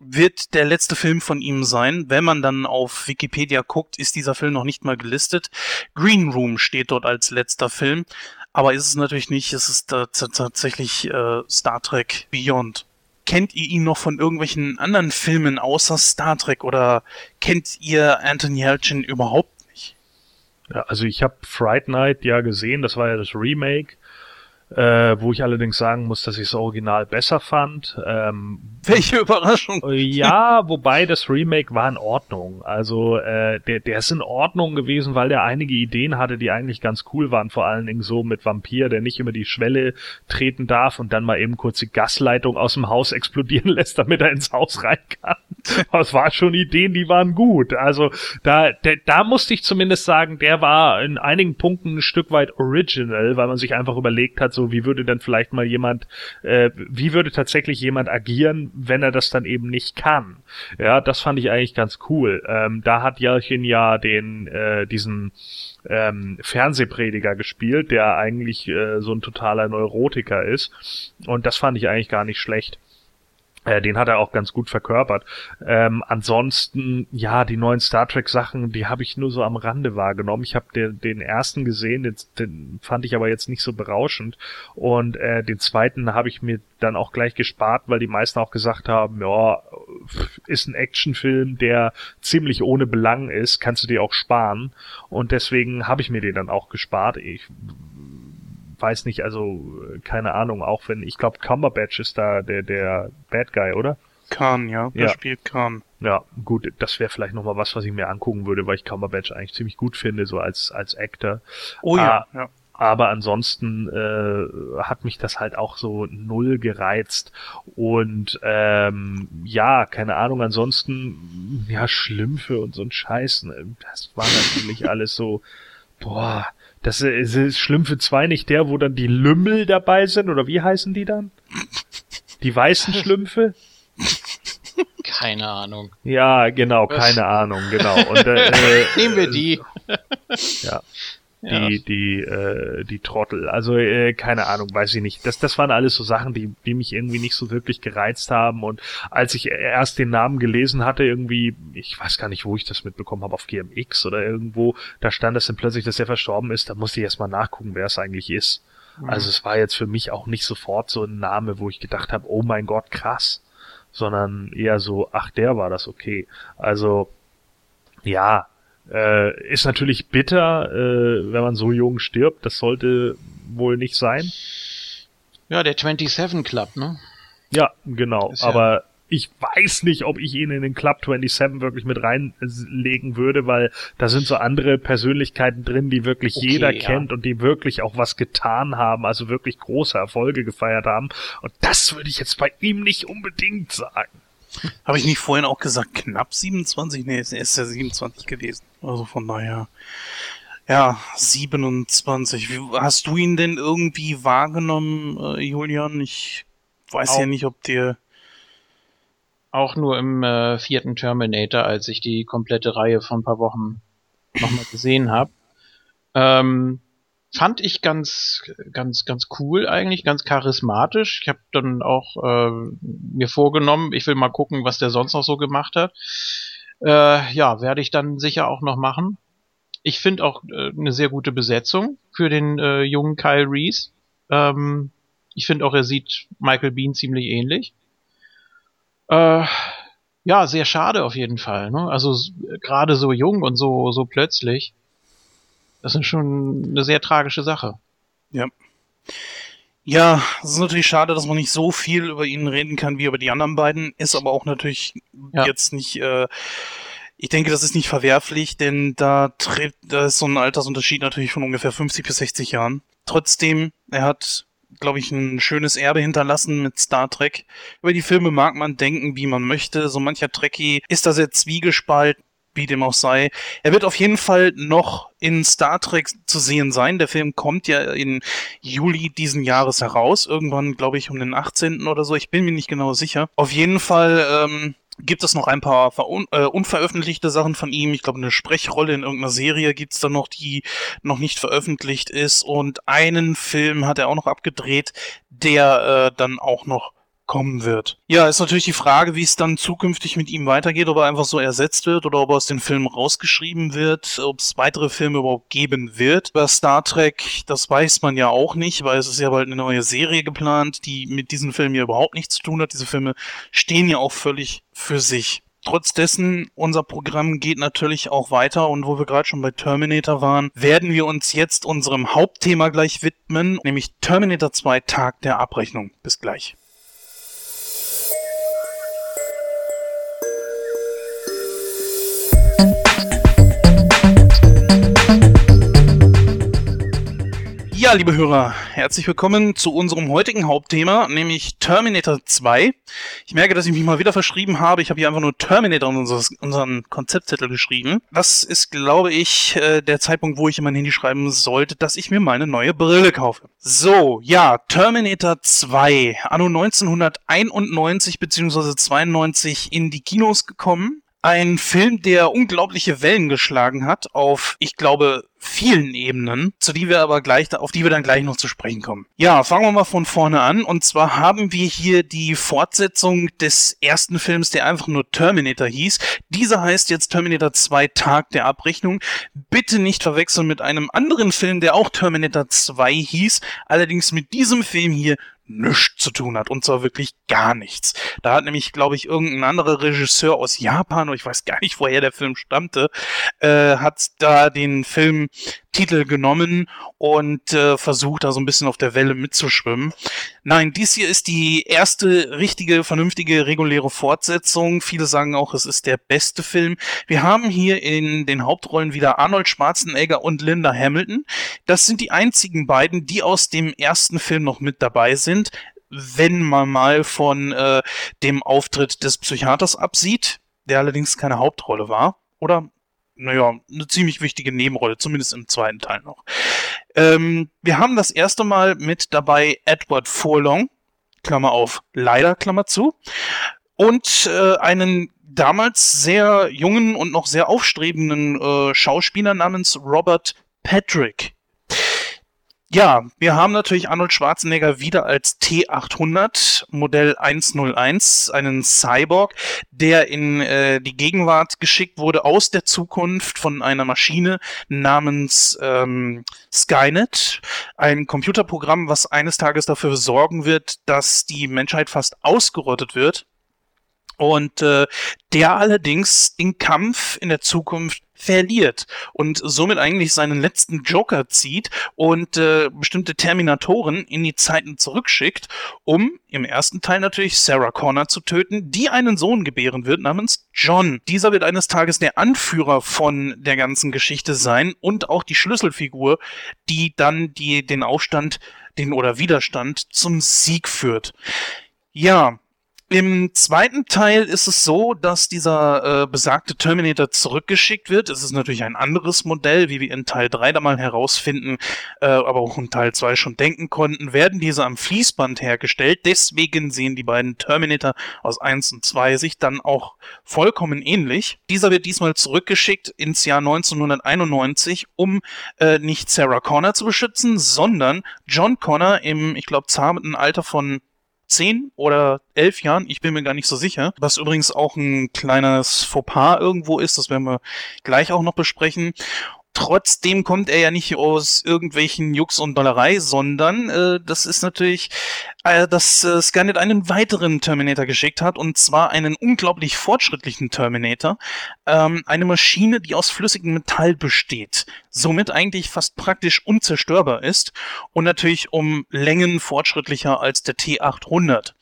[SPEAKER 4] wird der letzte Film von ihm sein. Wenn man dann auf Wikipedia guckt, ist dieser Film noch nicht mal gelistet. Green Room steht dort als letzter Film. Aber ist es natürlich nicht, es ist tatsächlich äh, Star Trek Beyond. Kennt ihr ihn noch von irgendwelchen anderen Filmen außer Star Trek oder kennt ihr Anthony Yelchin überhaupt nicht?
[SPEAKER 6] Ja, also ich habe Fright Night ja gesehen, das war ja das Remake äh, wo ich allerdings sagen muss, dass ich das Original besser fand. Ähm,
[SPEAKER 4] Welche Überraschung!
[SPEAKER 6] Äh, ja, wobei das Remake war in Ordnung. Also äh, der, der ist in Ordnung gewesen, weil der einige Ideen hatte, die eigentlich ganz cool waren. Vor allen Dingen so mit Vampir, der nicht immer die Schwelle treten darf und dann mal eben kurz die Gasleitung aus dem Haus explodieren lässt, damit er ins Haus rein kann. Das war schon Ideen, die waren gut. Also da, der, da musste ich zumindest sagen, der war in einigen Punkten ein Stück weit original, weil man sich einfach überlegt hat, so wie würde denn vielleicht mal jemand, äh, wie würde tatsächlich jemand agieren, wenn er das dann eben nicht kann. Ja, das fand ich eigentlich ganz cool. Ähm, da hat Jelchin ja den, äh, diesen ähm, Fernsehprediger gespielt, der eigentlich äh, so ein totaler Neurotiker ist. Und das fand ich eigentlich gar nicht schlecht. Äh, den hat er auch ganz gut verkörpert. Ähm, ansonsten, ja, die neuen Star Trek Sachen, die habe ich nur so am Rande wahrgenommen. Ich habe den, den ersten gesehen, den, den fand ich aber jetzt nicht so berauschend. Und äh, den zweiten habe ich mir dann auch gleich gespart, weil die meisten auch gesagt haben, ja, ist ein Actionfilm, der ziemlich ohne Belang ist, kannst du dir auch sparen. Und deswegen habe ich mir den dann auch gespart. Ich weiß nicht, also keine Ahnung, auch wenn, ich glaube Cumberbatch ist da der, der Bad Guy, oder?
[SPEAKER 4] Khan, ja, der
[SPEAKER 6] Ja.
[SPEAKER 4] spielt Khan.
[SPEAKER 6] Ja, gut, das wäre vielleicht nochmal was, was ich mir angucken würde, weil ich Cumberbatch eigentlich ziemlich gut finde, so als, als Actor.
[SPEAKER 4] Oh ja,
[SPEAKER 6] Ah,
[SPEAKER 4] ja.
[SPEAKER 6] Aber ansonsten äh, hat mich das halt auch so null gereizt. Und ähm, ja, keine Ahnung, ansonsten, ja, Schlümpfe und so ein Scheiß. ne, Das war natürlich alles so, boah, das ist, ist Schlümpfe 2 nicht der, wo dann die Lümmel dabei sind, oder wie heißen die dann? Die weißen Schlümpfe?
[SPEAKER 5] Keine Ahnung.
[SPEAKER 6] Ja, genau, keine Ahnung, genau. Und, äh,
[SPEAKER 5] Nehmen wir die.
[SPEAKER 6] Ja.
[SPEAKER 5] Ja.
[SPEAKER 6] die, die, äh, die Trottel. Also, äh, keine Ahnung, weiß ich nicht. Das, das waren alles so Sachen, die, die mich irgendwie nicht so wirklich gereizt haben. Und als ich erst den Namen gelesen hatte, irgendwie, ich weiß gar nicht, wo ich das mitbekommen habe, auf GMX oder irgendwo, da stand es dann plötzlich, dass er verstorben ist, da musste ich erstmal nachgucken, wer es eigentlich ist. Also es war jetzt für mich auch nicht sofort so ein Name, wo ich gedacht habe, oh mein Gott, krass. Sondern eher so, ach, der war das okay. Also, ja, äh, ist natürlich bitter, äh, wenn man so jung stirbt. Das sollte wohl nicht sein.
[SPEAKER 5] Ja, der 27 Club, ne?
[SPEAKER 6] Ja, genau.
[SPEAKER 5] Ja-
[SPEAKER 6] Aber ich weiß nicht, ob ich ihn in den Club 27 wirklich mit reinlegen würde, weil da sind so andere Persönlichkeiten drin, die wirklich
[SPEAKER 5] Okay,
[SPEAKER 6] jeder
[SPEAKER 5] ja.
[SPEAKER 6] kennt und die wirklich auch was getan haben, also wirklich große Erfolge gefeiert haben. Und das würde ich jetzt bei ihm nicht unbedingt sagen.
[SPEAKER 4] Habe ich nicht vorhin auch gesagt, knapp 27? Nee, es ist ja 27 gewesen. Also von daher. Ja, 27. Wie, hast du ihn denn irgendwie wahrgenommen, äh, Julian? Ich weiß
[SPEAKER 5] Auch-
[SPEAKER 4] ja nicht, ob dir.
[SPEAKER 5] Auch nur im äh, vierten Terminator, als ich die komplette Reihe vor ein paar Wochen nochmal gesehen habe. Ähm, fand ich ganz, ganz, ganz cool eigentlich, ganz charismatisch. Ich habe dann auch äh, mir vorgenommen, ich will mal gucken, was der sonst noch so gemacht hat. Äh, ja, werde ich dann sicher auch noch machen. Ich finde auch äh, eine sehr gute Besetzung für den äh, jungen Kyle Reese. Ähm, Ich finde auch, er sieht Michael Bean ziemlich ähnlich. Äh, ja, sehr schade auf jeden Fall. Ne? Also gerade so jung und so, so plötzlich. Das ist schon eine sehr tragische Sache.
[SPEAKER 4] Ja. Ja, es ist natürlich schade, dass man nicht so viel über ihn reden kann wie über die anderen beiden. Ist aber auch natürlich
[SPEAKER 5] Ja.
[SPEAKER 4] jetzt nicht. Äh, ich denke, das ist nicht verwerflich, denn da, da ist so ein Altersunterschied natürlich von ungefähr 50 bis 60 Jahren. Trotzdem, er hat, glaube ich, ein schönes Erbe hinterlassen mit Star Trek. Über die Filme mag man denken, wie man möchte. So mancher Trekkie ist da sehr zwiegespalten, wie dem auch sei. Er wird auf jeden Fall noch in Star Trek zu sehen sein. Der Film kommt ja in Juli diesen Jahres heraus. Irgendwann, glaube ich, um den 18. oder so. Ich bin mir nicht genau sicher. Auf jeden Fall ähm, gibt es noch ein paar verun äh, unveröffentlichte Sachen von ihm. Ich glaube, eine Sprechrolle in irgendeiner Serie gibt es da noch, die noch nicht veröffentlicht ist. Und einen Film hat er auch noch abgedreht, der äh, dann auch noch kommen wird. Ja, ist natürlich die Frage, wie es dann zukünftig mit ihm weitergeht, ob er einfach so ersetzt wird oder ob er aus den Filmen rausgeschrieben wird, ob es weitere Filme überhaupt geben wird. Bei Star Trek, das weiß man ja auch nicht, weil es ist ja bald eine neue Serie geplant, die mit diesen Filmen ja überhaupt nichts zu tun hat. Diese Filme stehen ja auch völlig für sich. Trotz dessen, unser Programm geht natürlich auch weiter und wo wir gerade schon bei Terminator waren, werden wir uns jetzt unserem Hauptthema gleich widmen, nämlich Terminator 2 Tag der Abrechnung. Bis gleich. Ja, liebe Hörer, herzlich willkommen zu unserem heutigen Hauptthema, nämlich Terminator 2. Ich merke, dass ich mich mal wieder verschrieben habe. Ich habe hier einfach nur Terminator in unseren Konzeptzettel geschrieben. Das ist, glaube ich, äh, der Zeitpunkt, wo ich in mein Handy schreiben sollte, dass ich mir meine neue Brille kaufe. So, ja, Terminator 2, anno 1991 bzw. 92 in die Kinos gekommen. Ein Film, der unglaubliche Wellen geschlagen hat auf, ich glaube, vielen Ebenen, zu die wir aber gleich, auf die wir dann gleich noch zu sprechen kommen. Ja, fangen wir mal von vorne an. Und zwar haben wir hier die Fortsetzung des ersten Films, der einfach nur Terminator hieß. Dieser heißt jetzt Terminator 2 Tag der Abrechnung. Bitte nicht verwechseln mit einem anderen Film, der auch Terminator 2 hieß, allerdings mit diesem Film hier nichts zu tun hat. Und zwar wirklich gar nichts. Da hat nämlich, glaube ich, irgendein anderer Regisseur aus Japan, oder ich weiß gar nicht, woher der Film stammte, äh, hat da den Filmtitel genommen und äh, versucht, da so ein bisschen auf der Welle mitzuschwimmen. Nein, dies hier ist die erste richtige, vernünftige, reguläre Fortsetzung. Viele sagen auch, es ist der beste Film. Wir haben hier in den Hauptrollen wieder Arnold Schwarzenegger und Linda Hamilton. Das sind die einzigen beiden, die aus dem ersten Film noch mit dabei sind wenn man mal von äh, dem Auftritt des Psychiaters absieht, der allerdings keine Hauptrolle war. Oder, naja, eine ziemlich wichtige Nebenrolle, zumindest im zweiten Teil noch. Ähm, wir haben das erste Mal mit dabei Edward Furlong, Klammer auf, leider, Klammer zu, und äh, einen damals sehr jungen und noch sehr aufstrebenden äh, Schauspieler namens Robert Patrick. Ja, wir haben natürlich Arnold Schwarzenegger wieder als T800 Modell 101, einen Cyborg, der in äh, die Gegenwart geschickt wurde aus der Zukunft von einer Maschine namens ähm, Skynet, ein Computerprogramm, was eines Tages dafür sorgen wird, dass die Menschheit fast ausgerottet wird. Und äh, der allerdings den Kampf in der Zukunft verliert und somit eigentlich seinen letzten Joker zieht und äh, bestimmte Terminatoren in die Zeiten zurückschickt, um im ersten Teil natürlich Sarah Connor zu töten, die einen Sohn gebären wird namens John. Dieser wird eines Tages der Anführer von der ganzen Geschichte sein und auch die Schlüsselfigur, die dann die, den Aufstand, den oder Widerstand zum Sieg führt. Ja, im zweiten Teil ist es so, dass dieser äh, besagte Terminator zurückgeschickt wird. Es ist natürlich ein anderes Modell, wie wir in Teil 3 da mal herausfinden, äh, aber auch in Teil 2 schon denken konnten, werden diese am Fließband hergestellt. Deswegen sehen die beiden Terminator aus 1 und 2 sich dann auch vollkommen ähnlich. Dieser wird diesmal zurückgeschickt ins Jahr 1991, um äh, nicht Sarah Connor zu beschützen, sondern John Connor im, ich glaube, zarten Alter von zehn oder elf Jahren, ich bin mir gar nicht so sicher. Was übrigens auch ein kleines Fauxpas irgendwo ist, das werden wir gleich auch noch besprechen. Trotzdem kommt er ja nicht aus irgendwelchen Jux und Dollerei, sondern äh, das ist natürlich, äh, dass äh, Skynet einen weiteren Terminator geschickt hat, und zwar einen unglaublich fortschrittlichen Terminator. Ähm, eine Maschine, die aus flüssigem Metall besteht, somit eigentlich fast praktisch unzerstörbar ist und natürlich um Längen fortschrittlicher als der T800.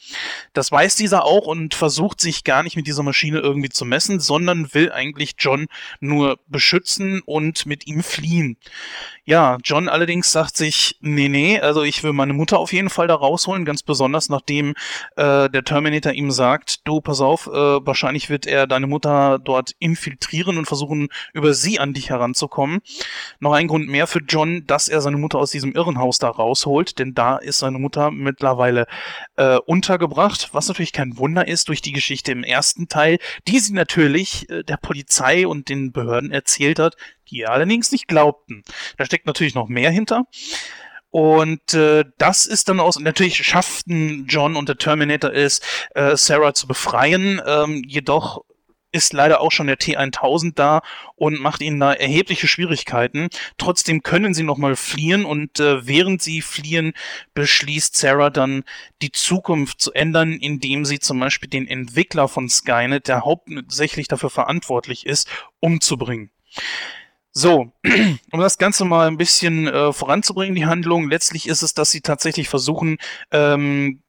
[SPEAKER 4] Das weiß dieser auch und versucht sich gar nicht mit dieser Maschine irgendwie zu messen, sondern will eigentlich John nur beschützen und mit ihm fliehen. Ja, John allerdings sagt sich, nee, nee, also ich will meine Mutter auf jeden Fall da rausholen, ganz besonders nachdem äh, der Terminator ihm sagt, du, pass auf, äh, wahrscheinlich wird er deine Mutter dort infiltrieren und versuchen, über sie an dich heranzukommen. Noch ein Grund mehr für John, dass er seine Mutter aus diesem Irrenhaus da rausholt, denn da ist seine Mutter mittlerweile äh, untergebracht, was natürlich kein Wunder ist durch die Geschichte im ersten Teil, die sie natürlich äh, der Polizei und den Behörden erzählt hat, die allerdings nicht glaubten. Da steckt natürlich noch mehr hinter. Und äh, das ist dann aus. Natürlich schafften John und der Terminator es, äh, Sarah zu befreien. Ähm, jedoch ist leider auch schon der T1000 da und macht ihnen da erhebliche Schwierigkeiten. Trotzdem können sie nochmal fliehen und äh, während sie fliehen, beschließt Sarah dann die Zukunft zu ändern, indem sie zum Beispiel den Entwickler von Skynet, der hauptsächlich dafür verantwortlich ist, umzubringen. So, um das Ganze mal ein bisschen äh, voranzubringen, die Handlung, letztlich ist es, dass sie tatsächlich versuchen, ähm,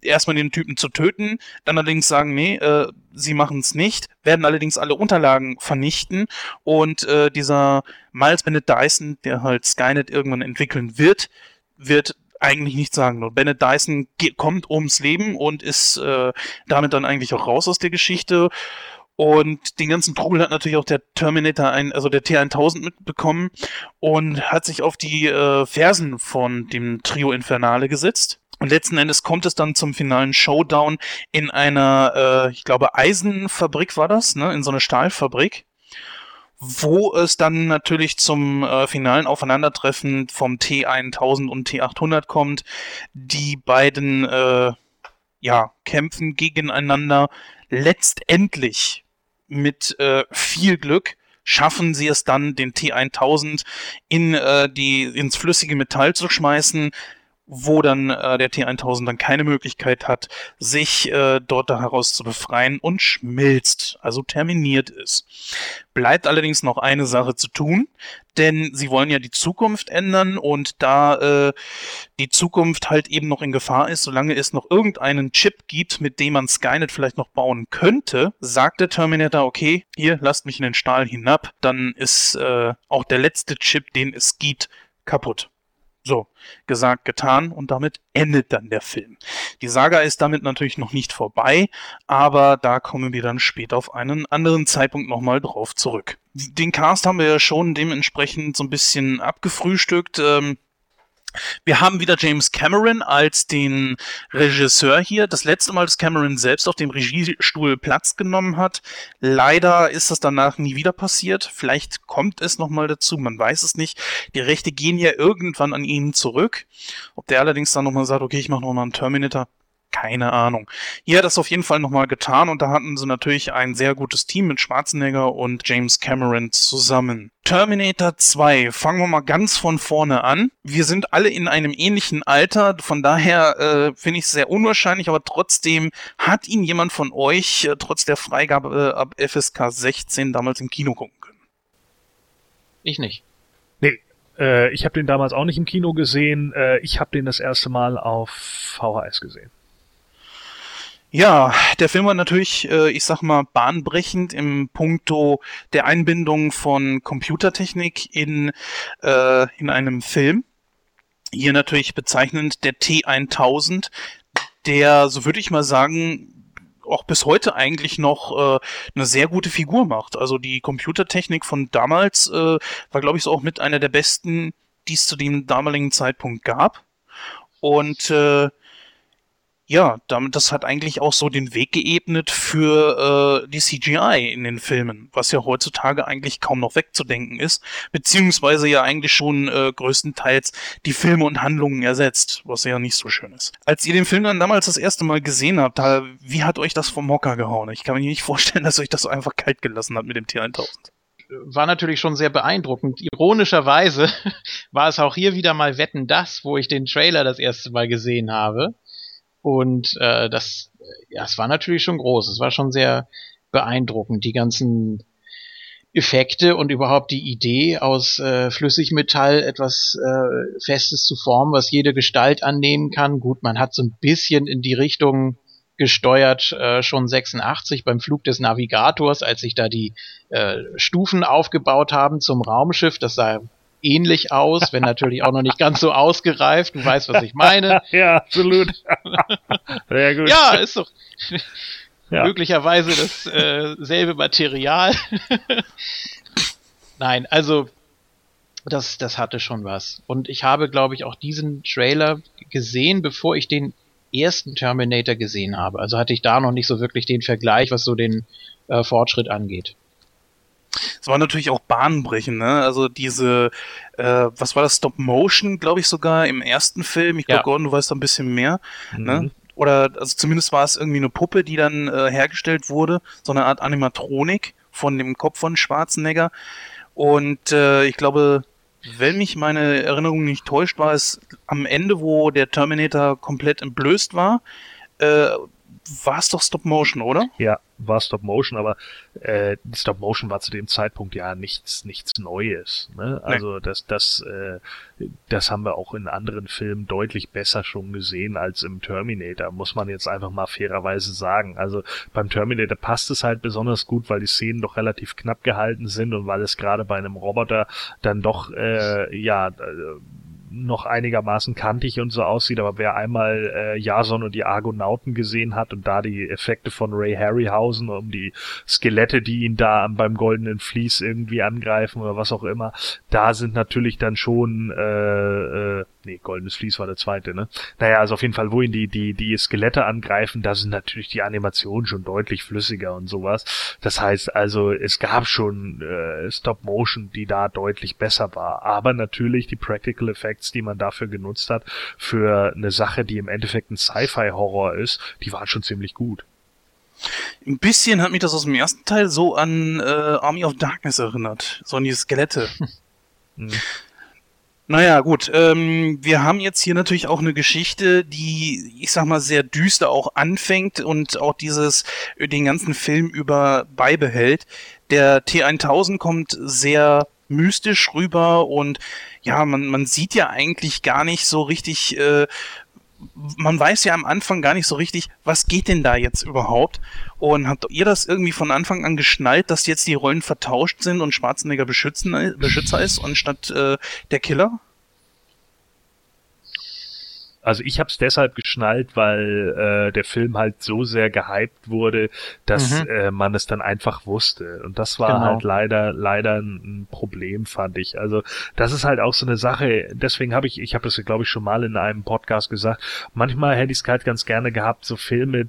[SPEAKER 4] erstmal den Typen zu töten, dann allerdings sagen, nee, äh, sie machen es nicht, werden allerdings alle Unterlagen vernichten und äh, dieser Miles Bennett Dyson, der halt Skynet irgendwann entwickeln wird, wird eigentlich nichts sagen. Nur Bennett Dyson kommt ums Leben und ist äh, damit dann eigentlich auch raus aus der Geschichte und den ganzen Trubel hat natürlich auch der Terminator, ein, also der T1000 mitbekommen und hat sich auf die äh, Fersen von dem Trio Infernale gesetzt. Und letzten Endes kommt es dann zum finalen Showdown in einer, äh, ich glaube, Eisenfabrik war das, ne? In so einer Stahlfabrik. Wo es dann natürlich zum äh, finalen Aufeinandertreffen vom T1000 und T800 kommt. Die beiden, äh, ja, kämpfen gegeneinander. Letztendlich mit äh, viel Glück schaffen sie es dann, den T1000 in äh, die ins flüssige Metall zu schmeißen, wo dann äh, der T1000 dann keine Möglichkeit hat, sich äh, dort heraus zu befreien und schmilzt, also terminiert ist. Bleibt allerdings noch eine Sache zu tun, denn sie wollen ja die Zukunft ändern und da äh, die Zukunft halt eben noch in Gefahr ist, solange es noch irgendeinen Chip gibt, mit dem man Skynet vielleicht noch bauen könnte, sagt der Terminator, okay, hier, lasst mich in den Stahl hinab, dann ist äh, auch der letzte Chip, den es gibt, kaputt. So, gesagt, getan und damit endet dann der Film. Die Saga ist damit natürlich noch nicht vorbei, aber da kommen wir dann später auf einen anderen Zeitpunkt nochmal drauf zurück. Den Cast haben wir ja schon dementsprechend so ein bisschen abgefrühstückt. Ähm, wir haben wieder James Cameron als den Regisseur hier. Das letzte Mal, dass Cameron selbst auf dem Regiestuhl Platz genommen hat. Leider ist das danach nie wieder passiert. Vielleicht kommt es nochmal dazu, man weiß es nicht. Die Rechte gehen ja irgendwann an ihn zurück. Ob der allerdings dann nochmal sagt, okay, ich mache nochmal einen Terminator, keine Ahnung. Hier hat das auf jeden Fall nochmal getan und da hatten sie natürlich ein sehr gutes Team mit Schwarzenegger und James Cameron zusammen. Terminator 2, fangen wir mal ganz von vorne an. Wir sind alle in einem ähnlichen Alter, von daher äh, finde ich es sehr unwahrscheinlich, aber trotzdem hat ihn jemand von euch äh, trotz der Freigabe äh, ab FSK 16 damals im Kino gucken können.
[SPEAKER 5] Ich nicht.
[SPEAKER 6] Nee, äh, ich habe den damals auch nicht im Kino gesehen. Äh, ich habe den das erste Mal auf VHS gesehen.
[SPEAKER 4] Ja, der Film war natürlich, äh, ich sag mal, bahnbrechend im Punkto der Einbindung von Computertechnik in, äh, in einem Film. Hier natürlich bezeichnend der T1000, der, so würde ich mal sagen, auch bis heute eigentlich noch äh, eine sehr gute Figur macht. Also die Computertechnik von damals äh, war, glaube ich, so auch mit einer der besten, die es zu dem damaligen Zeitpunkt gab. Und äh, ja, damit das hat eigentlich auch so den Weg geebnet für äh, die CGI in den Filmen, was ja heutzutage eigentlich kaum noch wegzudenken ist, beziehungsweise ja eigentlich schon äh, größtenteils die Filme und Handlungen ersetzt, was ja nicht so schön ist. Als ihr den Film dann damals das erste Mal gesehen habt, wie hat euch das vom Mocker gehauen? Ich kann mir nicht vorstellen, dass euch das so einfach kalt gelassen hat mit dem T1000.
[SPEAKER 5] war natürlich schon sehr beeindruckend. Ironischerweise war es auch hier wieder mal Wetten das, wo ich den Trailer das erste Mal gesehen habe. Und äh, das, ja, es war natürlich schon groß. Es war schon sehr beeindruckend, die ganzen Effekte und überhaupt die Idee, aus äh, Flüssigmetall etwas äh, Festes zu formen, was jede Gestalt annehmen kann. Gut, man hat so ein bisschen in die Richtung gesteuert, äh, schon 86 beim Flug des Navigators, als sich da die äh, Stufen aufgebaut haben zum Raumschiff. Das sah ähnlich aus, wenn natürlich auch noch nicht ganz so ausgereift. Du weißt, was ich meine.
[SPEAKER 6] ja, absolut.
[SPEAKER 5] Sehr gut. Ja, ist doch ja. möglicherweise dasselbe äh, Material. Nein, also das, das hatte schon was. Und ich habe, glaube ich, auch diesen Trailer gesehen, bevor ich den ersten Terminator gesehen habe. Also hatte ich da noch nicht so wirklich den Vergleich, was so den äh, Fortschritt angeht.
[SPEAKER 4] Es war natürlich auch bahnbrechend, ne? Also diese, äh, was war das, Stop Motion, glaube ich sogar im ersten Film. Ich glaube, ja. Gordon, du weißt da ein bisschen mehr. Ne? Mhm. Ne? Oder also zumindest war es irgendwie eine Puppe, die dann äh, hergestellt wurde, so eine Art Animatronik von dem Kopf von Schwarzenegger. Und äh, ich glaube, wenn mich meine Erinnerung nicht täuscht, war es am Ende, wo der Terminator komplett entblößt war, äh, war es doch Stop Motion, oder?
[SPEAKER 6] Ja, war Stop Motion, aber äh, Stop Motion war zu dem Zeitpunkt ja nichts nichts Neues. Ne? Also nee. das das äh, das haben wir auch in anderen Filmen deutlich besser schon gesehen als im Terminator, muss man jetzt einfach mal fairerweise sagen. Also beim Terminator passt es halt besonders gut, weil die Szenen doch relativ knapp gehalten sind und weil es gerade bei einem Roboter dann doch äh, ja äh, noch einigermaßen kantig und so aussieht, aber wer einmal äh, Jason und die Argonauten gesehen hat und da die Effekte von Ray Harryhausen um die Skelette, die ihn da beim goldenen Vlies irgendwie angreifen oder was auch immer, da sind natürlich dann schon äh, äh, nee, goldenes Vlies war der zweite, ne? Naja, also auf jeden Fall, wo ihn die, die, die Skelette angreifen, da sind natürlich die Animationen schon deutlich flüssiger und sowas. Das heißt also, es gab schon äh, Stop Motion, die da deutlich besser war. Aber natürlich die Practical Effects, die man dafür genutzt hat, für eine Sache, die im Endeffekt ein Sci-Fi-Horror ist, die waren schon ziemlich gut.
[SPEAKER 4] Ein bisschen hat mich das aus dem ersten Teil so an äh, Army of Darkness erinnert. So an die Skelette. Hm. Naja, gut. Ähm, wir haben jetzt hier natürlich auch eine Geschichte, die, ich sag mal, sehr düster auch anfängt und auch dieses, äh, den ganzen Film über beibehält. Der T1000 kommt sehr mystisch rüber und ja, man, man sieht ja eigentlich gar nicht so richtig, äh, man weiß ja am Anfang gar nicht so richtig, was geht denn da jetzt überhaupt? Und habt ihr das irgendwie von Anfang an geschnallt, dass jetzt die Rollen vertauscht sind und Schwarzenegger Beschützen, Beschützer ist anstatt äh, der Killer?
[SPEAKER 6] Also ich habe es deshalb geschnallt, weil äh, der Film halt so sehr gehypt wurde, dass mhm. äh, man es dann einfach wusste. Und das war genau. halt leider leider ein Problem, fand ich. Also das ist halt auch so eine Sache. Deswegen habe ich, ich habe das glaube ich schon mal in einem Podcast gesagt. Manchmal hätte ich es halt ganz gerne gehabt, so Filme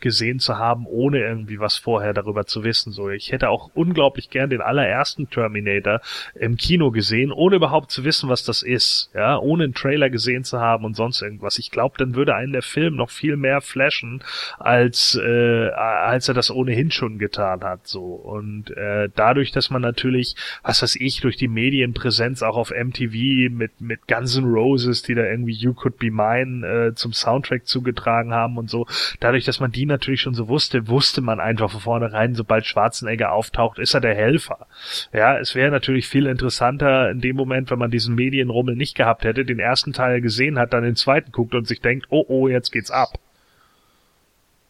[SPEAKER 6] gesehen zu haben, ohne irgendwie was vorher darüber zu wissen. So, ich hätte auch unglaublich gern den allerersten Terminator im Kino gesehen, ohne überhaupt zu wissen, was das ist. Ja, ohne einen Trailer gesehen zu haben und sonst irgendwas. Ich glaube, dann würde einen der Film noch viel mehr flashen, als äh, als er das ohnehin schon getan hat. So und äh, dadurch, dass man natürlich, was weiß ich, durch die Medienpräsenz auch auf MTV mit mit Guns N' Roses, die da irgendwie You Could Be Mine äh, zum Soundtrack zugetragen haben und so, dadurch, dass man die natürlich schon so wusste, wusste man einfach von vornherein, sobald Schwarzenegger auftaucht, ist er der Helfer. Ja, es wäre natürlich viel interessanter in dem Moment, wenn man diesen Medienrummel nicht gehabt hätte, den ersten Teil gesehen hat, dann den zweiten guckt und sich denkt, oh oh, jetzt geht's ab.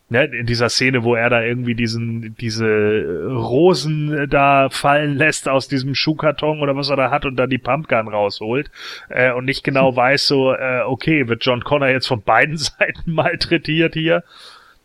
[SPEAKER 6] Ne, in dieser Szene, wo er da irgendwie diesen, diese Rosen da fallen lässt aus diesem Schuhkarton oder was er da hat und dann die Pumpgun rausholt äh, und nicht genau weiß so, äh, okay, wird John Connor jetzt von beiden Seiten malträtiert hier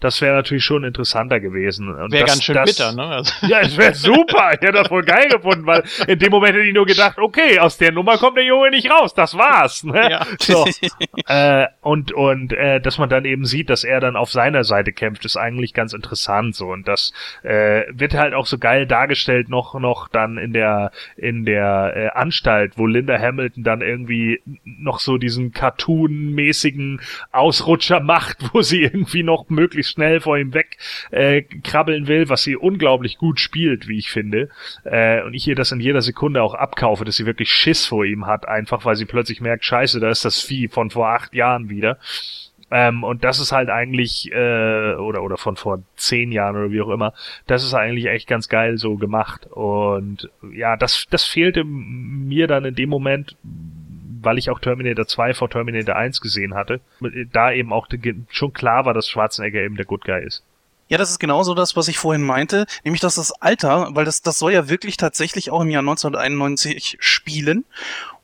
[SPEAKER 6] das wäre natürlich schon interessanter gewesen.
[SPEAKER 5] Wäre ganz schön das, bitter, ne? Also.
[SPEAKER 6] Ja, es wäre super. Ich hätte das voll geil gefunden, weil in dem Moment hätte ich nur gedacht, okay, aus der Nummer kommt der Junge nicht raus. Das war's. Ne? Ja. So. äh, und und äh, dass man dann eben sieht, dass er dann auf seiner Seite kämpft, ist eigentlich ganz interessant so. Und das äh, wird halt auch so geil dargestellt noch noch dann in der in der äh, Anstalt, wo Linda Hamilton dann irgendwie noch so diesen Cartoon-mäßigen Ausrutscher macht, wo sie irgendwie noch möglichst schnell vor ihm weg äh, krabbeln will, was sie unglaublich gut spielt, wie ich finde. Äh, und ich ihr das in jeder Sekunde auch abkaufe, dass sie wirklich Schiss vor ihm hat, einfach weil sie plötzlich merkt, scheiße, da ist das Vieh von vor acht Jahren wieder. Ähm, und das ist halt eigentlich, äh, oder, oder von vor zehn Jahren oder wie auch immer, das ist eigentlich echt ganz geil so gemacht. Und ja, das, das fehlte mir dann in dem Moment, weil ich auch Terminator 2 vor Terminator 1 gesehen hatte, da eben auch schon klar war, dass Schwarzenegger eben der Good Guy ist.
[SPEAKER 4] Ja, das ist genauso das, was ich vorhin meinte, nämlich dass das Alter, weil das, das soll ja wirklich tatsächlich auch im Jahr 1991 spielen.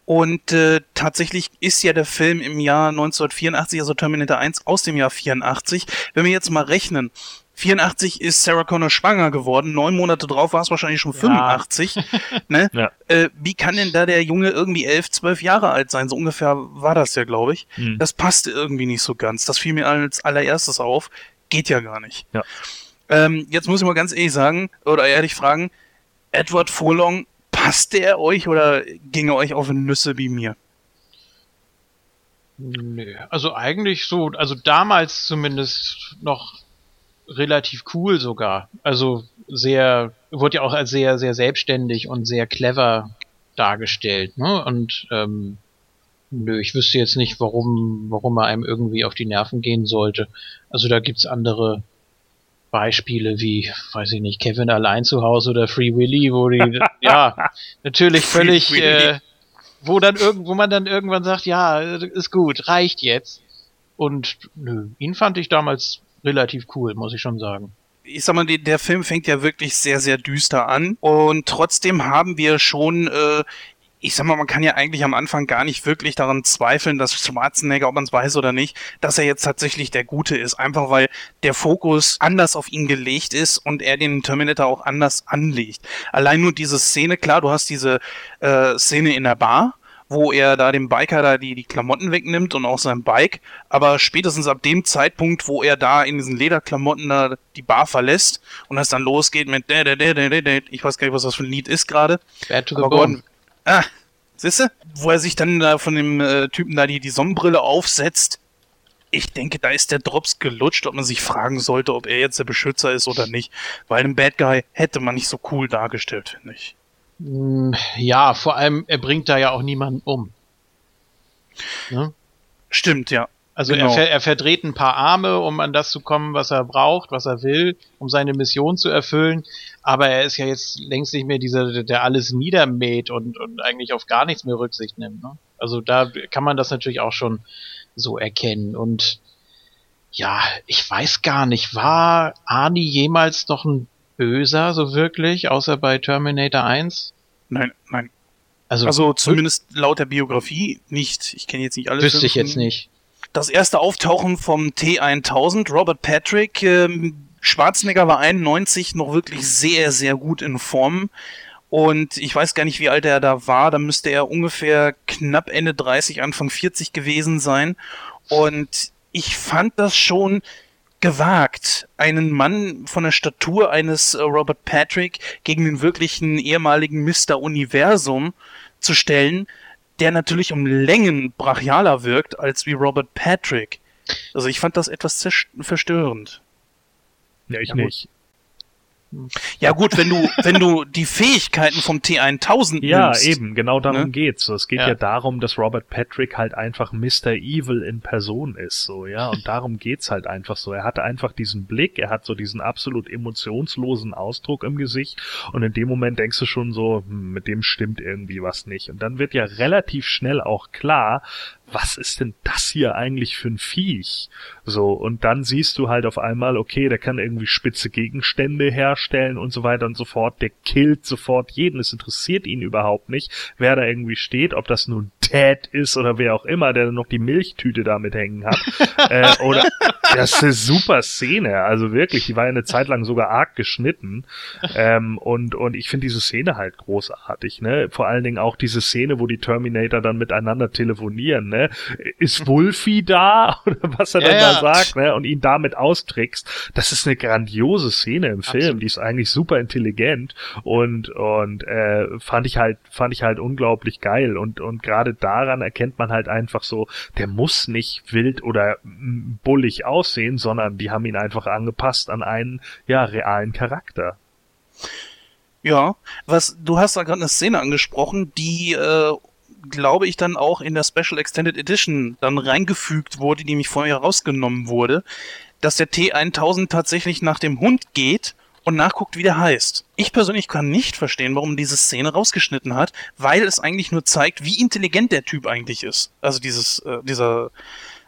[SPEAKER 4] Und äh, tatsächlich ist ja der Film im Jahr 1984, also Terminator 1 aus dem Jahr 84. Wenn wir jetzt mal rechnen, 84 ist Sarah Connor schwanger geworden, neun Monate drauf war es wahrscheinlich schon 85. Ja. ne? Ja. Äh, wie kann denn da der Junge irgendwie elf, zwölf Jahre alt sein? So ungefähr war das ja, glaube ich. Mhm. Das passte irgendwie nicht so ganz. Das fiel mir als allererstes auf. Geht ja gar nicht. Ja. Ähm, jetzt muss ich mal ganz ehrlich sagen, oder ehrlich fragen, Edward Furlong Passte er euch oder ging er euch auf Nüsse wie mir?
[SPEAKER 5] Nö, also eigentlich so, also damals zumindest noch relativ cool sogar. Also sehr, wurde ja auch als sehr, sehr selbstständig und sehr clever dargestellt, ne? Und ähm, nö, ich wüsste jetzt nicht, warum, warum er einem irgendwie auf die Nerven gehen sollte. Also da gibt's andere Beispiele wie, weiß ich nicht, Kevin allein zu Hause oder Free Willy, wo die, ja, natürlich völlig, äh, wo dann irgendwo man dann irgendwann sagt, ja, ist gut, reicht jetzt. Und nö, ihn fand ich damals relativ cool, muss ich schon sagen
[SPEAKER 4] ich sag mal, der Film fängt ja wirklich sehr, sehr düster an. Und trotzdem haben wir schon äh, ich sag mal, man kann ja eigentlich am Anfang gar nicht wirklich daran zweifeln, dass Schwarzenegger, ob man es weiß oder nicht, dass er jetzt tatsächlich der Gute ist. Einfach weil der Fokus anders auf ihn gelegt ist und er den Terminator auch anders anlegt. Allein nur diese Szene, klar, du hast diese äh, Szene in der Bar, wo er da dem Biker da die, die Klamotten wegnimmt und auch sein Bike. Aber spätestens ab dem Zeitpunkt, wo er da in diesen Lederklamotten da die Bar verlässt und es dann losgeht mit ich weiß gar nicht, was das für ein Lied ist gerade.
[SPEAKER 5] Bad to the Bone.
[SPEAKER 4] Ah, siehste? Wo er sich dann da von dem äh, Typen da die, die Sonnenbrille aufsetzt. Ich denke, da ist der Drops gelutscht, ob man sich fragen sollte, ob er jetzt der Beschützer ist oder nicht. Weil einen Bad Guy hätte man nicht so cool dargestellt, finde ich.
[SPEAKER 5] Hm, ja, vor allem, er bringt da ja auch niemanden um.
[SPEAKER 4] Ne? Stimmt, ja.
[SPEAKER 5] Also genau. er, ver er verdreht ein paar Arme, um an das zu kommen, was er braucht, was er will, um seine Mission zu erfüllen. Aber er ist ja jetzt längst nicht mehr dieser, der alles niedermäht und, und eigentlich auf gar nichts mehr Rücksicht nimmt. Ne? Also da kann man das natürlich auch schon so erkennen. Und ja, ich weiß gar nicht, war Arnie jemals noch ein Böser, so wirklich, außer bei Terminator 1?
[SPEAKER 4] Nein, nein. Also, also zumindest laut der Biografie nicht. Ich kenne jetzt nicht alles.
[SPEAKER 5] Wüsste ich jetzt nicht
[SPEAKER 4] das erste Auftauchen vom T1000, Robert Patrick. Ähm, Schwarzenegger war 91 noch wirklich sehr, sehr gut in Form. Und ich weiß gar nicht, wie alt er da war. Da müsste er ungefähr knapp Ende 30, Anfang 40 gewesen sein. Und ich fand das schon gewagt, einen Mann von der Statur eines äh, Robert Patrick gegen den wirklichen ehemaligen Mr. Universum zu stellen, der natürlich um Längen brachialer wirkt als wie Robert Patrick. Also ich fand das etwas verstörend.
[SPEAKER 6] Ja, ich ja, nicht.
[SPEAKER 4] Ja gut, wenn du wenn du die Fähigkeiten vom T1000
[SPEAKER 6] Ja, nimmst, eben, genau darum ne? geht's. Es geht ja. ja. darum, dass Robert Patrick halt einfach Mr. Evil in Person ist, so, ja, und darum geht's halt einfach so. Er hat einfach diesen Blick, er hat so diesen absolut emotionslosen Ausdruck im Gesicht und in dem Moment denkst du schon so, hm, mit dem stimmt irgendwie was nicht. Und dann wird ja relativ schnell auch klar, was ist denn das hier eigentlich für ein Viech? So, und dann siehst du halt auf einmal, okay, der kann irgendwie spitze Gegenstände herstellen und so weiter und so fort. Der killt sofort jeden. Es interessiert ihn überhaupt nicht, wer da irgendwie steht, ob das nun Dad ist oder wer auch immer, der noch die Milchtüte damit hängen hat. äh, oder das ist eine super Szene. Also wirklich, die war ja eine Zeit lang sogar arg geschnitten. Ähm, und, und ich finde diese Szene halt großartig, ne? Vor allen Dingen auch diese Szene, wo die Terminator dann miteinander telefonieren, ne? Ist Wolfie da? Oder was er ja, dann ja. da sagt, ne? Und ihn damit austrickst. Das ist eine grandiose Szene im Film. Absolut. Die ist eigentlich super intelligent und, und äh, fand ich halt, fand ich halt unglaublich geil. Und, und gerade daran erkennt man halt einfach so, der muss nicht wild oder m, bullig aussehen, sondern die haben ihn einfach angepasst an einen ja realen Charakter.
[SPEAKER 4] Ja, was du hast da gerade eine Szene angesprochen, die äh, glaube ich dann auch in der Special Extended Edition dann reingefügt wurde, die mich vorher rausgenommen wurde, dass der T1000 tatsächlich nach dem Hund geht und nachguckt, wie der heißt. Ich persönlich kann nicht verstehen, warum diese Szene rausgeschnitten hat, weil es eigentlich nur zeigt, wie intelligent der Typ eigentlich ist. Also dieses, äh, dieser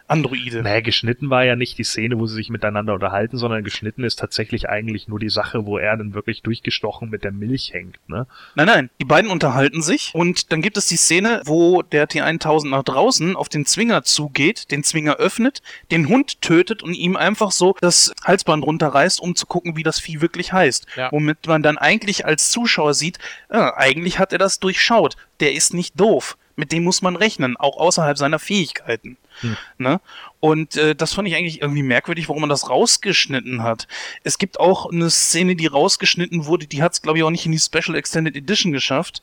[SPEAKER 4] Androide.
[SPEAKER 6] Naja, geschnitten war ja nicht die Szene, wo sie sich miteinander unterhalten, sondern geschnitten ist tatsächlich eigentlich nur die Sache, wo er dann wirklich durchgestochen mit der Milch hängt, ne?
[SPEAKER 4] Nein, nein, die beiden unterhalten sich und dann gibt es die Szene, wo der T1000 nach draußen auf den Zwinger zugeht, den Zwinger öffnet, den Hund tötet und ihm einfach so das Halsband runterreißt, um zu gucken, wie das Vieh wirklich heißt.
[SPEAKER 5] Ja.
[SPEAKER 4] Womit man dann eigentlich als Zuschauer sieht, äh, eigentlich hat er das durchschaut. Der ist nicht doof. Mit dem muss man rechnen, auch außerhalb seiner Fähigkeiten.
[SPEAKER 6] Hm.
[SPEAKER 4] Ne? Und äh, das fand ich eigentlich irgendwie merkwürdig, warum man das rausgeschnitten hat. Es gibt auch eine Szene, die rausgeschnitten wurde, die hat es, glaube ich, auch nicht in die Special Extended Edition geschafft.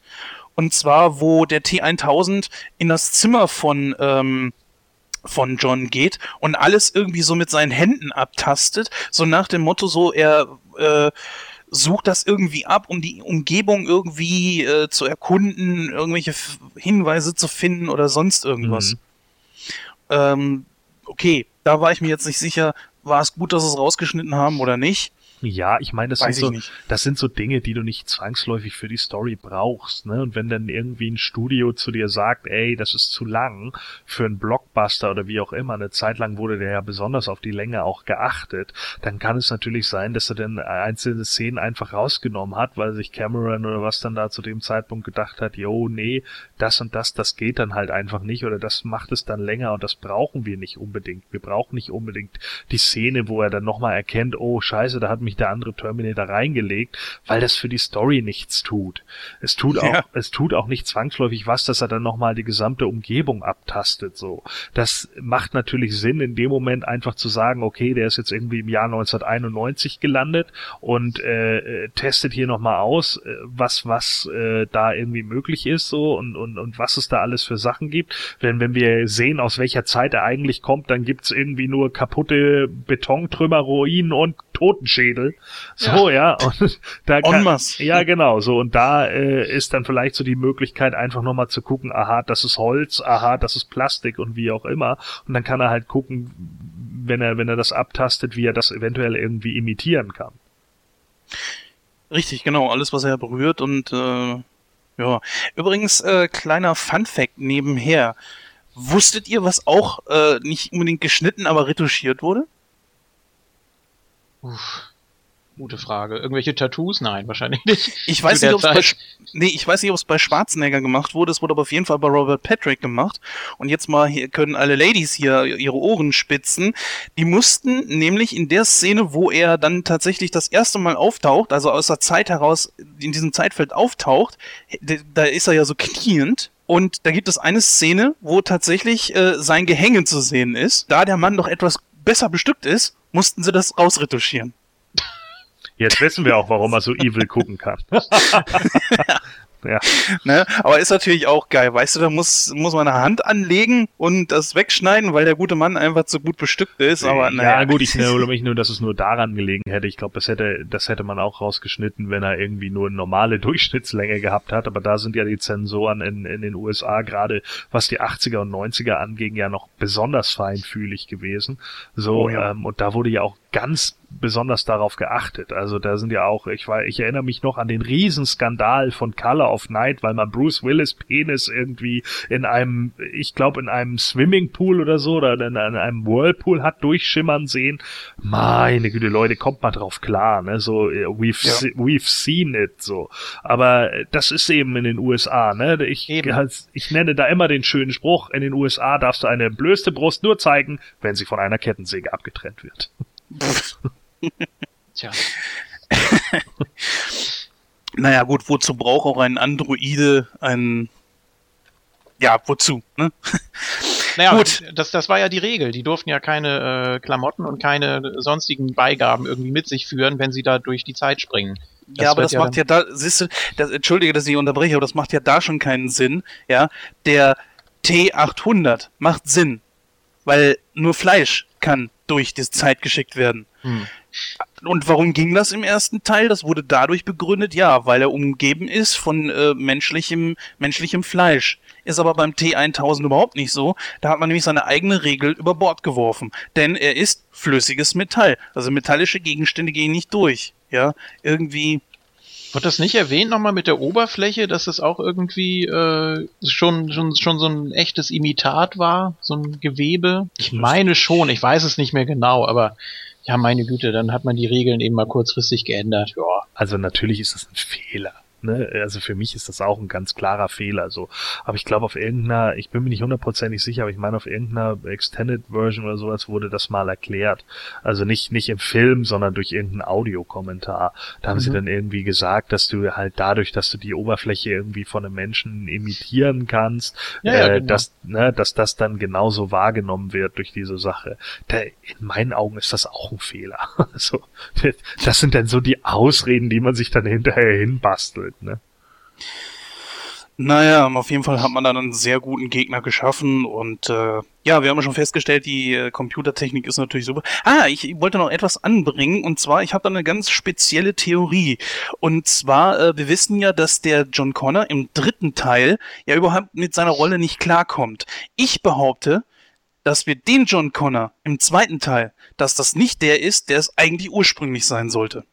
[SPEAKER 4] Und zwar, wo der T1000 in das Zimmer von, ähm, von John geht und alles irgendwie so mit seinen Händen abtastet, so nach dem Motto, so er äh, sucht das irgendwie ab, um die Umgebung irgendwie äh, zu erkunden, irgendwelche Hinweise zu finden oder sonst irgendwas.
[SPEAKER 6] Mhm.
[SPEAKER 4] Ähm, okay, da war ich mir jetzt nicht sicher, war es gut, dass sie es rausgeschnitten haben oder nicht.
[SPEAKER 6] Ja, ich meine, das
[SPEAKER 4] Weiß
[SPEAKER 6] sind so,
[SPEAKER 4] nicht.
[SPEAKER 6] das sind so Dinge, die du nicht zwangsläufig für die Story brauchst, ne? Und wenn dann irgendwie ein Studio zu dir sagt, ey, das ist zu lang für einen Blockbuster oder wie auch immer, eine Zeit lang wurde der ja besonders auf die Länge auch geachtet, dann kann es natürlich sein, dass er dann einzelne Szenen einfach rausgenommen hat, weil sich Cameron oder was dann da zu dem Zeitpunkt gedacht hat, jo, nee, das und das, das geht dann halt einfach nicht oder das macht es dann länger und das brauchen wir nicht unbedingt. Wir brauchen nicht unbedingt die Szene, wo er dann nochmal erkennt, oh scheiße, da hat mich der andere Terminator reingelegt, weil das für die Story nichts tut. Es tut auch,
[SPEAKER 4] Ja.
[SPEAKER 6] es tut auch nicht zwangsläufig was, dass er dann nochmal die gesamte Umgebung abtastet, so. Das macht natürlich Sinn, in dem Moment einfach zu sagen, okay, der ist jetzt irgendwie im Jahr 1991 gelandet und äh, äh, testet hier nochmal aus, äh, was, was äh, da irgendwie möglich ist, so, und, und, und was es da alles für Sachen gibt. Denn wenn wir sehen, aus welcher Zeit er eigentlich kommt, dann gibt's irgendwie nur kaputte Betontrümmer, Ruinen und Totenschädel. So, ja. Und da kann, ja, genau, so. Und da äh, ist dann vielleicht so die Möglichkeit, einfach nochmal zu gucken, aha, das ist Holz, aha, das ist Plastik und wie auch immer. Und dann kann er halt gucken, wenn er, wenn er das abtastet, wie er das eventuell irgendwie imitieren kann.
[SPEAKER 4] Richtig, genau, alles, was er berührt und äh, ja. Übrigens, äh, kleiner Fun-Fact nebenher. Wusstet ihr, was auch äh, nicht unbedingt geschnitten, aber retuschiert wurde?
[SPEAKER 5] Uff, gute Frage. Irgendwelche Tattoos? Nein, wahrscheinlich nicht.
[SPEAKER 4] Ich weiß nicht, ob es bei. Sch- nee, ich weiß nicht, ob es bei Schwarzenegger gemacht wurde. Es wurde aber auf jeden Fall bei Robert Patrick gemacht. Und jetzt mal hier können alle Ladies hier ihre Ohren spitzen. Die mussten nämlich in der Szene, wo er dann tatsächlich das erste Mal auftaucht, also aus der Zeit heraus in diesem Zeitfeld auftaucht, da ist er ja so kniend. Und da gibt es eine Szene, wo tatsächlich äh, sein Gehänge zu sehen ist. Da der Mann doch etwas besser bestückt ist, mussten sie das rausretuschieren.
[SPEAKER 6] Jetzt wissen wir auch, warum er so evil gucken kann. ja.
[SPEAKER 4] Ne? Aber ist natürlich auch geil. Weißt du, da muss, muss man eine Hand anlegen und das wegschneiden, weil der gute Mann einfach zu gut bestückt ist. Aber naja.
[SPEAKER 6] ja, gut, ich erinnere mich nur, dass es nur daran gelegen hätte. Ich glaube, das hätte, das hätte man auch rausgeschnitten, wenn er irgendwie nur eine normale Durchschnittslänge gehabt hat. Aber da sind ja die Zensoren in, in den USA gerade, was die 80er und 90er anging, ja noch besonders feinfühlig gewesen. So,
[SPEAKER 4] Oh ja.
[SPEAKER 6] ähm, und da wurde ja auch ganz besonders darauf geachtet. Also da sind ja auch, ich war, ich erinnere mich noch an den Riesenskandal von Color of Night, weil man Bruce Willis Penis irgendwie in einem, ich glaube in einem Swimmingpool oder so oder in, in einem Whirlpool hat durchschimmern sehen. Meine Güte, Leute, kommt mal drauf klar, ne? So äh, we've
[SPEAKER 4] Ja.
[SPEAKER 6] se- we've seen it so. Aber äh, das ist eben in den USA, ne? Ich ich nenne da immer den schönen Spruch, in den USA darfst du eine blößte Brust nur zeigen, wenn sie von einer Kettensäge abgetrennt wird.
[SPEAKER 4] Naja, gut, wozu braucht auch ein Androide ein. Ja, wozu? Ne?
[SPEAKER 5] Naja,
[SPEAKER 4] Gut.
[SPEAKER 5] Das, das war ja die Regel. Die durften ja keine äh, Klamotten und keine sonstigen Beigaben irgendwie mit sich führen, wenn sie da durch die Zeit springen.
[SPEAKER 4] ja, aber das macht ja da, siehst du, das, entschuldige, dass ich unterbreche, aber das macht ja da schon keinen Sinn. Ja, der T800 macht Sinn. weil nur Fleisch kann durch die Zeit geschickt werden.
[SPEAKER 5] Hm.
[SPEAKER 4] Und warum ging das im ersten Teil? Das wurde dadurch begründet, ja, weil er umgeben ist von äh, menschlichem, menschlichem Fleisch. Ist aber beim T1000 überhaupt nicht so. Da hat man nämlich seine eigene Regel über Bord geworfen. Denn er ist flüssiges Metall. Also metallische Gegenstände gehen nicht durch. Ja, irgendwie
[SPEAKER 5] Wird das nicht erwähnt nochmal mit der Oberfläche, dass es auch irgendwie äh, schon, schon, schon so ein echtes Imitat war? So ein Gewebe? Ich meine schon, ich weiß es nicht mehr genau, aber ja, meine Güte, dann hat man die Regeln eben mal kurzfristig geändert. Ja.
[SPEAKER 6] Also natürlich ist das ein Fehler. Ne? Also für mich ist das auch ein ganz klarer Fehler. So, aber ich glaube auf irgendeiner, ich bin mir nicht hundertprozentig sicher, aber ich meine auf irgendeiner Extended Version oder sowas wurde das mal erklärt. Also nicht nicht im Film, sondern durch irgendeinen Audiokommentar. Da haben sie
[SPEAKER 5] Mhm.
[SPEAKER 6] dann irgendwie gesagt, dass du halt dadurch, dass du die Oberfläche irgendwie von einem Menschen imitieren kannst,
[SPEAKER 5] Ja, ja,
[SPEAKER 6] äh,
[SPEAKER 5] genau.
[SPEAKER 6] dass ne, dass das dann genauso wahrgenommen wird durch diese Sache. Da, in meinen Augen ist das auch ein Fehler. Also, das sind dann so die Ausreden, die man sich dann hinterher hinbastelt. Ne?
[SPEAKER 4] Naja, auf jeden Fall hat man dann einen sehr guten Gegner geschaffen und äh, ja, wir haben ja schon festgestellt, die äh, Computertechnik ist natürlich super. Ah, ich wollte noch etwas anbringen und zwar, ich habe da eine ganz spezielle Theorie. Und zwar, äh, wir wissen ja, dass der John Connor im dritten Teil ja überhaupt mit seiner Rolle nicht klarkommt. Ich behaupte, dass wir den John Connor im zweiten Teil, dass das nicht der ist, der es eigentlich ursprünglich sein sollte.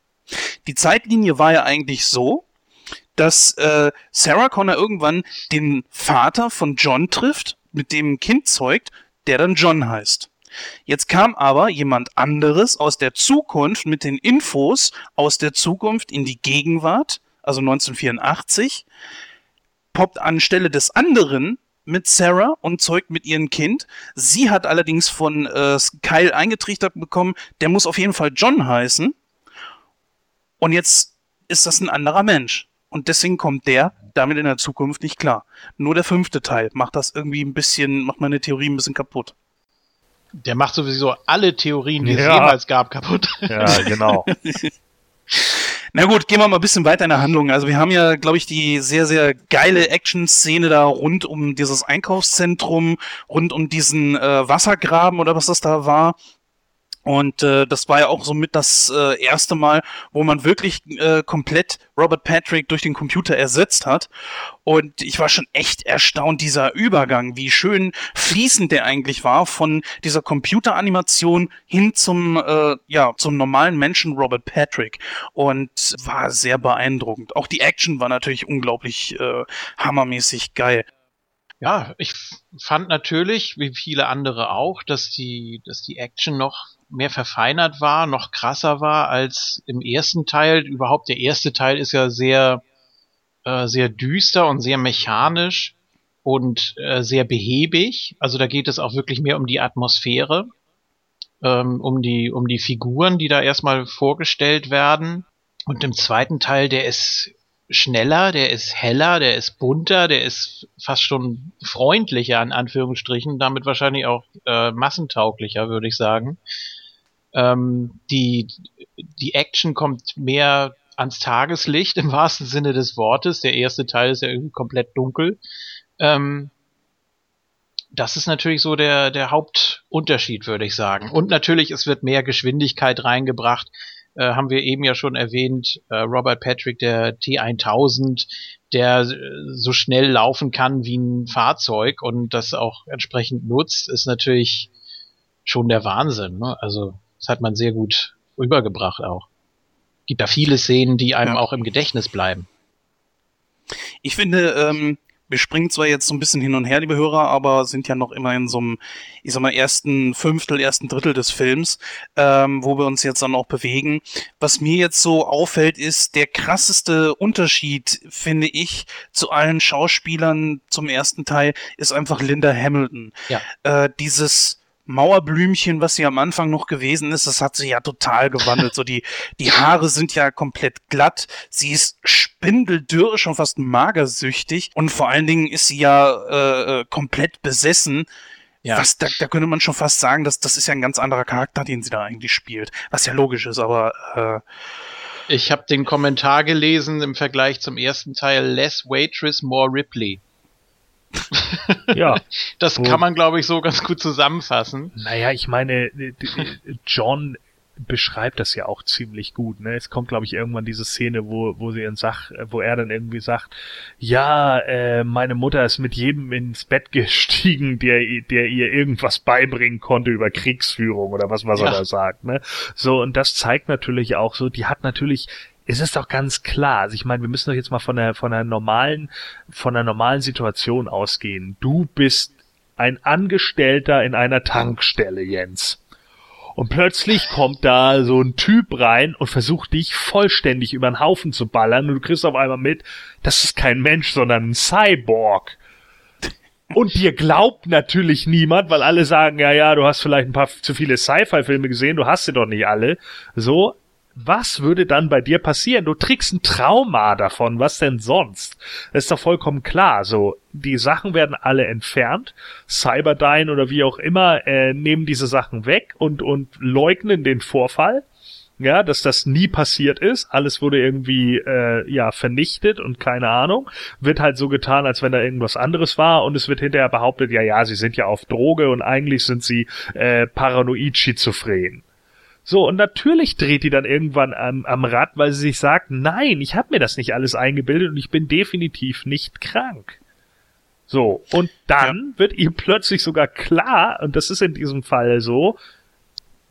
[SPEAKER 4] Die Zeitlinie war ja eigentlich so, dass äh, Sarah Connor irgendwann den Vater von John trifft, mit dem ein Kind zeugt, der dann John heißt. Jetzt kam aber jemand anderes aus der Zukunft mit den Infos aus der Zukunft in die Gegenwart, also 1984, poppt anstelle des anderen mit Sarah und zeugt mit ihrem Kind. Sie hat allerdings von äh, Kyle eingetrichtert bekommen, der muss auf jeden Fall John heißen. Und jetzt ist das ein anderer Mensch. Und deswegen kommt der damit in der Zukunft nicht klar. Nur der fünfte Teil macht das irgendwie ein bisschen, macht meine Theorie ein bisschen kaputt.
[SPEAKER 5] Der macht sowieso alle Theorien, die es
[SPEAKER 6] Ja.
[SPEAKER 5] jemals gab, kaputt.
[SPEAKER 6] Ja, genau.
[SPEAKER 4] Na gut, gehen wir mal ein bisschen weiter in der Handlung. Also wir haben ja, glaube ich, die sehr, sehr geile Action-Szene da rund um dieses Einkaufszentrum, rund um diesen äh, Wassergraben oder was das da war. Und äh, das war ja auch somit das äh, erste Mal, wo man wirklich äh, komplett Robert Patrick durch den Computer ersetzt hat. Und ich war schon echt erstaunt, dieser Übergang, wie schön fließend der eigentlich war von dieser Computeranimation hin zum, äh, ja, zum normalen Menschen Robert Patrick. Und war sehr beeindruckend. Auch die Action war natürlich unglaublich äh, hammermäßig geil.
[SPEAKER 5] Ja, ich fand natürlich, wie viele andere auch, dass die, dass die Action noch mehr verfeinert war, noch krasser war als im ersten Teil. Überhaupt der erste Teil ist ja sehr, äh, sehr düster und sehr mechanisch und äh, sehr behäbig. Also da geht es auch wirklich mehr um die Atmosphäre, ähm, um die, um die Figuren, die da erstmal vorgestellt werden. Und im zweiten Teil, der ist schneller, der ist heller, der ist bunter, der ist fast schon freundlicher in Anführungsstrichen, damit wahrscheinlich auch äh, massentauglicher, würde ich sagen. Ähm, die, die Action kommt mehr ans Tageslicht im wahrsten Sinne des Wortes. Der erste Teil ist ja irgendwie komplett dunkel. Ähm, das ist natürlich so der, der Hauptunterschied, würde ich sagen. Und natürlich, es wird mehr Geschwindigkeit reingebracht äh, haben wir eben ja schon erwähnt, äh, Robert Patrick, der T1000, der äh, so schnell laufen kann wie ein Fahrzeug und das auch entsprechend nutzt, ist natürlich schon der Wahnsinn. Ne? Also das hat man sehr gut rübergebracht auch. Gibt da viele Szenen, die einem
[SPEAKER 4] Ja.
[SPEAKER 5] auch im Gedächtnis bleiben.
[SPEAKER 4] Ich finde, ähm, wir springen zwar jetzt so ein bisschen hin und her, liebe Hörer, aber sind ja noch immer in so einem, ich sag mal, ersten Fünftel, ersten Drittel des Films, ähm, wo wir uns jetzt dann auch bewegen. Was mir jetzt so auffällt, ist der krasseste Unterschied, finde ich, zu allen Schauspielern zum ersten Teil, ist einfach Linda Hamilton.
[SPEAKER 5] Ja.
[SPEAKER 4] Äh, dieses Mauerblümchen, was sie am Anfang noch gewesen ist, das hat sich ja total gewandelt. So die, die Haare sind ja komplett glatt. Sie ist spindeldürr, schon fast magersüchtig. Und vor allen Dingen ist sie ja äh, äh, komplett besessen.
[SPEAKER 5] Ja.
[SPEAKER 4] Was, da, da könnte man schon fast sagen, dass das ist ja ein ganz anderer Charakter, den sie da eigentlich spielt. Was ja logisch ist, aber äh,
[SPEAKER 5] Ich habe den Kommentar gelesen im Vergleich zum ersten Teil Less Waitress, More Ripley.
[SPEAKER 6] Ja.
[SPEAKER 5] Das
[SPEAKER 6] Wo-
[SPEAKER 5] kann man, glaube ich, so ganz gut zusammenfassen.
[SPEAKER 6] Naja, ich meine, John beschreibt das ja auch ziemlich gut. Ne? Es kommt, glaube ich, irgendwann diese Szene, wo, wo sie dann sagt, wo er dann irgendwie sagt, ja, äh, meine Mutter ist mit jedem ins Bett gestiegen, der, der ihr irgendwas beibringen konnte über Kriegsführung oder was, was er
[SPEAKER 5] Ja.
[SPEAKER 6] da sagt. Ne? So, und das zeigt natürlich auch so, die hat natürlich es ist doch ganz klar. Also ich meine, wir müssen doch jetzt mal von der von einer normalen von einer normalen Situation ausgehen. Du bist ein Angestellter in einer Tankstelle, Jens. Und plötzlich kommt da so ein Typ rein und versucht dich vollständig über den Haufen zu ballern und du kriegst auf einmal mit, das ist kein Mensch, sondern ein Cyborg. Und dir glaubt natürlich niemand, weil alle sagen, ja, ja, du hast vielleicht ein paar zu viele Sci-Fi-Filme gesehen, du hast sie doch nicht alle. So, was würde dann bei dir passieren? Du trägst ein Trauma davon, was denn sonst? Das ist doch vollkommen klar. So, die Sachen werden alle entfernt. Cyberdyne oder wie auch immer äh, nehmen diese Sachen weg und, und leugnen den Vorfall. Ja, dass das nie passiert ist. Alles wurde irgendwie äh, ja vernichtet und keine Ahnung. Wird halt so getan, als wenn da irgendwas anderes war und es wird hinterher behauptet, ja, ja, sie sind ja auf Droge und eigentlich sind sie äh, paranoid schizophren. So, und natürlich dreht die dann irgendwann am, am Rad, weil sie sich sagt, nein, ich habe mir das nicht alles eingebildet und ich bin definitiv nicht krank. So, und dann wird ihr plötzlich sogar klar, und das ist in diesem Fall so,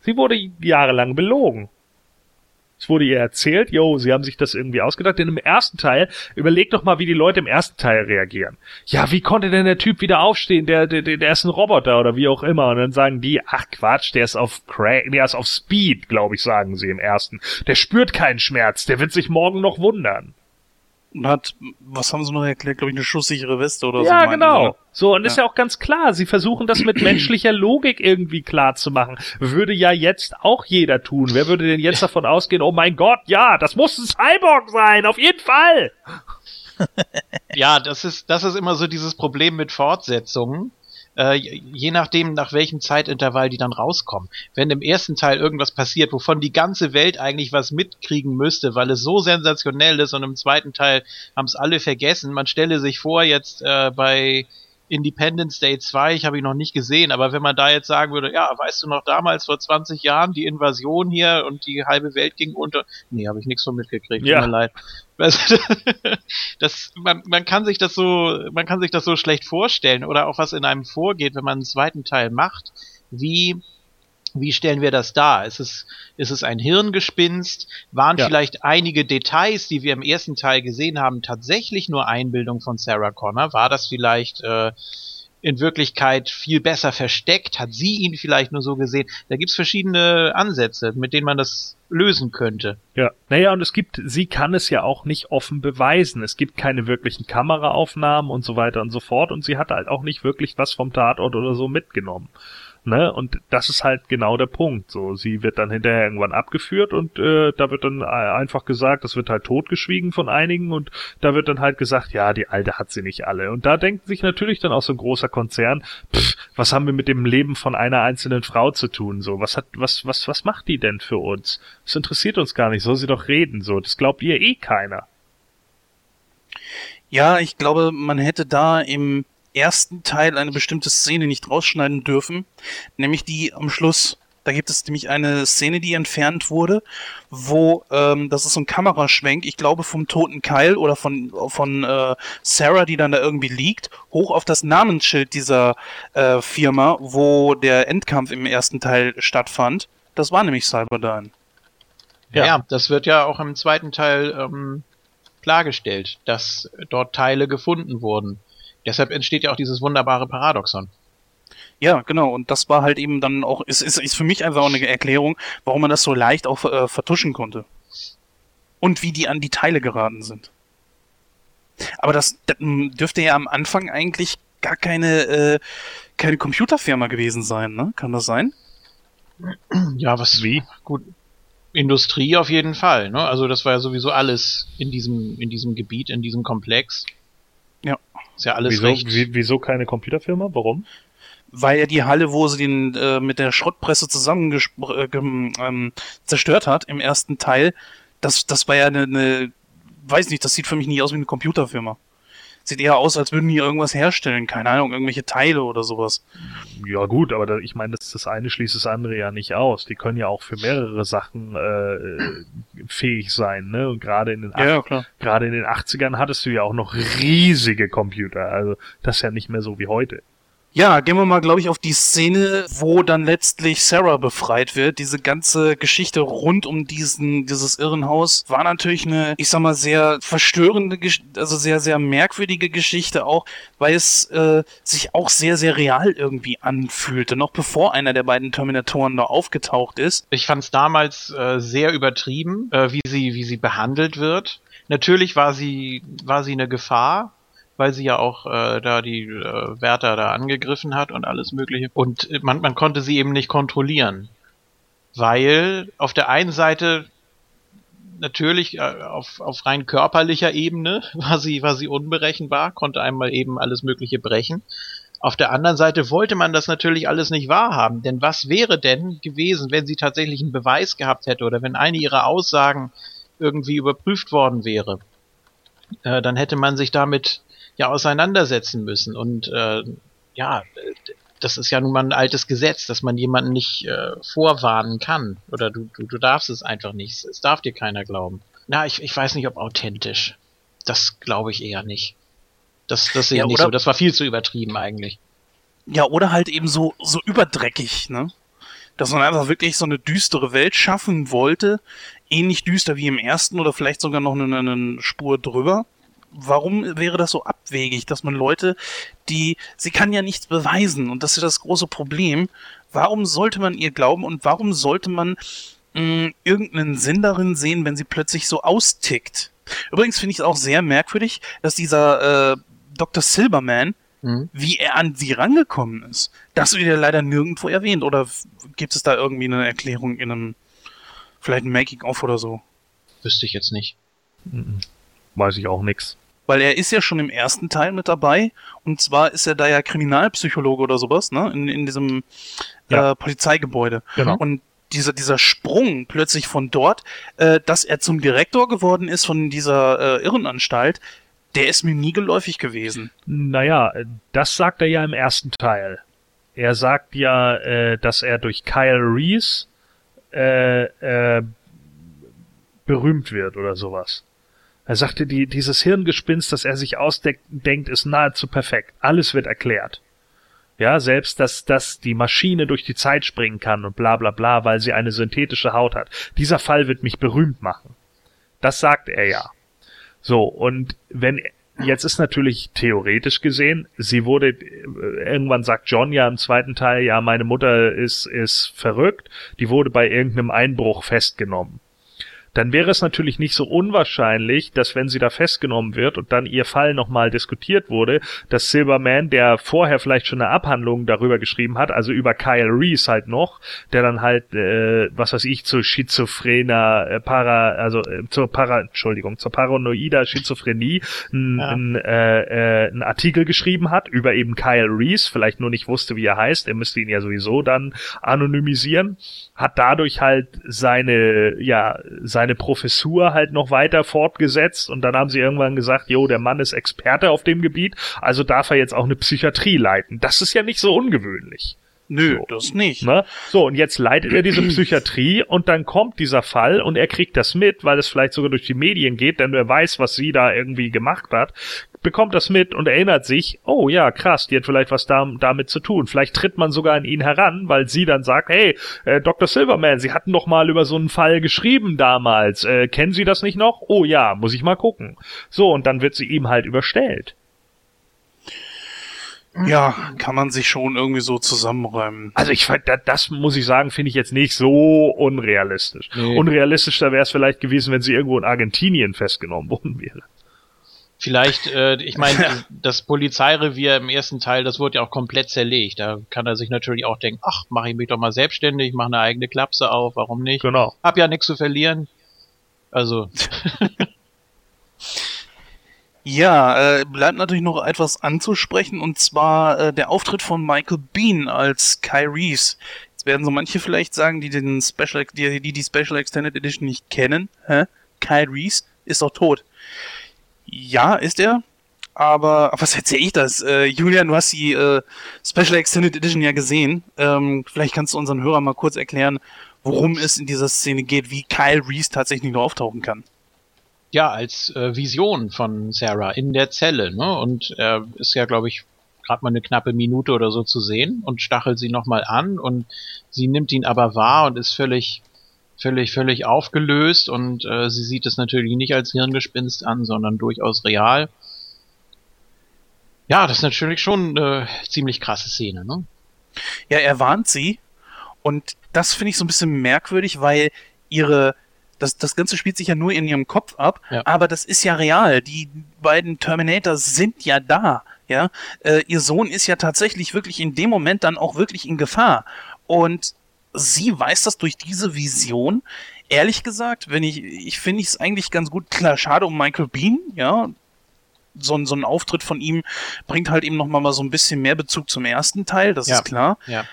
[SPEAKER 6] sie wurde jahrelang belogen. Es wurde ihr erzählt, yo, sie haben sich das irgendwie ausgedacht, denn im ersten Teil, überleg doch mal, wie die Leute im ersten Teil reagieren. Ja, wie konnte denn der Typ wieder aufstehen? Der, der, der ist ein Roboter oder wie auch immer. Und dann sagen die, ach Quatsch, der ist auf Crack, der ist auf Speed, glaube ich, sagen sie im ersten. Der spürt keinen Schmerz, der wird sich morgen noch wundern.
[SPEAKER 4] Und hat, was haben sie noch erklärt, glaube ich, eine schusssichere Weste oder so.
[SPEAKER 6] Ja,
[SPEAKER 4] meinten sie,
[SPEAKER 6] genau.
[SPEAKER 4] ne?
[SPEAKER 6] So, und ist
[SPEAKER 4] Ja.
[SPEAKER 6] ja auch ganz klar, sie versuchen das mit menschlicher Logik irgendwie klar zu machen. Würde ja jetzt auch jeder tun. Wer würde denn jetzt davon ausgehen, oh mein Gott, ja, das muss ein Cyborg sein, auf jeden Fall.
[SPEAKER 5] Ja, das ist, das ist immer so dieses Problem mit Fortsetzungen. Äh, je nachdem, nach welchem Zeitintervall die dann rauskommen. Wenn im ersten Teil irgendwas passiert, wovon die ganze Welt eigentlich was mitkriegen müsste, weil es so sensationell ist und im zweiten Teil haben es alle vergessen. Man stelle sich vor, jetzt äh, bei Independence Day 2, ich habe ihn noch nicht gesehen, aber wenn man da jetzt sagen würde, ja, weißt du noch damals vor 20 Jahren die Invasion hier und die halbe Welt ging unter, nee, habe ich nichts von mitgekriegt,
[SPEAKER 6] Ja.
[SPEAKER 5] tut mir leid. Du, das, man, man kann sich das so, man kann sich das so schlecht vorstellen oder auch was in einem vorgeht, wenn man einen zweiten Teil macht. Wie, wie stellen wir das dar? Ist es, ist es ein Hirngespinst? Waren
[SPEAKER 6] Ja.
[SPEAKER 5] vielleicht einige Details, die wir im ersten Teil gesehen haben, tatsächlich nur Einbildung von Sarah Connor? War das vielleicht äh, in Wirklichkeit viel besser versteckt? Hat sie ihn vielleicht nur so gesehen? Da gibt's verschiedene Ansätze, mit denen man das lösen könnte.
[SPEAKER 6] Ja, naja, und es gibt, sie kann es ja auch nicht offen beweisen. Es gibt keine wirklichen Kameraaufnahmen und so weiter und so fort und sie hat halt auch nicht wirklich was vom Tatort oder so mitgenommen. Ne? Und das ist halt genau der Punkt. So, sie wird dann hinterher irgendwann abgeführt und äh, da wird dann äh, einfach gesagt, das wird halt totgeschwiegen von einigen und da wird dann halt gesagt, ja, die Alte hat sie nicht alle. Und da denkt sich natürlich dann auch so ein großer Konzern, pff, was haben wir mit dem Leben von einer einzelnen Frau zu tun? So, was hat, was, was, was macht die denn für uns? Das interessiert uns gar nicht. Soll sie doch reden? So, das glaubt ihr eh keiner.
[SPEAKER 4] Ja, ich glaube, man hätte da im ersten Teil eine bestimmte Szene nicht rausschneiden dürfen, nämlich die am Schluss. Da gibt es nämlich eine Szene, die entfernt wurde, wo ähm, das ist so ein Kameraschwenk, ich glaube vom toten Kyle oder von von äh, Sarah, die dann da irgendwie liegt, hoch auf das Namensschild dieser äh, Firma, wo der Endkampf im ersten Teil stattfand. Das war nämlich Cyberdyne.
[SPEAKER 5] Ja.
[SPEAKER 6] Ja.
[SPEAKER 5] das wird ja auch im zweiten Teil ähm, klargestellt, dass dort Teile gefunden wurden. Deshalb entsteht ja auch dieses wunderbare Paradoxon.
[SPEAKER 4] Ja, genau. Und das war halt eben dann auch, ist, ist, ist für mich einfach auch eine Erklärung, warum man das so leicht auch äh, vertuschen konnte. Und wie die an die Teile geraten sind. Aber das, das m, dürfte ja am Anfang eigentlich gar keine, äh, keine Computerfirma gewesen sein, ne? Kann das sein?
[SPEAKER 5] Ja, was
[SPEAKER 6] Wie?
[SPEAKER 5] gut. Industrie auf jeden Fall, ne? Also das war ja sowieso alles in diesem, in diesem Gebiet, in diesem Komplex. Ist ja alles
[SPEAKER 6] Wieso,
[SPEAKER 5] recht.
[SPEAKER 6] wie, wieso keine Computerfirma? Warum?
[SPEAKER 4] Weil ja die Halle, wo sie den äh, mit der Schrottpresse zusammen äh, ähm, zerstört hat im ersten Teil, das, das war ja eine, eine, weiß nicht, das sieht für mich nicht aus wie eine Computerfirma. Sieht eher aus, als würden die irgendwas herstellen. Keine Ahnung, irgendwelche Teile oder sowas.
[SPEAKER 6] Ja gut, aber da, ich meine, das, das eine schließt das andere ja nicht aus. Die können ja auch für mehrere Sachen äh, fähig sein, ne? Und gerade in den
[SPEAKER 4] Ja, ja, klar.
[SPEAKER 6] gerade in den 80ern hattest du ja auch noch riesige Computer. Also das ist ja nicht mehr so wie heute.
[SPEAKER 4] Ja, gehen wir mal, glaube ich, auf die Szene, wo dann letztlich Sarah befreit wird. Diese ganze Geschichte rund um diesen, dieses Irrenhaus war natürlich eine, ich sag mal, sehr verstörende, also sehr, sehr merkwürdige Geschichte auch, weil es äh, sich auch sehr, sehr real irgendwie anfühlte, noch bevor einer der beiden Terminatoren da aufgetaucht ist.
[SPEAKER 5] Ich fand es damals äh, sehr übertrieben, äh, wie sie wie sie behandelt wird. Natürlich war sie war sie eine Gefahr, weil sie ja auch äh, da die äh, Wärter da angegriffen hat und alles Mögliche. Und man man konnte sie eben nicht kontrollieren, weil auf der einen Seite natürlich äh, auf, auf rein körperlicher Ebene war sie, war sie unberechenbar, konnte einmal eben alles Mögliche brechen. Auf der anderen Seite wollte man das natürlich alles nicht wahrhaben, denn was wäre denn gewesen, wenn sie tatsächlich einen Beweis gehabt hätte oder wenn eine ihrer Aussagen irgendwie überprüft worden wäre? Äh, dann hätte man sich damit ja auseinandersetzen müssen und äh, ja, das ist ja nun mal ein altes Gesetz, dass man jemanden nicht äh, vorwarnen kann. Oder du, du, du darfst es einfach nicht. Es- darf dir keiner glauben. Na, ich, ich weiß nicht, ob authentisch. Das glaube ich eher nicht. Das, das sehe ich
[SPEAKER 4] Ja,
[SPEAKER 5] nicht
[SPEAKER 4] oder-
[SPEAKER 5] so. Das war viel zu übertrieben eigentlich.
[SPEAKER 4] Ja, oder halt eben so, so überdreckig, ne? Dass man einfach wirklich so eine düstere Welt schaffen wollte. Ähnlich düster wie im ersten oder vielleicht sogar noch eine, eine Spur drüber. Warum wäre das so abwegig, dass man Leute, die, sie kann ja nichts beweisen und das ist das große Problem. Warum sollte man ihr glauben und warum sollte man mh, irgendeinen Sinn darin sehen, wenn sie plötzlich so austickt? Übrigens finde ich es auch sehr merkwürdig, dass dieser äh, Dr. Silberman,
[SPEAKER 5] Mhm.
[SPEAKER 4] wie er an sie rangekommen ist. Das wird ja leider nirgendwo erwähnt. Oder gibt es da irgendwie eine Erklärung in einem, vielleicht ein Making-of oder so?
[SPEAKER 5] Wüsste ich jetzt nicht.
[SPEAKER 6] Mhm. Weiß ich auch nix.
[SPEAKER 4] Weil er ist ja schon im ersten Teil mit dabei. Und zwar ist er da ja Kriminalpsychologe oder sowas, ne? In, in diesem
[SPEAKER 6] Ja.
[SPEAKER 4] äh, Polizeigebäude.
[SPEAKER 6] Genau.
[SPEAKER 4] Und dieser, dieser Sprung plötzlich von dort, äh, dass er zum Direktor geworden ist von dieser äh, Irrenanstalt, der ist mir nie geläufig gewesen.
[SPEAKER 6] Naja, das sagt er ja im ersten Teil. Er sagt ja, äh, dass er durch Kyle Reese äh, äh, berühmt wird oder sowas. Er sagte, die, dieses Hirngespinst, das er sich ausdenkt, ist nahezu perfekt. Alles wird erklärt. Ja, selbst, dass, dass die Maschine durch die Zeit springen kann und bla bla bla, weil sie eine synthetische Haut hat. Dieser Fall wird mich berühmt machen. Das sagt er ja. So, und wenn, jetzt ist natürlich theoretisch gesehen, sie wurde, äh, irgendwann sagt John ja im zweiten Teil, ja, meine Mutter ist, ist verrückt, die wurde bei irgendeinem Einbruch festgenommen. Dann wäre es natürlich nicht so unwahrscheinlich, dass wenn sie da festgenommen wird und dann ihr Fall nochmal diskutiert wurde, dass Silverman, der vorher vielleicht schon eine Abhandlung darüber geschrieben hat, also über Kyle Reese halt noch, der dann halt, äh, was weiß ich, zu schizophrener, äh, para, also äh, zur para, Entschuldigung, zur paranoider Schizophrenie n-
[SPEAKER 5] Ja.
[SPEAKER 6] n, äh, äh, einen Artikel geschrieben hat über eben Kyle Reese, vielleicht nur nicht wusste, wie er heißt, er müsste ihn ja sowieso dann anonymisieren, hat dadurch halt seine, ja, seine Professur halt noch weiter fortgesetzt und dann haben sie irgendwann gesagt, jo, der Mann ist Experte auf dem Gebiet, also darf er jetzt auch eine Psychiatrie leiten. Das ist ja nicht so ungewöhnlich.
[SPEAKER 4] Nö,
[SPEAKER 6] So.
[SPEAKER 4] das nicht.
[SPEAKER 6] Ne? So, und jetzt leitet er diese Psychiatrie und dann kommt dieser Fall und er kriegt das mit, weil es vielleicht sogar durch die Medien geht, denn er weiß, was sie da irgendwie gemacht hat, bekommt das mit und erinnert sich, oh ja, krass, die hat vielleicht was da, damit zu tun. Vielleicht tritt man sogar an ihn heran, weil sie dann sagt, hey, äh, Dr. Silverman, Sie hatten doch mal über so einen Fall geschrieben damals. Äh, kennen Sie das nicht noch? Oh ja, muss ich mal gucken. So, und dann wird sie ihm halt überstellt.
[SPEAKER 4] Ja, kann man sich schon irgendwie so zusammenräumen.
[SPEAKER 6] Also ich fand, da- das muss ich sagen, finde ich jetzt nicht so unrealistisch.
[SPEAKER 5] Nee.
[SPEAKER 6] Unrealistischer wäre es vielleicht gewesen, wenn sie irgendwo in Argentinien festgenommen worden wäre.
[SPEAKER 5] Vielleicht, äh, ich meine, das Polizeirevier im ersten Teil, das wurde ja auch komplett zerlegt. Da kann er sich natürlich auch denken, ach, mache ich mich doch mal selbstständig, mache eine eigene Klapse auf, warum nicht?
[SPEAKER 6] Genau.
[SPEAKER 5] Hab ja nichts zu verlieren. Also,
[SPEAKER 4] Ja, äh, bleibt natürlich noch etwas anzusprechen und zwar äh, der Auftritt von Michael Bean als Kai Reese. Jetzt werden so manche vielleicht sagen, die den Special, die die, die Special Extended Edition nicht kennen. Hä? Kai Reese ist doch tot. Ja, ist er. aber was erzähle ich das? Äh, Julian, du hast die äh, Special Extended Edition ja gesehen. Ähm, vielleicht kannst du unseren Hörern mal kurz erklären, worum es in dieser Szene geht, wie Kyle Reese tatsächlich nur auftauchen kann.
[SPEAKER 5] Ja, als äh, Vision von Sarah in der Zelle, ne? Und er ist ja, glaube ich, gerade mal eine knappe Minute oder so zu sehen und stachelt sie nochmal an und sie nimmt ihn aber wahr und ist völlig, völlig, völlig aufgelöst und äh, sie sieht es natürlich nicht als Hirngespinst an, sondern durchaus real. Ja, das ist natürlich schon eine ziemlich krasse Szene, ne?
[SPEAKER 4] Ja, er warnt sie und das finde ich so ein bisschen merkwürdig, weil ihre das, das Ganze spielt sich ja nur in ihrem Kopf ab,
[SPEAKER 5] Ja.
[SPEAKER 4] aber das ist ja real. Die beiden Terminator sind ja da, ja. Äh, ihr Sohn ist ja tatsächlich wirklich in dem Moment dann auch wirklich in Gefahr. Und sie weiß das durch diese Vision. Ehrlich gesagt, wenn ich, ich finde es eigentlich ganz gut, klar, schade um Michael Bean, ja. So, ein- so ein Auftritt von ihm bringt halt eben nochmal mal so ein bisschen mehr Bezug zum ersten Teil, das
[SPEAKER 5] Ja.
[SPEAKER 4] ist klar
[SPEAKER 5] Ja.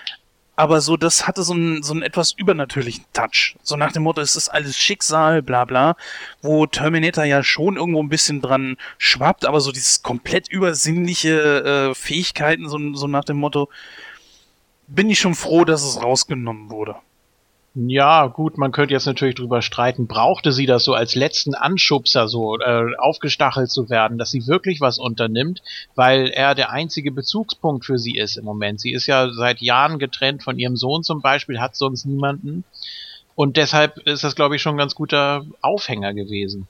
[SPEAKER 4] Aber so, das hatte so einen, so einen etwas übernatürlichen Touch. So nach dem Motto, es ist alles Schicksal, bla bla, wo Terminator ja schon irgendwo ein bisschen dran schwappt, aber so dieses komplett übersinnliche äh, Fähigkeiten, so, so nach dem Motto, bin ich schon froh, dass es rausgenommen wurde.
[SPEAKER 5] Ja, gut, man könnte jetzt natürlich drüber streiten, brauchte sie das so als letzten Anschubser so äh, aufgestachelt zu werden, dass sie wirklich was unternimmt, weil er der einzige Bezugspunkt für sie ist im Moment. Sie ist ja seit Jahren getrennt von ihrem Sohn zum Beispiel, hat sonst niemanden. Und deshalb ist das, glaube ich, schon ein ganz guter Aufhänger gewesen.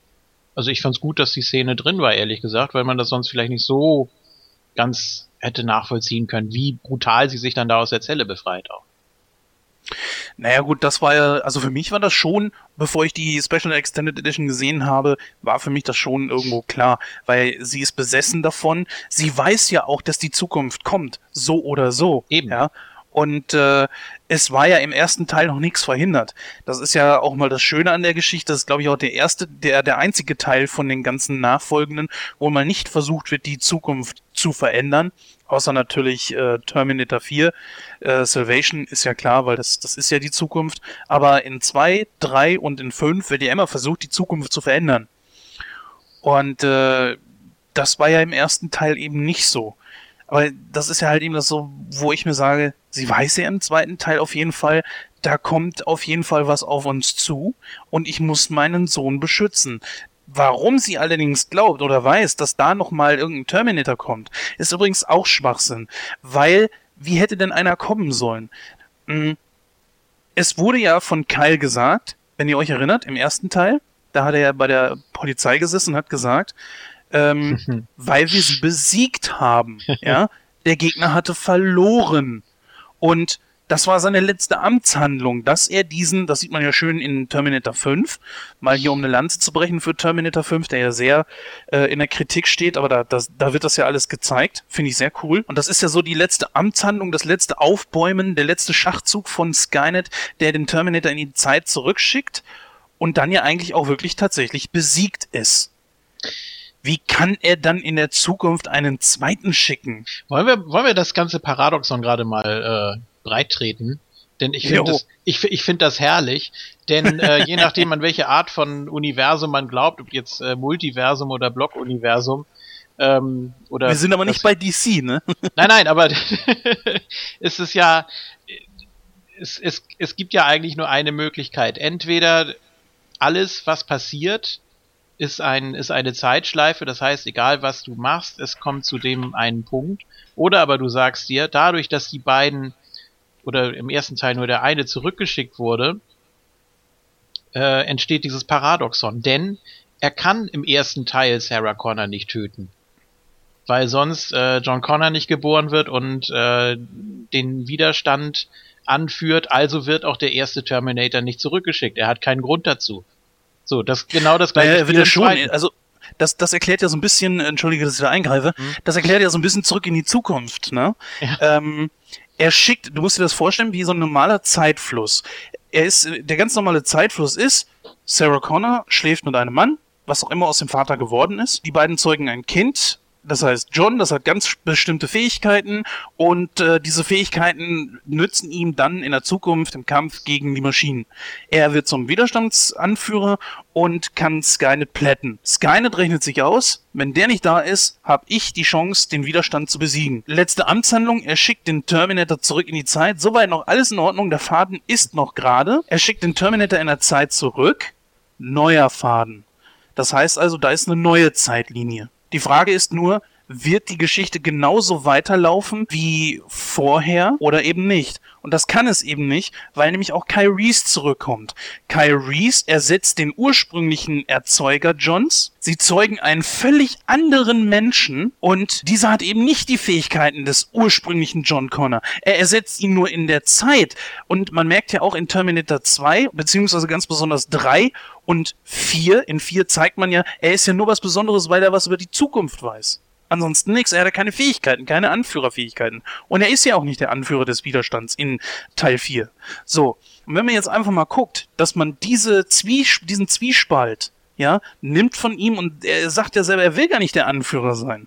[SPEAKER 5] Also ich fand's gut, dass die Szene drin war, ehrlich gesagt, weil man das sonst vielleicht nicht so ganz hätte nachvollziehen können, wie brutal sie sich dann da aus der Zelle befreit auch.
[SPEAKER 4] Naja gut, das war ja, also für mich war das schon, bevor ich die Special Extended Edition gesehen habe, war für mich das schon irgendwo klar, weil sie ist besessen davon. Sie weiß ja auch, dass die Zukunft kommt, so oder so.
[SPEAKER 5] Eben.
[SPEAKER 4] Ja. Und äh, es war ja im ersten Teil noch nichts verhindert. Das ist ja auch mal das Schöne an der Geschichte. Das ist, glaube ich, auch der erste, der, der einzige Teil von den ganzen nachfolgenden, wo mal nicht versucht wird, die Zukunft zu verändern. Außer natürlich äh, Terminator 4. Äh, Salvation ist ja klar, weil das, das ist ja die Zukunft. Aber in 2, 3 und in 5 wird ja immer versucht, die Zukunft zu verändern. Und äh, das war ja im ersten Teil eben nicht so. Aber das ist ja halt eben das so, wo ich mir sage, sie weiß ja im zweiten Teil auf jeden Fall, da kommt auf jeden Fall was auf uns zu und ich muss meinen Sohn beschützen. Warum sie allerdings glaubt oder weiß, dass da nochmal irgendein Terminator kommt, ist übrigens auch Schwachsinn. Weil, wie hätte denn einer kommen sollen? Hm, Es wurde ja von Kyle gesagt, wenn ihr euch erinnert, im ersten Teil, da hat er ja bei der Polizei gesessen und hat gesagt, ähm, weil wir sie besiegt haben. Ja, der Gegner hatte verloren und das war seine letzte Amtshandlung, dass er diesen, das sieht man ja schön in Terminator 5, mal hier um eine Lanze zu brechen für Terminator 5, der ja sehr äh, in der Kritik steht, aber da, das, da wird das ja alles gezeigt, finde ich sehr cool. Und das ist ja so die letzte Amtshandlung, das letzte Aufbäumen, der letzte Schachzug von Skynet, der den Terminator in die Zeit zurückschickt und dann ja eigentlich auch wirklich tatsächlich besiegt ist. Wie kann er dann in der Zukunft einen zweiten schicken?
[SPEAKER 5] Wollen wir, wollen wir das ganze Paradoxon gerade mal äh, breit treten? Denn ich finde das, ich, ich finde das herrlich, denn äh, je nachdem, an welche Art von Universum man glaubt, ob jetzt äh, Multiversum oder Blockuniversum, ähm, oder
[SPEAKER 4] Wir sind aber nicht
[SPEAKER 5] das-
[SPEAKER 4] bei DC, ne?
[SPEAKER 5] Nein, nein, aber es ist ja, es, es, es gibt ja eigentlich nur eine Möglichkeit. Entweder alles, was passiert, ist, ein, ist eine Zeitschleife, das heißt, egal was du machst, es kommt zu dem einen Punkt. Oder aber du sagst dir, dadurch, dass die beiden, oder im ersten Teil nur der eine zurückgeschickt wurde, äh, entsteht dieses Paradoxon. Denn er kann im ersten Teil Sarah Connor nicht töten weil sonst äh, John Connor nicht geboren wird und äh, den Widerstand anführt, also wird auch der erste Terminator nicht zurückgeschickt. Er hat keinen Grund dazu. So, das genau das gleiche.
[SPEAKER 4] Naja, wird er schon. Also, das, das erklärt ja so ein bisschen, entschuldige, dass ich da eingreife,
[SPEAKER 5] Hm.
[SPEAKER 4] das erklärt ja so ein bisschen zurück in die Zukunft, ne? Ähm, er schickt, du musst dir das vorstellen, wie so ein normaler Zeitfluss. Er ist, der ganz normale Zeitfluss ist, Sarah Connor schläft mit einem Mann, was auch immer aus dem Vater geworden ist. Die beiden zeugen ein Kind, Das heißt, John, das hat ganz bestimmte Fähigkeiten und äh, diese Fähigkeiten nützen ihm dann in der Zukunft im Kampf gegen die Maschinen. Er wird zum Widerstandsanführer und kann Skynet plätten. Skynet rechnet sich aus, wenn der nicht da ist, habe ich die Chance, den Widerstand zu besiegen. Letzte Amtshandlung, er schickt den Terminator zurück in die Zeit. Soweit noch alles in Ordnung, der Faden ist noch gerade. Er schickt den Terminator in der Zeit zurück. Neuer Faden. Das heißt also, da ist eine neue Zeitlinie. Die Frage ist nur, wird die Geschichte genauso weiterlaufen wie vorher oder eben nicht? Und das kann es eben nicht, weil nämlich auch Kyle Reese zurückkommt. Kyle Reese ersetzt den ursprünglichen Erzeuger Johns. Sie zeugen einen völlig anderen Menschen und dieser hat eben nicht die Fähigkeiten des ursprünglichen John Connor. Er ersetzt ihn nur in der Zeit. Und man merkt ja auch in Terminator 2, beziehungsweise ganz besonders 3 und 4, in 4 zeigt man ja, er ist ja nur was Besonderes, weil er was über die Zukunft weiß. Ansonsten nichts. Er hat keine Fähigkeiten, keine Anführerfähigkeiten. Und er ist ja auch nicht der Anführer des Widerstands in Teil 4. So. Und wenn man jetzt einfach mal guckt, dass man diese Zwies diesen Zwiespalt, ja, nimmt von ihm und er sagt ja selber, er will gar nicht der Anführer sein.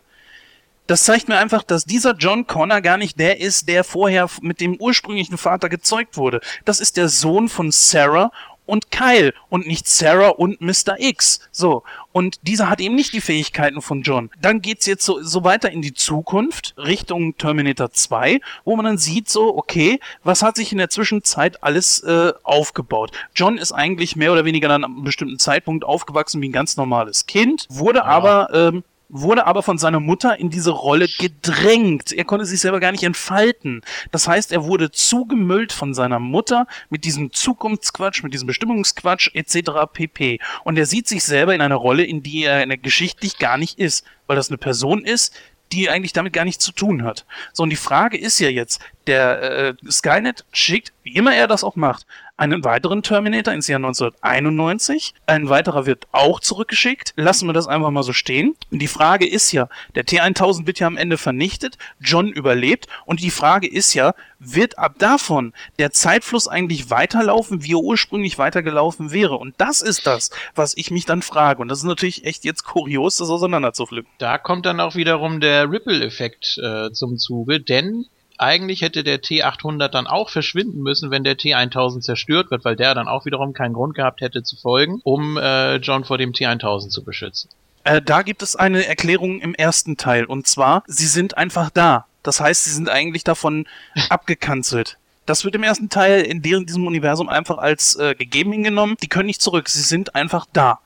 [SPEAKER 4] Das zeigt mir einfach, dass dieser John Connor gar nicht der ist, der vorher mit dem ursprünglichen Vater gezeugt wurde. Das ist der Sohn von Sarah und Kyle und nicht Sarah und Mr. X. So. Und dieser hat eben nicht die Fähigkeiten von John. Dann geht's jetzt so, so weiter in die Zukunft, Richtung Terminator 2, wo man dann sieht so, okay, was hat sich in der Zwischenzeit alles äh, aufgebaut? John ist eigentlich mehr oder weniger dann an einem bestimmten Zeitpunkt aufgewachsen wie ein ganz normales Kind, wurde ja. aber ähm, wurde aber von seiner Mutter in diese Rolle gedrängt. Er konnte sich selber gar nicht entfalten. Das heißt, er wurde zugemüllt von seiner Mutter mit diesem Zukunftsquatsch, mit diesem Bestimmungsquatsch etc. pp. Und er sieht sich selber in einer Rolle, in die er geschichtlich gar nicht ist, weil das eine Person ist, die eigentlich damit gar nichts zu tun hat. So, und die Frage ist ja jetzt, der äh, Skynet schickt, wie immer er das auch macht, einen weiteren Terminator ins Jahr 1991. Ein weiterer wird auch zurückgeschickt. Lassen wir das einfach mal so stehen. Die Frage ist ja, der T1000 wird ja am Ende vernichtet, John überlebt und die Frage ist ja, wird ab davon der Zeitfluss eigentlich weiterlaufen, wie er ursprünglich weitergelaufen wäre? Und das ist das, was ich mich dann frage. Und das ist natürlich echt jetzt kurios, das auseinanderzupflücken.
[SPEAKER 5] Da kommt dann auch wiederum der Ripple-Effekt äh, zum Zuge, denn eigentlich hätte der T800 dann auch verschwinden müssen, wenn der T1000 zerstört wird, weil der dann auch wiederum keinen Grund gehabt hätte zu folgen, um äh, John vor dem T1000 zu beschützen.
[SPEAKER 4] Äh, da gibt es eine Erklärung im ersten Teil und zwar, sie sind einfach da. Das heißt, sie sind eigentlich davon abgekanzelt. Das wird im ersten Teil in diesem Universum einfach als äh, gegeben hingenommen. Die können nicht zurück, sie sind einfach da.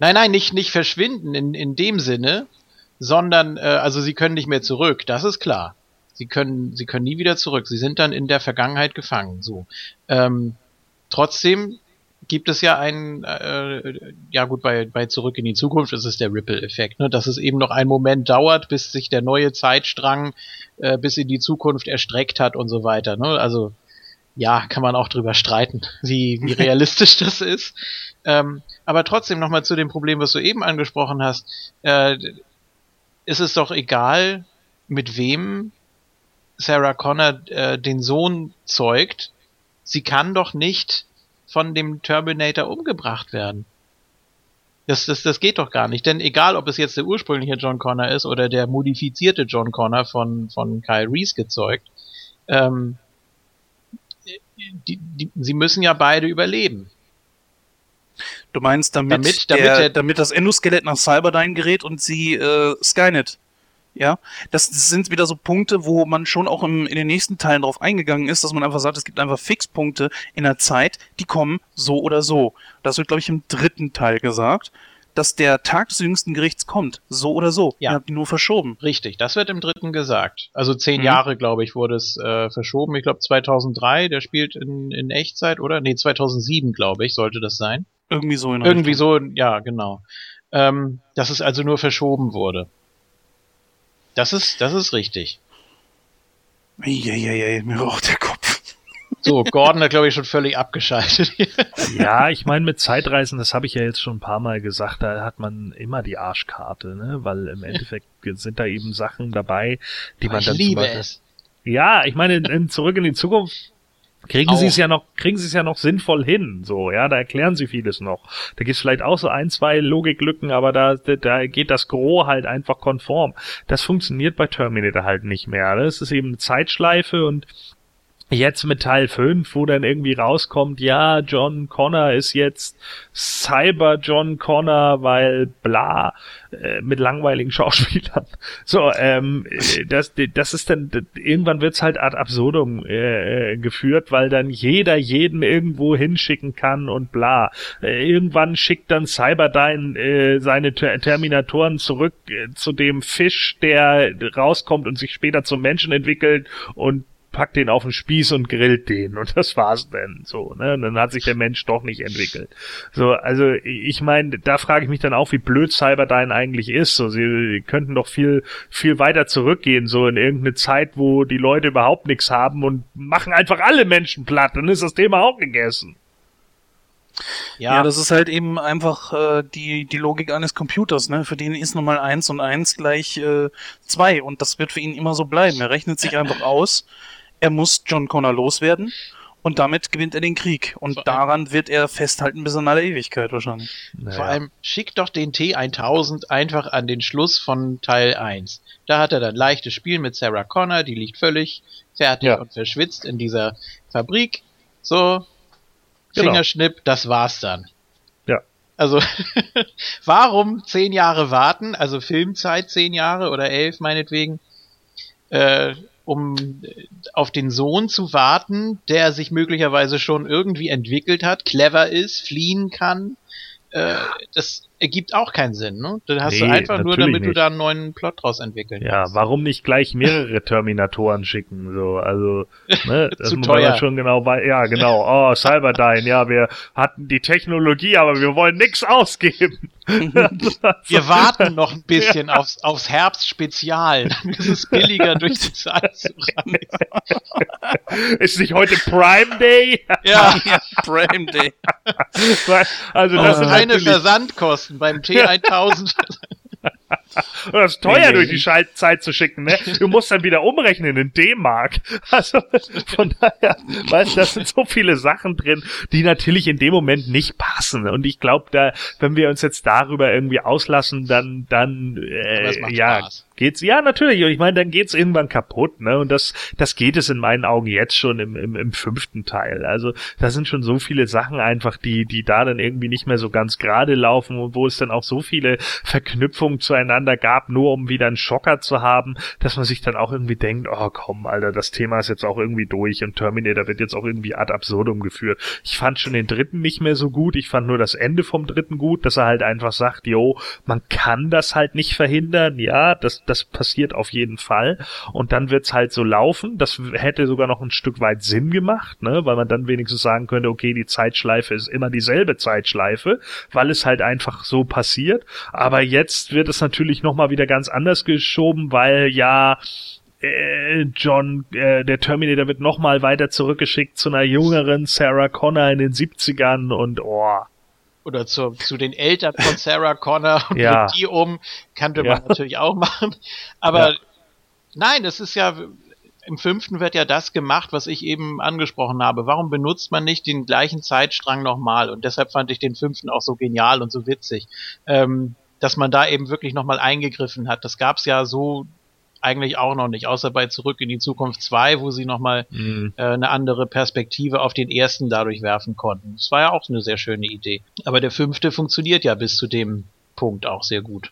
[SPEAKER 5] Nein, nein, nicht, nicht verschwinden in, in dem Sinne, sondern, äh, also sie können nicht mehr zurück, das ist klar. Sie können, sie können nie wieder zurück. Sie sind dann in der Vergangenheit gefangen. So. Ähm, trotzdem gibt es ja einen, äh, ja gut, bei, bei Zurück in die Zukunft ist es der Ripple-Effekt, ne? dass es eben noch einen Moment dauert, bis sich der neue Zeitstrang äh, bis in die Zukunft erstreckt hat und so weiter. Ne? Also ja, kann man auch drüber streiten, wie, wie realistisch das ist. Ähm, aber trotzdem nochmal zu dem Problem, was du eben angesprochen hast. Äh, ist es doch egal, mit wem Sarah Connor äh, den Sohn zeugt, sie kann doch nicht von dem Terminator umgebracht werden. Das, das, das geht doch gar nicht. Denn egal, ob es jetzt der ursprüngliche John Connor ist oder der modifizierte John Connor von, von Kyle Reese gezeugt, ähm, die, die, sie müssen ja beide überleben.
[SPEAKER 4] Du meinst, damit, damit, damit, der, damit das Endoskelett nach Cyberdyne gerät und sie äh, Skynet ja, das sind wieder so Punkte, wo man schon auch im, in den nächsten Teilen drauf eingegangen ist, dass man einfach sagt, es gibt einfach Fixpunkte in der Zeit, die kommen so oder so. Das wird, glaube ich, im dritten Teil gesagt, dass der Tag des jüngsten Gerichts kommt, so oder so. Ja. Ihr habt ihn nur verschoben.
[SPEAKER 5] Richtig, das wird im dritten gesagt. Also zehn mhm. Jahre, glaube ich, wurde es äh, verschoben. Ich glaube 2003, der spielt in, in Echtzeit, oder? Nee, 2007, glaube ich, sollte das sein.
[SPEAKER 4] Irgendwie so
[SPEAKER 5] in Irgendwie Richtung. so, ja, genau. Ähm, dass es also nur verschoben wurde. Das ist, das ist richtig.
[SPEAKER 4] Eieiei, mir raucht der Kopf.
[SPEAKER 5] So, Gordon hat, glaube ich, schon völlig abgeschaltet.
[SPEAKER 6] ja, ich meine, mit Zeitreisen, das habe ich ja jetzt schon ein paar Mal gesagt, da hat man immer die Arschkarte, ne? Weil im Endeffekt sind da eben Sachen dabei, die
[SPEAKER 5] Aber
[SPEAKER 6] man
[SPEAKER 5] ich
[SPEAKER 6] dann
[SPEAKER 5] liebe es.
[SPEAKER 6] Ja, ich meine, in, Zurück in die Zukunft Kriegen sie es ja noch, kriegen sie es ja noch sinnvoll hin, so, ja, da erklären sie vieles noch. Da gibt's vielleicht auch so ein, zwei Logiklücken, aber da, da, geht das Gros halt einfach konform. Das funktioniert bei Terminator halt nicht mehr. Das ist eben eine Zeitschleife und Jetzt mit Teil 5, wo dann irgendwie rauskommt, ja, John Connor ist jetzt Cyber John Connor, weil bla, äh, mit langweiligen Schauspielern. So, ähm, äh, das, das ist dann, irgendwann wird's halt ad absurdum äh, äh, geführt, weil dann jeder jeden irgendwo hinschicken kann und bla. Äh, irgendwann schickt dann Cyberdyne äh, seine Ter Terminatoren zurück äh, zu dem Fisch, der rauskommt und sich später zum Menschen entwickelt und packt den auf den Spieß und grillt den und das war's dann so, ne? Und dann hat sich der Mensch doch nicht entwickelt. So, also ich meine, da frage ich mich dann auch, wie blöd Cyberdyne eigentlich ist. So, sie könnten doch viel viel weiter zurückgehen, so in irgendeine Zeit, wo die Leute überhaupt nichts haben und machen einfach alle Menschen platt, dann ist das Thema auch gegessen.
[SPEAKER 4] Ja,
[SPEAKER 5] Ja,
[SPEAKER 4] das ist halt eben einfach äh, die, die Logik eines Computers, ne? Für den ist nun mal eins und eins gleich äh, zwei und das wird für ihn immer so bleiben. Er rechnet sich einfach aus, er muss John Connor loswerden und damit gewinnt er den Krieg. Und
[SPEAKER 5] Vor
[SPEAKER 4] daran wird er festhalten bis in alle Ewigkeit wahrscheinlich.
[SPEAKER 5] Vor
[SPEAKER 6] Naja.
[SPEAKER 5] allem schick doch den T1000 einfach an den Schluss von Teil 1. Da hat er dann leichtes Spiel mit Sarah Connor, die liegt völlig fertig
[SPEAKER 6] Ja.
[SPEAKER 5] und verschwitzt in dieser Fabrik. So,
[SPEAKER 6] Genau.
[SPEAKER 5] Fingerschnipp, das war's dann.
[SPEAKER 6] Ja.
[SPEAKER 5] Also, warum zehn Jahre warten, also Filmzeit zehn Jahre oder elf meinetwegen, äh, um auf den Sohn zu warten, der sich möglicherweise schon irgendwie entwickelt hat, clever ist, fliehen kann. Äh, das ergibt auch keinen Sinn, ne? Dann hast du
[SPEAKER 6] Nee,
[SPEAKER 5] einfach nur, damit du
[SPEAKER 6] nicht.
[SPEAKER 5] da einen neuen Plot draus entwickeln
[SPEAKER 6] Ja,
[SPEAKER 5] kannst.
[SPEAKER 6] warum nicht gleich mehrere Terminatoren schicken? So, also, ne, das
[SPEAKER 5] Zu
[SPEAKER 6] muss
[SPEAKER 5] teuer.
[SPEAKER 6] man schon genau bei, ja, genau. Oh, Cyberdyne, ja, wir hatten die Technologie, aber wir wollen nix ausgeben.
[SPEAKER 5] Wir warten noch ein bisschen aufs, aufs Herbstspezial. Dann ist es billiger durch die Zeit zu reisen.
[SPEAKER 6] Ist nicht heute Prime Day?
[SPEAKER 5] Ja,
[SPEAKER 4] ja, Prime Day.
[SPEAKER 6] also, das
[SPEAKER 5] und
[SPEAKER 6] ist
[SPEAKER 5] keine
[SPEAKER 6] natürlich,
[SPEAKER 5] Versandkosten beim T1000.
[SPEAKER 6] das ist teuer
[SPEAKER 4] Nee.
[SPEAKER 6] durch die Schalt- Zeit zu schicken, ne? Du musst dann wieder umrechnen in D-Mark. Also, von daher, weißt du, das sind so viele Sachen drin, die natürlich in dem Moment nicht passen. Und ich glaube, da, wenn wir uns jetzt darüber irgendwie auslassen, dann, dann,
[SPEAKER 5] Aber es
[SPEAKER 6] äh,
[SPEAKER 5] macht
[SPEAKER 6] ja,
[SPEAKER 5] Spaß.
[SPEAKER 6] Geht's, ja, natürlich. Und ich meine, dann geht's irgendwann kaputt, ne? Und das, das geht es in meinen Augen jetzt schon im, im, im fünften Teil. Also, da sind schon so viele Sachen einfach, die, die da dann irgendwie nicht mehr so ganz gerade laufen und wo es dann auch so viele Verknüpfungen zueinander gab, nur um wieder einen Schocker zu haben, dass man sich dann auch irgendwie denkt, oh komm, Alter, das Thema ist jetzt auch irgendwie durch und Terminator wird jetzt auch irgendwie ad absurdum geführt. Ich fand schon den dritten nicht mehr so gut, ich fand nur das Ende vom dritten gut, dass er halt einfach sagt, jo, man kann das halt nicht verhindern, ja, das, das passiert auf jeden Fall. Und dann wird's halt so laufen, das hätte sogar noch ein Stück weit Sinn gemacht, ne, weil man dann wenigstens sagen könnte, okay, die Zeitschleife ist immer dieselbe Zeitschleife, weil es halt einfach so passiert, aber jetzt wird es natürlich nochmal wieder ganz anders geschoben, weil ja, äh, John, äh, der Terminator wird nochmal weiter zurückgeschickt zu einer jüngeren Sarah Connor in den 70ern und oh.
[SPEAKER 5] Oder zu, zu den Eltern von Sarah Connor und
[SPEAKER 6] Ja.
[SPEAKER 5] die um. Könnte
[SPEAKER 6] Ja.
[SPEAKER 5] man natürlich auch machen. Aber
[SPEAKER 6] Ja.
[SPEAKER 5] nein, das ist ja, im fünften wird ja das gemacht, was ich eben angesprochen habe. Warum benutzt man nicht den gleichen Zeitstrang nochmal? Und deshalb fand ich den fünften auch so genial und so witzig. Ähm, dass man da eben wirklich nochmal eingegriffen hat. Das gab's ja so eigentlich auch noch nicht, außer bei Zurück in die Zukunft 2, wo sie nochmal
[SPEAKER 6] Mh.
[SPEAKER 5] äh, eine andere Perspektive auf den ersten dadurch werfen konnten. Das war ja auch eine sehr schöne Idee. Aber der fünfte funktioniert ja bis zu dem Punkt auch sehr gut.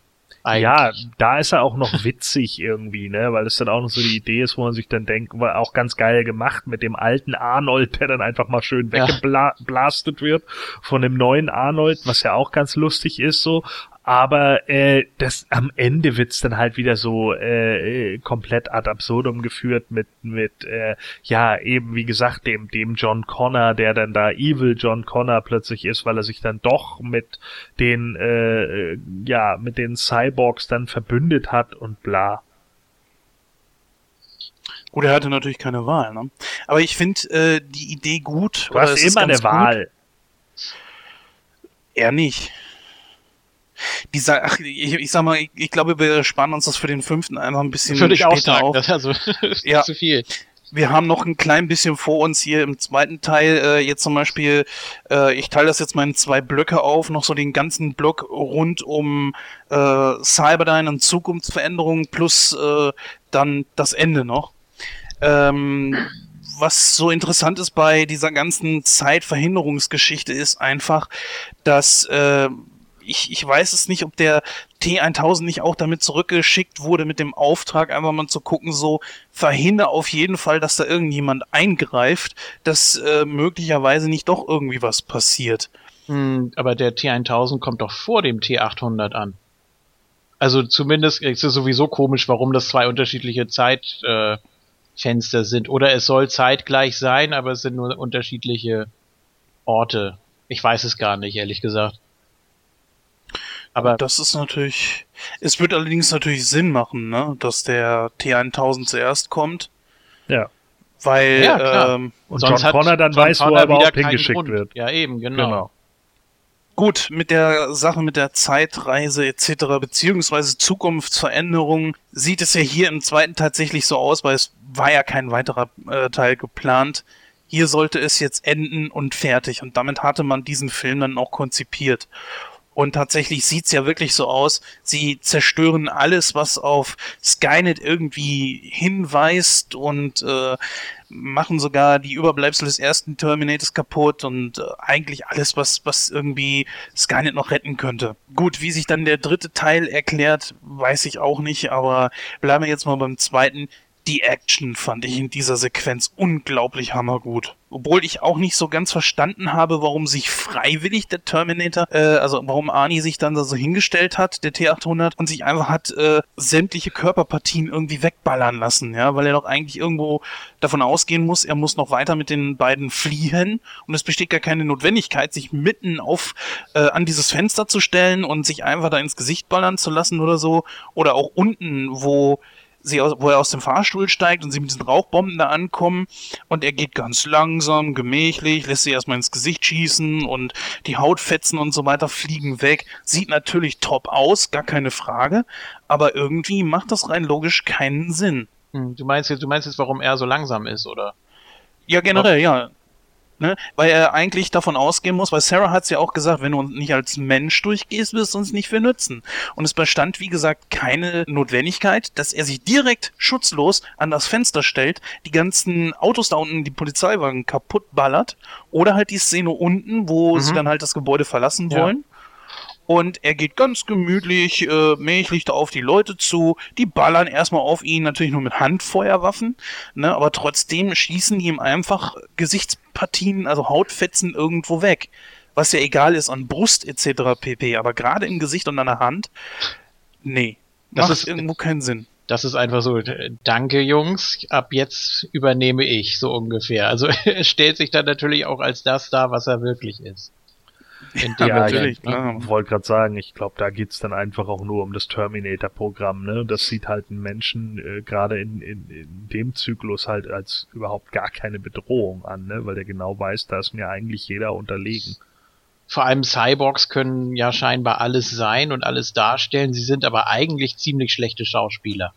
[SPEAKER 6] Ja,
[SPEAKER 5] Eigentlich.
[SPEAKER 6] da ist er auch noch witzig irgendwie, ne, weil es dann auch noch so die Idee ist, wo man sich dann denkt, war auch ganz geil gemacht mit dem alten Arnold, der dann einfach mal schön
[SPEAKER 5] Ja.
[SPEAKER 6] weggeblastet wird von dem neuen Arnold, was ja auch ganz lustig ist so. Aber äh, das am Ende wird's dann halt wieder so äh, äh, komplett ad absurdum geführt mit mit äh, ja eben wie gesagt dem dem John Connor, der dann da Evil John Connor plötzlich ist, weil er sich dann doch mit den äh, äh, ja mit den Cyborgs dann verbündet hat und bla.
[SPEAKER 4] Gut, er hatte natürlich keine Wahl, ne? Aber ich finde äh, die Idee gut.
[SPEAKER 6] Du hast immer eine
[SPEAKER 4] gut.
[SPEAKER 6] Wahl.
[SPEAKER 4] Er nicht. Dieser, ach, ich, ich sag mal, ich, ich glaube, wir sparen uns das für den fünften einfach ein bisschen
[SPEAKER 5] Würde ich auch
[SPEAKER 4] später
[SPEAKER 5] sagen.
[SPEAKER 4] auf.
[SPEAKER 5] Das, also, ist
[SPEAKER 4] Ja.
[SPEAKER 5] zu viel.
[SPEAKER 4] wir haben noch ein klein bisschen vor uns hier im zweiten Teil. Äh, jetzt zum Beispiel, äh, ich teile das jetzt mal in zwei Blöcke auf, noch so den ganzen Block rund um äh, Cyberdyne und Zukunftsveränderungen plus äh, dann das Ende noch. Ähm, was so interessant ist bei dieser ganzen Zeitverhinderungsgeschichte ist einfach, dass äh, ich, ich weiß es nicht, ob der T1000 nicht auch damit zurückgeschickt wurde mit dem Auftrag, einfach mal zu gucken, so verhindere auf jeden Fall, dass da irgendjemand eingreift, dass äh, möglicherweise nicht doch irgendwie was passiert.
[SPEAKER 5] Hm, aber der T1000 kommt doch vor dem T800 an. Also zumindest ist es sowieso komisch, warum das zwei unterschiedliche Zeitfenster äh, sind. Oder es soll zeitgleich sein, aber es sind nur unterschiedliche Orte. Ich weiß es gar nicht, ehrlich gesagt.
[SPEAKER 4] Aber das ist natürlich. Es wird allerdings natürlich Sinn machen, ne, dass der T1000 zuerst kommt.
[SPEAKER 6] Ja.
[SPEAKER 4] Weil
[SPEAKER 5] Ja,
[SPEAKER 6] ähm, und Sonst John Connor dann John weiß, Connor wo er überhaupt hingeschickt Grund. wird.
[SPEAKER 5] Ja, eben, genau. genau.
[SPEAKER 4] Gut, mit der Sache mit der Zeitreise etc. beziehungsweise Zukunftsveränderung sieht es ja hier im zweiten tatsächlich so aus, weil es war ja kein weiterer äh, Teil geplant. Hier sollte es jetzt enden und fertig. Und damit hatte man diesen Film dann auch konzipiert. Und tatsächlich sieht's ja wirklich so aus. Sie zerstören alles, was auf Skynet irgendwie hinweist und äh, machen sogar die Überbleibsel des ersten Terminators kaputt und äh, eigentlich alles, was, was irgendwie Skynet noch retten könnte. Gut, wie sich dann der dritte Teil erklärt, weiß ich auch nicht, aber bleiben wir jetzt mal beim zweiten die Action fand ich in dieser Sequenz unglaublich hammergut. Obwohl ich auch nicht so ganz verstanden habe, warum sich freiwillig der Terminator, äh, also warum Arnie sich dann da so hingestellt hat, der T800, und sich einfach hat äh, sämtliche Körperpartien irgendwie wegballern lassen, ja, weil er doch eigentlich irgendwo davon ausgehen muss, er muss noch weiter mit den beiden fliehen und es besteht gar keine Notwendigkeit, sich mitten auf äh, an dieses Fenster zu stellen und sich einfach da ins Gesicht ballern zu lassen oder so. Oder auch unten, wo sie aus, wo er aus dem Fahrstuhl steigt und sie mit diesen Rauchbomben da ankommen und er geht ganz langsam, gemächlich, lässt sie erstmal ins Gesicht schießen und die Hautfetzen und so weiter fliegen weg. Sieht natürlich top aus, gar keine Frage, aber irgendwie macht das rein logisch keinen Sinn.
[SPEAKER 5] Hm, du meinst jetzt, du meinst jetzt, warum er so langsam ist, oder?
[SPEAKER 4] Ja, generell, ja. Ne? Weil er eigentlich davon ausgehen muss, weil Sarah hat es ja auch gesagt, wenn du nicht als Mensch durchgehst, wirst du uns nicht für nützen. Und es bestand, wie gesagt, keine Notwendigkeit, dass er sich direkt schutzlos an das Fenster stellt, die ganzen Autos da unten, die Polizeiwagen kaputt ballert, oder halt die Szene unten, wo mhm. sie dann halt das Gebäude verlassen wollen. Und er geht ganz gemütlich, äh, mächtig da auf die Leute zu. Die ballern erstmal auf ihn, natürlich nur mit Handfeuerwaffen, ne, aber trotzdem schießen die ihm einfach Gesichtspartien, also Hautfetzen irgendwo weg. Was ja egal ist an Brust etc. pp. Aber gerade im Gesicht und an der Hand, nee, das macht ist irgendwo keinen Sinn.
[SPEAKER 5] Das ist einfach so, danke Jungs, ab jetzt übernehme ich, so ungefähr. Also er stellt sich dann natürlich auch als das dar, was er wirklich ist
[SPEAKER 6] ja, natürlich, klar. Ich wollte gerade sagen, ich glaube, da geht's dann einfach auch nur um das Terminator-Programm, ne? Das sieht halt einen Menschen äh, gerade in, in, in dem Zyklus halt als überhaupt gar keine Bedrohung an, ne? Weil der genau weiß, da ist mir eigentlich jeder unterlegen.
[SPEAKER 5] Vor allem Cyborgs können ja scheinbar alles sein und alles darstellen, sie sind aber eigentlich ziemlich schlechte Schauspieler.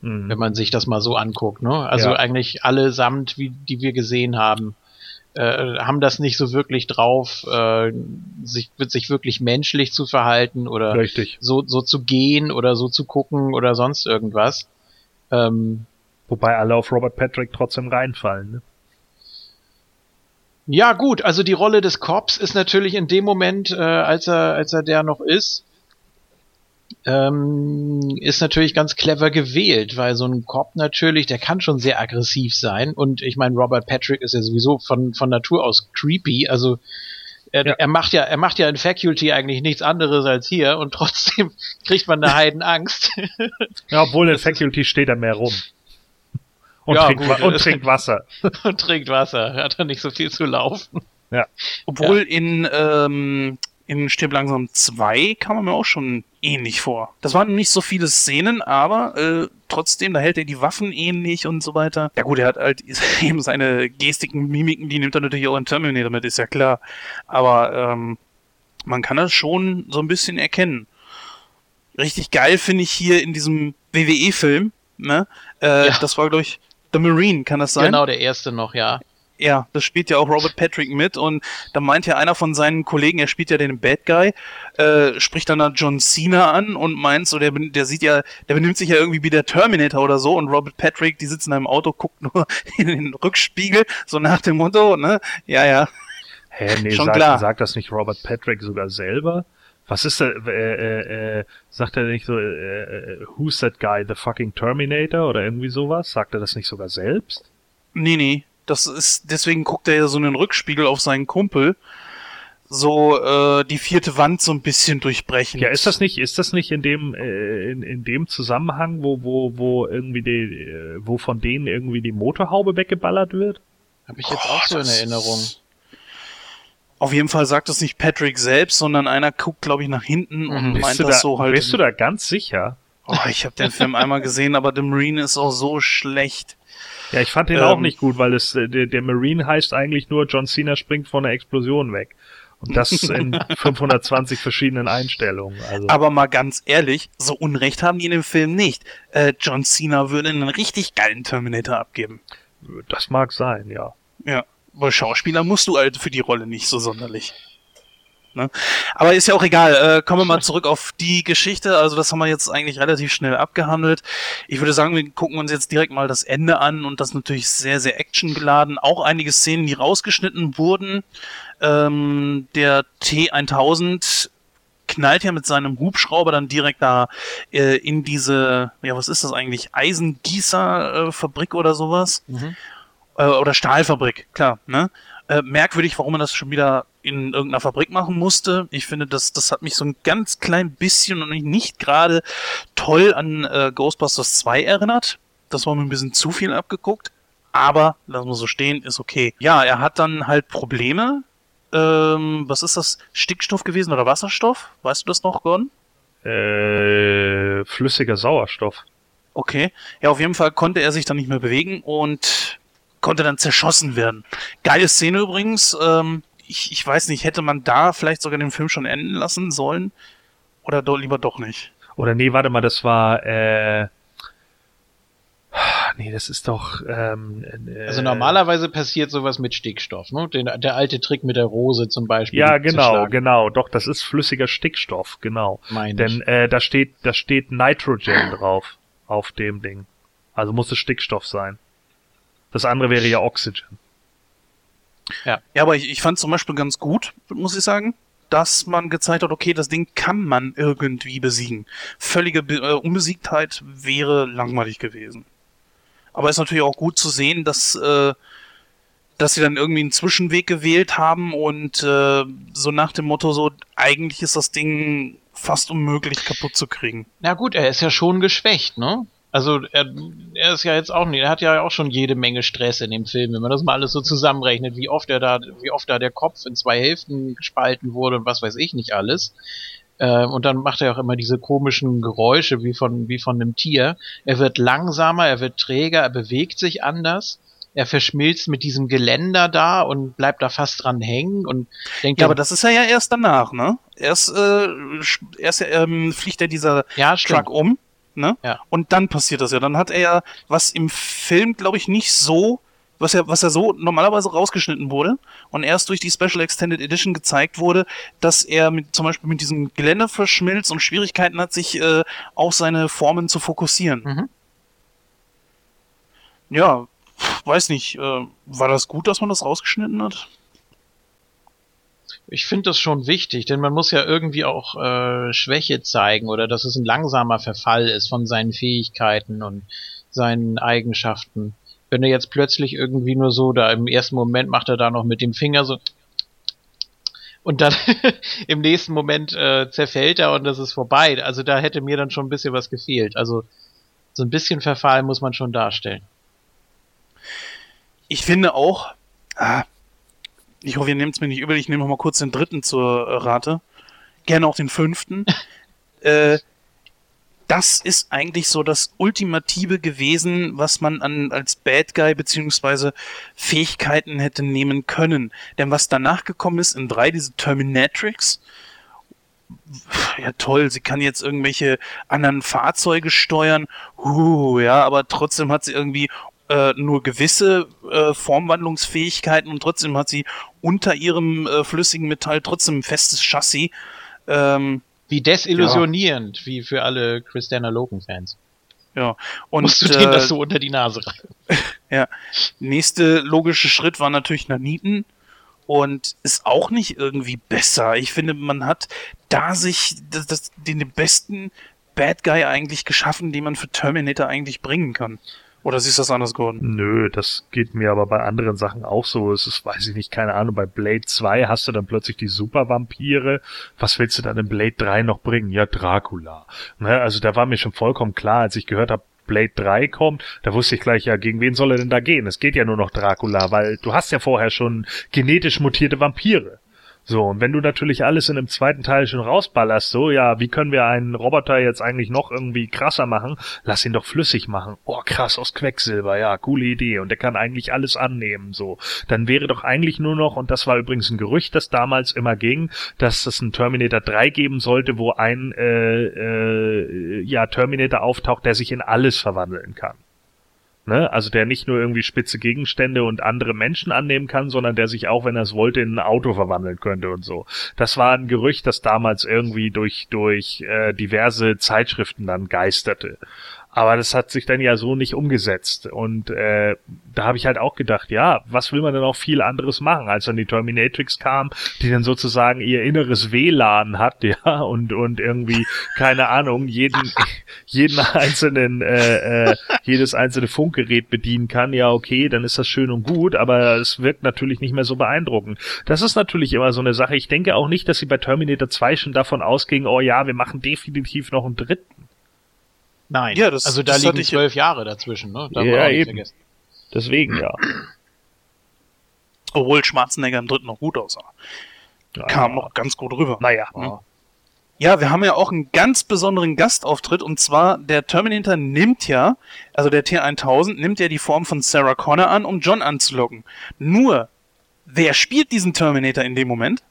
[SPEAKER 5] Mhm. Wenn man sich das mal so anguckt, ne? Also ja. eigentlich allesamt, wie die wir gesehen haben äh, haben das nicht so wirklich drauf, äh, sich, sich wirklich menschlich zu verhalten oder
[SPEAKER 6] Richtig.
[SPEAKER 5] so, so zu gehen oder so zu gucken oder sonst irgendwas. Ähm,
[SPEAKER 6] Wobei alle auf Robert Patrick trotzdem reinfallen. Ne?
[SPEAKER 5] Ja gut, also die Rolle des Cops ist natürlich in dem Moment, äh, als er als er der noch ist, ähm, ist natürlich ganz clever gewählt, weil so ein Cop natürlich, der kann schon sehr aggressiv sein und ich meine, Robert Patrick ist ja sowieso von, von Natur aus creepy, also er, ja. er macht ja, er macht ja in Faculty eigentlich nichts anderes als hier und trotzdem kriegt man eine Heidenangst.
[SPEAKER 6] ja, obwohl in Faculty steht er mehr rum. Und, ja, trinkt, gut, und trinkt Wasser.
[SPEAKER 5] und trinkt Wasser. Er hat da nicht so viel zu laufen.
[SPEAKER 4] Ja. Obwohl ja. in ähm, in Stirb langsam 2 kam er mir auch schon ähnlich vor. Das waren nicht so viele Szenen, aber äh, trotzdem, da hält er die Waffen ähnlich und so weiter. Ja gut, er hat halt eben seine Gestiken, Mimiken, die nimmt er natürlich auch in Terminator mit, ist ja klar. Aber ähm, man kann das schon so ein bisschen erkennen. Richtig geil finde ich hier in diesem WWE-Film, ne? Äh, ja. Das war, glaube ich, The Marine, kann das sein?
[SPEAKER 5] Genau, der erste noch, ja.
[SPEAKER 4] Ja, das spielt ja auch Robert Patrick mit und da meint ja einer von seinen Kollegen, er spielt ja den Bad Guy, äh, spricht dann da John Cena an und meint so, der, der sieht ja, der benimmt sich ja irgendwie wie der Terminator oder so und Robert Patrick, die sitzt in einem Auto, guckt nur in den Rückspiegel, so nach dem Motto, ne, ja, ja,
[SPEAKER 6] Hä, nee,
[SPEAKER 4] Schon
[SPEAKER 6] sagt,
[SPEAKER 4] klar.
[SPEAKER 6] sagt das nicht Robert Patrick sogar selber? Was ist da, äh, äh, äh, sagt er nicht so, äh, äh, who's that guy, the fucking Terminator oder irgendwie sowas? Sagt er das nicht sogar selbst?
[SPEAKER 4] nee, nee, das ist, deswegen guckt er ja so in den Rückspiegel auf seinen Kumpel, so, äh, die vierte Wand so ein bisschen durchbrechen.
[SPEAKER 6] Ja, ist das nicht, ist das nicht in dem, äh, in, in dem Zusammenhang, wo, wo, wo irgendwie die, äh, wo von denen irgendwie die Motorhaube weggeballert wird?
[SPEAKER 5] Habe ich jetzt auch so in Erinnerung.
[SPEAKER 4] Auf jeden Fall sagt das nicht Patrick selbst, sondern einer guckt, glaube ich, nach hinten und
[SPEAKER 5] Mhm.
[SPEAKER 4] meint
[SPEAKER 6] du
[SPEAKER 4] das
[SPEAKER 6] da,
[SPEAKER 4] so halt.
[SPEAKER 6] bist du da ganz sicher?
[SPEAKER 4] Oh, ich habe den Film einmal gesehen, aber The Marine ist auch so schlecht.
[SPEAKER 6] Ja, ich fand den
[SPEAKER 4] Ähm.
[SPEAKER 6] auch nicht gut, weil es, äh, der, der Marine heißt eigentlich nur, John Cena springt von der Explosion weg. Und das in 520 verschiedenen Einstellungen. Also.
[SPEAKER 4] Aber mal ganz ehrlich, so Unrecht haben die in dem Film nicht. Äh, John Cena würde einen richtig geilen Terminator abgeben.
[SPEAKER 6] Das mag sein, ja.
[SPEAKER 4] Ja, weil Schauspieler musst du halt für die Rolle nicht so sonderlich. Ne? Aber ist ja auch egal. Äh, kommen wir mal zurück auf die Geschichte. Also das haben wir jetzt eigentlich relativ schnell abgehandelt. Ich würde sagen, wir gucken uns jetzt direkt mal das Ende an und das natürlich sehr, sehr actiongeladen. Auch einige Szenen, die rausgeschnitten wurden. Ähm, der T1000 knallt ja mit seinem Hubschrauber dann direkt da äh, in diese, ja, was ist das eigentlich? Eisengießerfabrik äh, oder sowas?
[SPEAKER 5] Mhm.
[SPEAKER 4] äh, oder Stahlfabrik, klar, ne? Äh, merkwürdig, warum man das schon wieder in irgendeiner Fabrik machen musste. Ich finde, das, das hat mich so ein ganz klein bisschen und nicht gerade toll an äh, Ghostbusters 2 erinnert. Das war mir ein bisschen zu viel abgeguckt. Aber, lassen wir so stehen, ist okay. Ja, er hat dann halt Probleme. Ähm, was ist das? Stickstoff gewesen oder Wasserstoff? Weißt du das noch, Gordon?
[SPEAKER 6] Äh, flüssiger Sauerstoff.
[SPEAKER 4] Okay. Ja, auf jeden Fall konnte er sich dann nicht mehr bewegen und konnte dann zerschossen werden. Geile Szene übrigens. Ähm, ich, ich weiß nicht, hätte man da vielleicht sogar den Film schon enden lassen sollen? Oder doch lieber doch nicht?
[SPEAKER 6] Oder nee, warte mal, das war, äh, nee, das ist doch, ähm, äh,
[SPEAKER 5] Also normalerweise passiert sowas mit Stickstoff, ne? Den, der alte Trick mit der Rose zum Beispiel.
[SPEAKER 6] Ja, genau, genau, doch, das ist flüssiger Stickstoff, genau.
[SPEAKER 5] Meine
[SPEAKER 6] Denn
[SPEAKER 5] ich.
[SPEAKER 6] äh, da steht, da steht Nitrogen drauf auf dem Ding. Also muss es Stickstoff sein. Das andere wäre ja Oxygen.
[SPEAKER 4] Ja, aber ich, ich fand zum Beispiel ganz gut, muss ich sagen, dass man gezeigt hat, okay, das Ding kann man irgendwie besiegen. Völlige Be äh, Unbesiegtheit wäre langweilig gewesen. Aber ist natürlich auch gut zu sehen, dass, äh, dass sie dann irgendwie einen Zwischenweg gewählt haben und äh, so nach dem Motto so, eigentlich ist das Ding fast unmöglich kaputt zu kriegen.
[SPEAKER 5] Na gut, er ist ja schon geschwächt, ne? Also er, er ist ja jetzt auch nicht, er hat ja auch schon jede Menge Stress in dem Film, wenn man das mal alles so zusammenrechnet, wie oft er da, wie oft da der Kopf in zwei Hälften gespalten wurde und was weiß ich nicht alles. Ähm, und dann macht er auch immer diese komischen Geräusche wie von, wie von einem Tier. Er wird langsamer, er wird träger, er bewegt sich anders. Er verschmilzt mit diesem Geländer da und bleibt da fast dran hängen und denkt,
[SPEAKER 4] Ja, aber das ist ja, ja erst danach, ne? Erst, äh, erst ähm, fliegt er dieser
[SPEAKER 5] ja.
[SPEAKER 4] Truck um, ne?
[SPEAKER 5] Ja.
[SPEAKER 4] Und dann passiert das ja. Dann hat er ja, was im Film, glaube ich, nicht so, was ja, was ja so normalerweise rausgeschnitten wurde und erst durch die Special Extended Edition gezeigt wurde, dass er mit, zum Beispiel mit diesem Geländer verschmilzt und Schwierigkeiten hat, sich äh, auf seine Formen zu fokussieren.
[SPEAKER 5] Mhm.
[SPEAKER 4] Ja, weiß nicht, äh, war das gut, dass man das rausgeschnitten hat?
[SPEAKER 5] Ich finde das schon wichtig, denn man muss ja irgendwie auch äh, Schwäche zeigen oder dass es ein langsamer Verfall ist von seinen Fähigkeiten und seinen Eigenschaften. Wenn er jetzt plötzlich irgendwie nur so da im ersten Moment macht er da noch mit dem Finger so und dann im nächsten Moment äh, zerfällt er und das ist vorbei. Also da hätte mir dann schon ein bisschen was gefehlt. Also so ein bisschen Verfall muss man schon darstellen.
[SPEAKER 4] Ich finde auch, ah, ich hoffe, ihr nehmt es mir nicht übel, ich nehme noch mal kurz den dritten zur äh, Rate. Gerne auch den fünften. äh, das ist eigentlich so das Ultimative gewesen, was man an, als Bad Guy beziehungsweise Fähigkeiten hätte nehmen können. Denn was danach gekommen ist in drei, diese Terminatrix, ja toll, sie kann jetzt irgendwelche anderen Fahrzeuge steuern, huh, ja, aber trotzdem hat sie irgendwie äh, nur gewisse äh, Formwandlungsfähigkeiten und trotzdem hat sie unter ihrem äh, flüssigen Metall trotzdem ein festes Chassis. Ähm,
[SPEAKER 5] Wie desillusionierend, wie für alle Christiana Loken-Fans.
[SPEAKER 4] ja. Und
[SPEAKER 5] Musst du denen
[SPEAKER 4] äh,
[SPEAKER 5] das so unter die Nase reiben.
[SPEAKER 4] nächste logische Schritt war natürlich Naniten und ist auch nicht irgendwie besser. Ich finde, man hat da sich das, das, den besten Bad Guy eigentlich geschaffen, den man für Terminator eigentlich bringen kann. Oder siehst du das anders, Gordon?
[SPEAKER 6] Nö, das geht mir aber bei anderen Sachen auch so. Es ist, weiß ich nicht, keine Ahnung, bei Blade 2 hast du dann plötzlich die Supervampire. Was willst du dann in Blade 3 noch bringen? Ja, Dracula. Ne, also da war mir schon vollkommen klar, als ich gehört habe, Blade 3 kommt, da wusste ich gleich, ja, gegen wen soll er denn da gehen? Es geht ja nur noch Dracula, weil du hast ja vorher schon genetisch mutierte Vampire. So, und wenn du natürlich alles in dem zweiten Teil schon rausballerst, so, ja, wie können wir einen Roboter jetzt eigentlich noch irgendwie krasser machen? Lass ihn doch flüssig machen. Oh, krass, aus Quecksilber, ja, coole Idee. Und der kann eigentlich alles annehmen, so. Dann wäre doch eigentlich nur noch, und das war übrigens ein Gerücht, das damals immer ging, dass es einen Terminator 3 geben sollte, wo ein, äh, äh, ja, Terminator auftaucht, der sich in alles verwandeln kann. Ne? Also der nicht nur irgendwie spitze Gegenstände und andere Menschen annehmen kann, sondern der sich auch, wenn er es wollte, in ein Auto verwandeln könnte und so. Das war ein Gerücht, das damals irgendwie durch, durch äh, diverse Zeitschriften dann geisterte. Aber das hat sich dann ja so nicht umgesetzt. Und äh, da habe ich halt auch gedacht, ja, was will man denn auch viel anderes machen, als dann die Terminatrix kam, die dann sozusagen ihr inneres WLAN hat, ja, und, und irgendwie, keine Ahnung, jeden, jeden einzelnen, äh, äh, jedes einzelne Funkgerät bedienen kann, ja, okay, dann ist das schön und gut, aber es wirkt natürlich nicht mehr so beeindruckend. Das ist natürlich immer so eine Sache. Ich denke auch nicht, dass sie bei Terminator 2 schon davon ausgingen, oh ja, wir machen definitiv noch einen dritten.
[SPEAKER 5] Nein.
[SPEAKER 4] Ja, das-
[SPEAKER 5] also da
[SPEAKER 4] das
[SPEAKER 5] liegen
[SPEAKER 4] ich-
[SPEAKER 5] zwölf Jahre dazwischen, ne? Darf
[SPEAKER 6] Ja, eben.
[SPEAKER 5] vergessen.
[SPEAKER 6] Deswegen, ja.
[SPEAKER 4] Obwohl Schwarzenegger im dritten noch gut aussah.
[SPEAKER 6] ja.
[SPEAKER 4] Kam noch ganz gut rüber.
[SPEAKER 6] Naja.
[SPEAKER 4] Hm. Ja, wir haben ja auch einen ganz besonderen Gastauftritt und zwar der Terminator nimmt ja, also der T1000 nimmt ja die Form von Sarah Connor an, um John anzulocken. Nur, wer spielt diesen Terminator in dem Moment?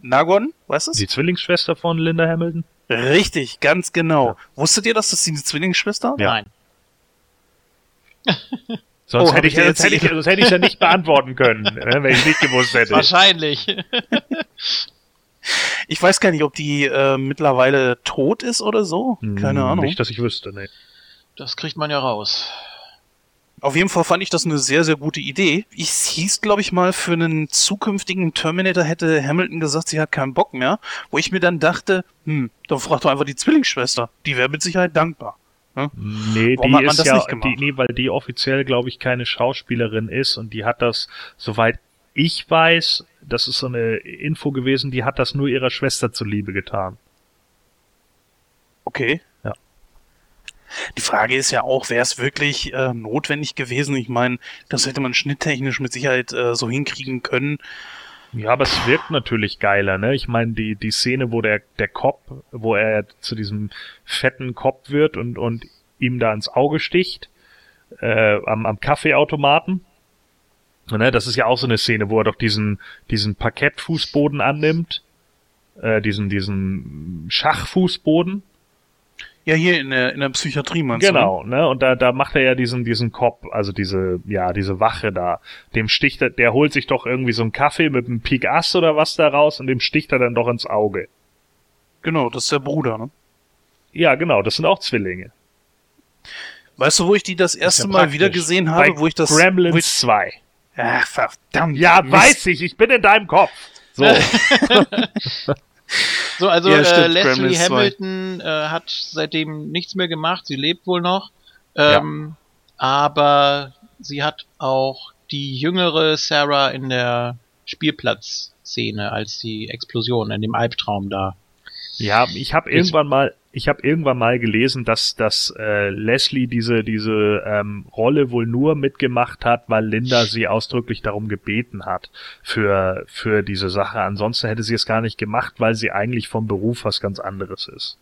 [SPEAKER 4] Na, Gordon, weißt du
[SPEAKER 6] Die Zwillingsschwester von Linda Hamilton?
[SPEAKER 4] Richtig, ganz genau. Wusstet ihr, dass das die Zwillingsschwester?
[SPEAKER 6] Ja.
[SPEAKER 5] Nein.
[SPEAKER 6] Sonst
[SPEAKER 4] Oh,
[SPEAKER 6] hätte ich, sonst hätte ich,
[SPEAKER 4] jetzt-
[SPEAKER 6] sonst hätte ich ja nicht beantworten können, äh, wenn ich nicht gewusst hätte.
[SPEAKER 5] Wahrscheinlich.
[SPEAKER 4] Ich weiß gar nicht, ob die äh, mittlerweile tot ist oder so. Keine
[SPEAKER 6] Hm,
[SPEAKER 4] Ahnung.
[SPEAKER 6] Nicht, dass ich wüsste, ne.
[SPEAKER 5] Das kriegt man ja raus.
[SPEAKER 4] Auf jeden Fall fand ich das eine sehr, sehr gute Idee. Ich hieß, glaube ich, mal, für einen zukünftigen Terminator hätte Hamilton gesagt, sie hat keinen Bock mehr. Wo ich mir dann dachte, hm, dann frag doch einfach die Zwillingsschwester. Die wäre mit Sicherheit dankbar.
[SPEAKER 6] Nee,
[SPEAKER 4] Warum
[SPEAKER 6] die
[SPEAKER 4] hat man
[SPEAKER 6] ist
[SPEAKER 4] das
[SPEAKER 6] ja,
[SPEAKER 4] nicht gemacht?
[SPEAKER 6] die, nee, weil die offiziell, glaube ich, keine Schauspielerin ist und die hat das, soweit ich weiß, das ist so eine Info gewesen, die hat das nur ihrer Schwester zuliebe getan.
[SPEAKER 4] Okay. Die Frage ist ja auch, wäre es wirklich äh, notwendig gewesen? Ich meine, das hätte man schnitttechnisch mit Sicherheit äh, so hinkriegen können.
[SPEAKER 6] Ja, aber es wirkt natürlich geiler, ne? Ich meine, die, die Szene, wo der, der Cop, wo er zu diesem fetten Cop wird und, und ihm da ins Auge sticht, äh, am, am Kaffeeautomaten. Ne, das ist ja auch so eine Szene, wo er doch diesen, diesen Parkettfußboden annimmt, äh, diesen, diesen Schachfußboden.
[SPEAKER 4] Ja, hier in der, in der Psychiatrie, meinst du? ne?
[SPEAKER 6] Genau, ne? Und da, da macht er ja diesen, diesen Cop, also diese, ja, diese Wache da. Dem sticht er, der holt sich doch irgendwie so einen Kaffee mit einem Pik Ass oder was da raus und dem sticht er dann doch ins Auge.
[SPEAKER 4] Genau, das ist der Bruder, ne?
[SPEAKER 6] Ja, genau, das sind auch Zwillinge.
[SPEAKER 4] Weißt du, wo ich die das erste
[SPEAKER 6] ja
[SPEAKER 4] Mal wieder gesehen habe,
[SPEAKER 6] Bei
[SPEAKER 4] wo ich das.
[SPEAKER 6] Gremlins
[SPEAKER 4] ich,
[SPEAKER 6] 2.
[SPEAKER 4] ach, verdammt.
[SPEAKER 6] Ja,
[SPEAKER 4] Mist.
[SPEAKER 6] weiß ich, ich bin in deinem Kopf. So.
[SPEAKER 5] So, also
[SPEAKER 4] Ja,
[SPEAKER 5] äh, Leslie
[SPEAKER 4] Gremlins 2.
[SPEAKER 5] Hamilton äh, hat seitdem nichts mehr gemacht. Sie lebt wohl noch. Ähm, Aber sie hat auch die jüngere Sarah in der Spielplatzszene als die Explosion in dem Albtraum da.
[SPEAKER 6] Ja, ich habe irgendwann mal, ich habe irgendwann mal gelesen, dass dass äh, Leslie diese diese ähm, Rolle wohl nur mitgemacht hat, weil Linda sie ausdrücklich darum gebeten hat für für diese Sache. Ansonsten hätte sie es gar nicht gemacht, weil sie eigentlich vom Beruf was ganz anderes ist.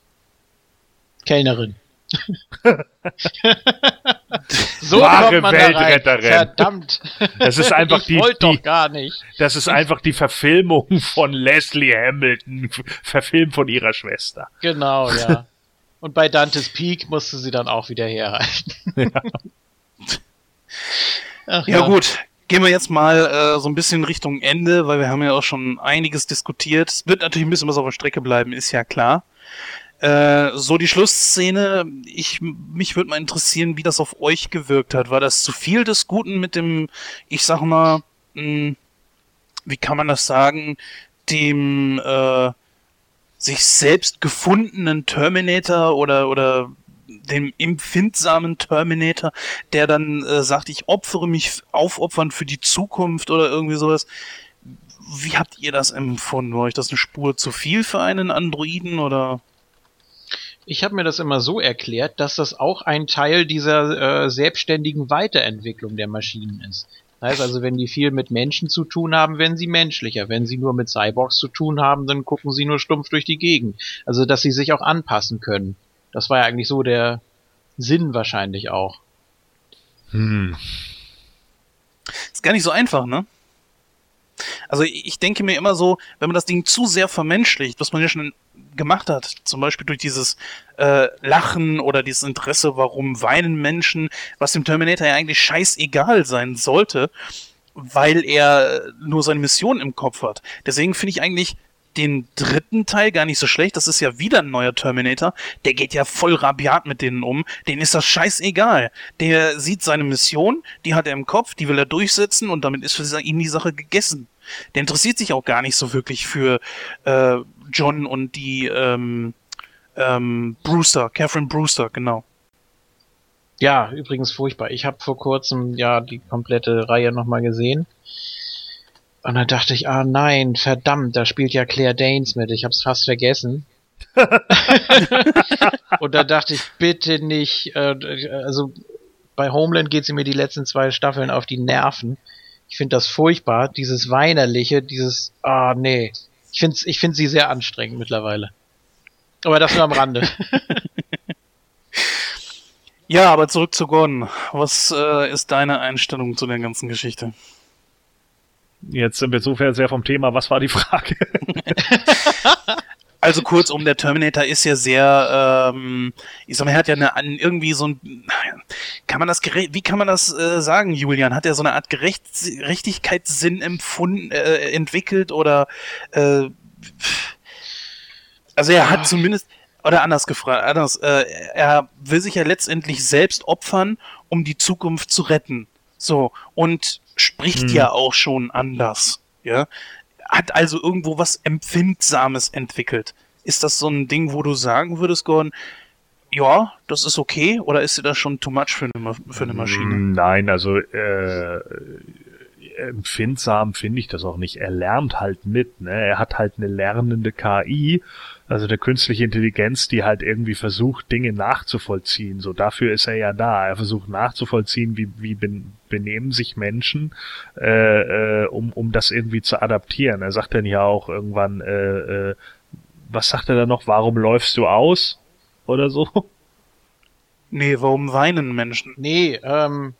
[SPEAKER 5] Kellnerin. so
[SPEAKER 6] Wahre
[SPEAKER 5] kommt man da rein.
[SPEAKER 6] Weltretterin.
[SPEAKER 5] Verdammt.
[SPEAKER 6] Das ist einfach
[SPEAKER 5] ich
[SPEAKER 6] die,
[SPEAKER 5] wollte
[SPEAKER 6] die
[SPEAKER 5] doch gar nicht.
[SPEAKER 6] das ist einfach die Verfilmung von Leslie Hamilton, verfilmt von ihrer Schwester.
[SPEAKER 5] Genau, ja. Und bei Dantes Peak musste sie dann auch wieder herhalten. Ach,
[SPEAKER 4] Ja, gut, gehen wir jetzt mal äh, so ein bisschen Richtung Ende, weil wir haben ja auch schon einiges diskutiert. Es wird natürlich ein bisschen was auf der Strecke bleiben, ist ja klar. Äh, so die Schlussszene, ich mich würde mal interessieren, wie das auf euch gewirkt hat. War das zu viel des Guten mit dem, ich sag mal, mh, wie kann man das sagen, dem äh, sich selbst gefundenen Terminator oder oder dem empfindsamen Terminator, der dann äh, sagt, ich opfere mich aufopfern für die Zukunft oder irgendwie sowas. Wie habt ihr das empfunden? War euch das eine Spur zu viel für einen Androiden oder?
[SPEAKER 5] Ich habe mir das immer so erklärt, dass das auch ein Teil dieser äh, selbstständigen Weiterentwicklung der Maschinen ist. Das heißt also, wenn die viel mit Menschen zu tun haben, werden sie menschlicher. Wenn sie nur mit Cyborgs zu tun haben, dann gucken sie nur stumpf durch die Gegend. Also, dass sie sich auch anpassen können. Das war ja eigentlich so der Sinn wahrscheinlich auch.
[SPEAKER 6] Hm.
[SPEAKER 4] Ist gar nicht so einfach, ne? Also ich denke mir immer so, wenn man das Ding zu sehr vermenschlicht, was man ja schon gemacht hat, zum Beispiel durch dieses äh, Lachen oder dieses Interesse, warum weinen Menschen, was dem Terminator ja eigentlich scheißegal sein sollte, weil er nur seine Mission im Kopf hat. Deswegen finde ich eigentlich den dritten Teil gar nicht so schlecht. Das ist ja wieder ein neuer Terminator. Der geht ja voll rabiat mit denen um. Den ist das scheißegal. Der sieht seine Mission, die hat er im Kopf, die will er durchsetzen und damit ist für ihn die Sache gegessen. Der interessiert sich auch gar nicht so wirklich für äh, John und die ähm, ähm, Brewster, Catherine Brewster, genau.
[SPEAKER 5] Ja, übrigens furchtbar. Ich habe vor kurzem ja die komplette Reihe nochmal gesehen. Und dann dachte ich, ah nein, verdammt, da spielt ja Claire Danes mit. Ich hab's fast vergessen. und da dachte ich, bitte nicht. Äh, also bei Homeland geht sie mir die letzten zwei Staffeln auf die Nerven. Ich finde das furchtbar, dieses Weinerliche, dieses, ah nee. Ich finde ich find sie sehr anstrengend mittlerweile. Aber das nur am Rande.
[SPEAKER 4] Ja, aber zurück zu Gordon. Was äh, ist deine Einstellung zu der ganzen Geschichte?
[SPEAKER 6] Jetzt sind wir insofern sehr vom Thema. Was war die Frage?
[SPEAKER 4] Also kurzum, der Terminator ist ja sehr, ähm, ich sag mal, er hat ja eine, irgendwie so ein, kann man das gerecht, wie kann man das äh, sagen, Julian? Hat er so eine Art Gerecht, Gerechtigkeitssinn empfunden, äh, entwickelt oder, äh, also er hat zumindest, oder anders gefragt, anders, äh, er will sich ja letztendlich selbst opfern, um die Zukunft zu retten. So, und spricht
[SPEAKER 6] Hm.
[SPEAKER 4] ja auch schon anders, ja hat also irgendwo was Empfindsames entwickelt. Ist das so ein Ding, wo du sagen würdest, Gordon, ja, das ist okay, oder ist dir das schon too much für eine, für eine Maschine?
[SPEAKER 6] Nein, also äh, empfindsam finde ich das auch nicht. Er lernt halt mit, ne? Er hat halt eine lernende KI, also eine künstliche Intelligenz, die halt irgendwie versucht, Dinge nachzuvollziehen. So dafür ist er ja da. Er versucht nachzuvollziehen, wie, wie ben, benehmen sich Menschen, äh, äh, um, um das irgendwie zu adaptieren. Er sagt dann ja auch irgendwann, äh, äh, was sagt er da noch? Warum läufst du aus? Oder so?
[SPEAKER 4] Nee, warum weinen Menschen?
[SPEAKER 5] nee, ähm,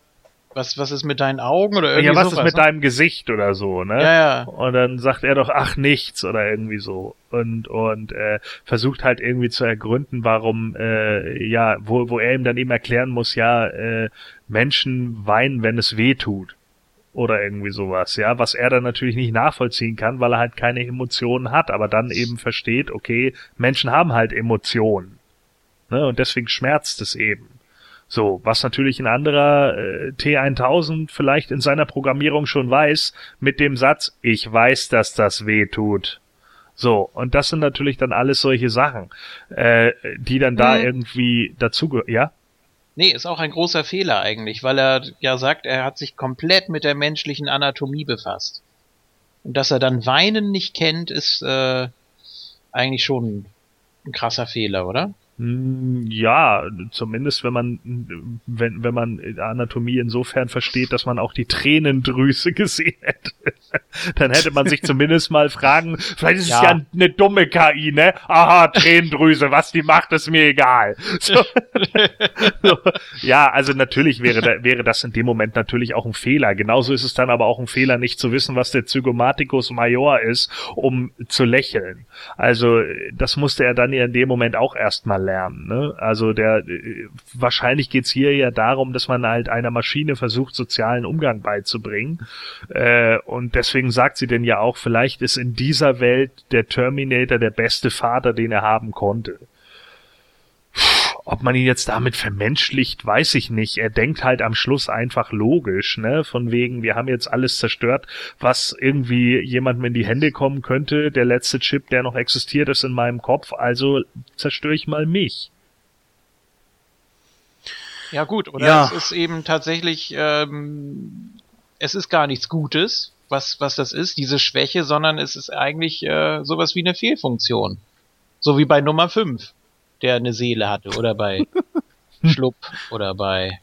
[SPEAKER 5] was, was ist mit deinen Augen oder irgendwie
[SPEAKER 6] ja, was
[SPEAKER 5] sowas,
[SPEAKER 6] ist mit
[SPEAKER 5] ne?
[SPEAKER 6] deinem Gesicht oder so, ne?
[SPEAKER 5] Ja, ja.
[SPEAKER 6] Und dann sagt er doch, ach nichts oder irgendwie so. Und, und äh, versucht halt irgendwie zu ergründen, warum, äh, ja, wo, wo er ihm dann eben erklären muss, ja, äh, Menschen weinen, wenn es weh tut. Oder irgendwie sowas, ja, was er dann natürlich nicht nachvollziehen kann, weil er halt keine Emotionen hat, aber dann eben versteht, okay, Menschen haben halt Emotionen. Ne? Und deswegen schmerzt es eben. So, was natürlich ein anderer äh, T1000 vielleicht in seiner Programmierung schon weiß, mit dem Satz, ich weiß, dass das weh tut. So, und das sind natürlich dann alles solche Sachen, äh, die dann da
[SPEAKER 5] Hm.
[SPEAKER 6] irgendwie dazugehören. Ja?
[SPEAKER 5] Nee, ist auch ein großer Fehler eigentlich, weil er ja sagt, er hat sich komplett mit der menschlichen Anatomie befasst. Und dass er dann Weinen nicht kennt, ist äh, eigentlich schon ein krasser Fehler, oder?
[SPEAKER 6] Hm, Ja, zumindest wenn man, wenn, wenn man Anatomie insofern versteht, dass man auch die Tränendrüse gesehen hätte. Dann hätte man sich zumindest mal fragen, vielleicht ist es
[SPEAKER 5] Ja.
[SPEAKER 6] ja eine dumme KI, ne? Aha, Tränendrüse, was die macht, ist mir egal. So. so. Ja, also natürlich wäre, da, wäre das in dem Moment natürlich auch ein Fehler. Genauso ist es dann aber auch ein Fehler, nicht zu wissen, was der Zygomaticus major ist, um zu lächeln. Also das musste er dann ja in dem Moment auch erstmal lernen. Ne? Also der äh, wahrscheinlich geht's hier ja darum, dass man halt einer Maschine versucht, sozialen Umgang beizubringen. Äh, und deswegen sagt sie denn ja auch, vielleicht ist in dieser Welt der Terminator der beste Vater, den er haben konnte. Ob man ihn jetzt damit vermenschlicht, weiß ich nicht. Er denkt halt am Schluss einfach logisch, ne? Von wegen, wir haben jetzt alles zerstört, was irgendwie jemandem in die Hände kommen könnte. Der letzte Chip, der noch existiert, ist in meinem Kopf, also zerstöre ich mal mich.
[SPEAKER 5] Ja gut, oder
[SPEAKER 4] Ja.
[SPEAKER 5] es ist eben tatsächlich, ähm, es ist gar nichts Gutes, was, was das ist, diese Schwäche, sondern es ist eigentlich äh, sowas wie eine Fehlfunktion. So wie bei Nummer 5, der eine Seele hatte, oder bei Schlupp, oder bei,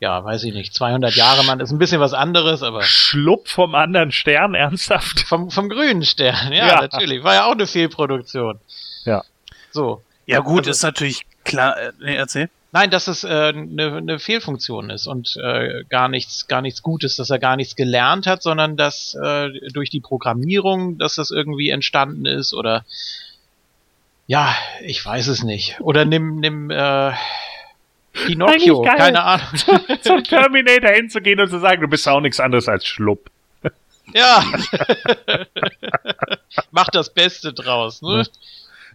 [SPEAKER 5] ja, weiß ich nicht, 200 Jahre Mann, ist ein bisschen was anderes, aber
[SPEAKER 6] Schlupp vom anderen Stern, ernsthaft?
[SPEAKER 5] vom, vom grünen Stern, ja,
[SPEAKER 6] Ja.
[SPEAKER 5] natürlich, war ja auch eine Fehlproduktion.
[SPEAKER 6] Ja.
[SPEAKER 5] So,
[SPEAKER 4] Ja gut,
[SPEAKER 5] Also-
[SPEAKER 4] ist natürlich klar. Äh, nee, erzähl.
[SPEAKER 5] Nein, dass es eine äh, ne ne Fehlfunktion ist und äh, gar nichts, gar nichts Gutes, dass er gar nichts gelernt hat, sondern dass äh, durch die Programmierung, dass das irgendwie entstanden ist oder ja, ich weiß es nicht. Oder nimm, nimm äh, Pinocchio, keine Ahnung.
[SPEAKER 6] Zum Terminator hinzugehen und zu sagen, du bist auch nichts anderes als Schlupp.
[SPEAKER 5] ja. Mach das Beste draus, ne?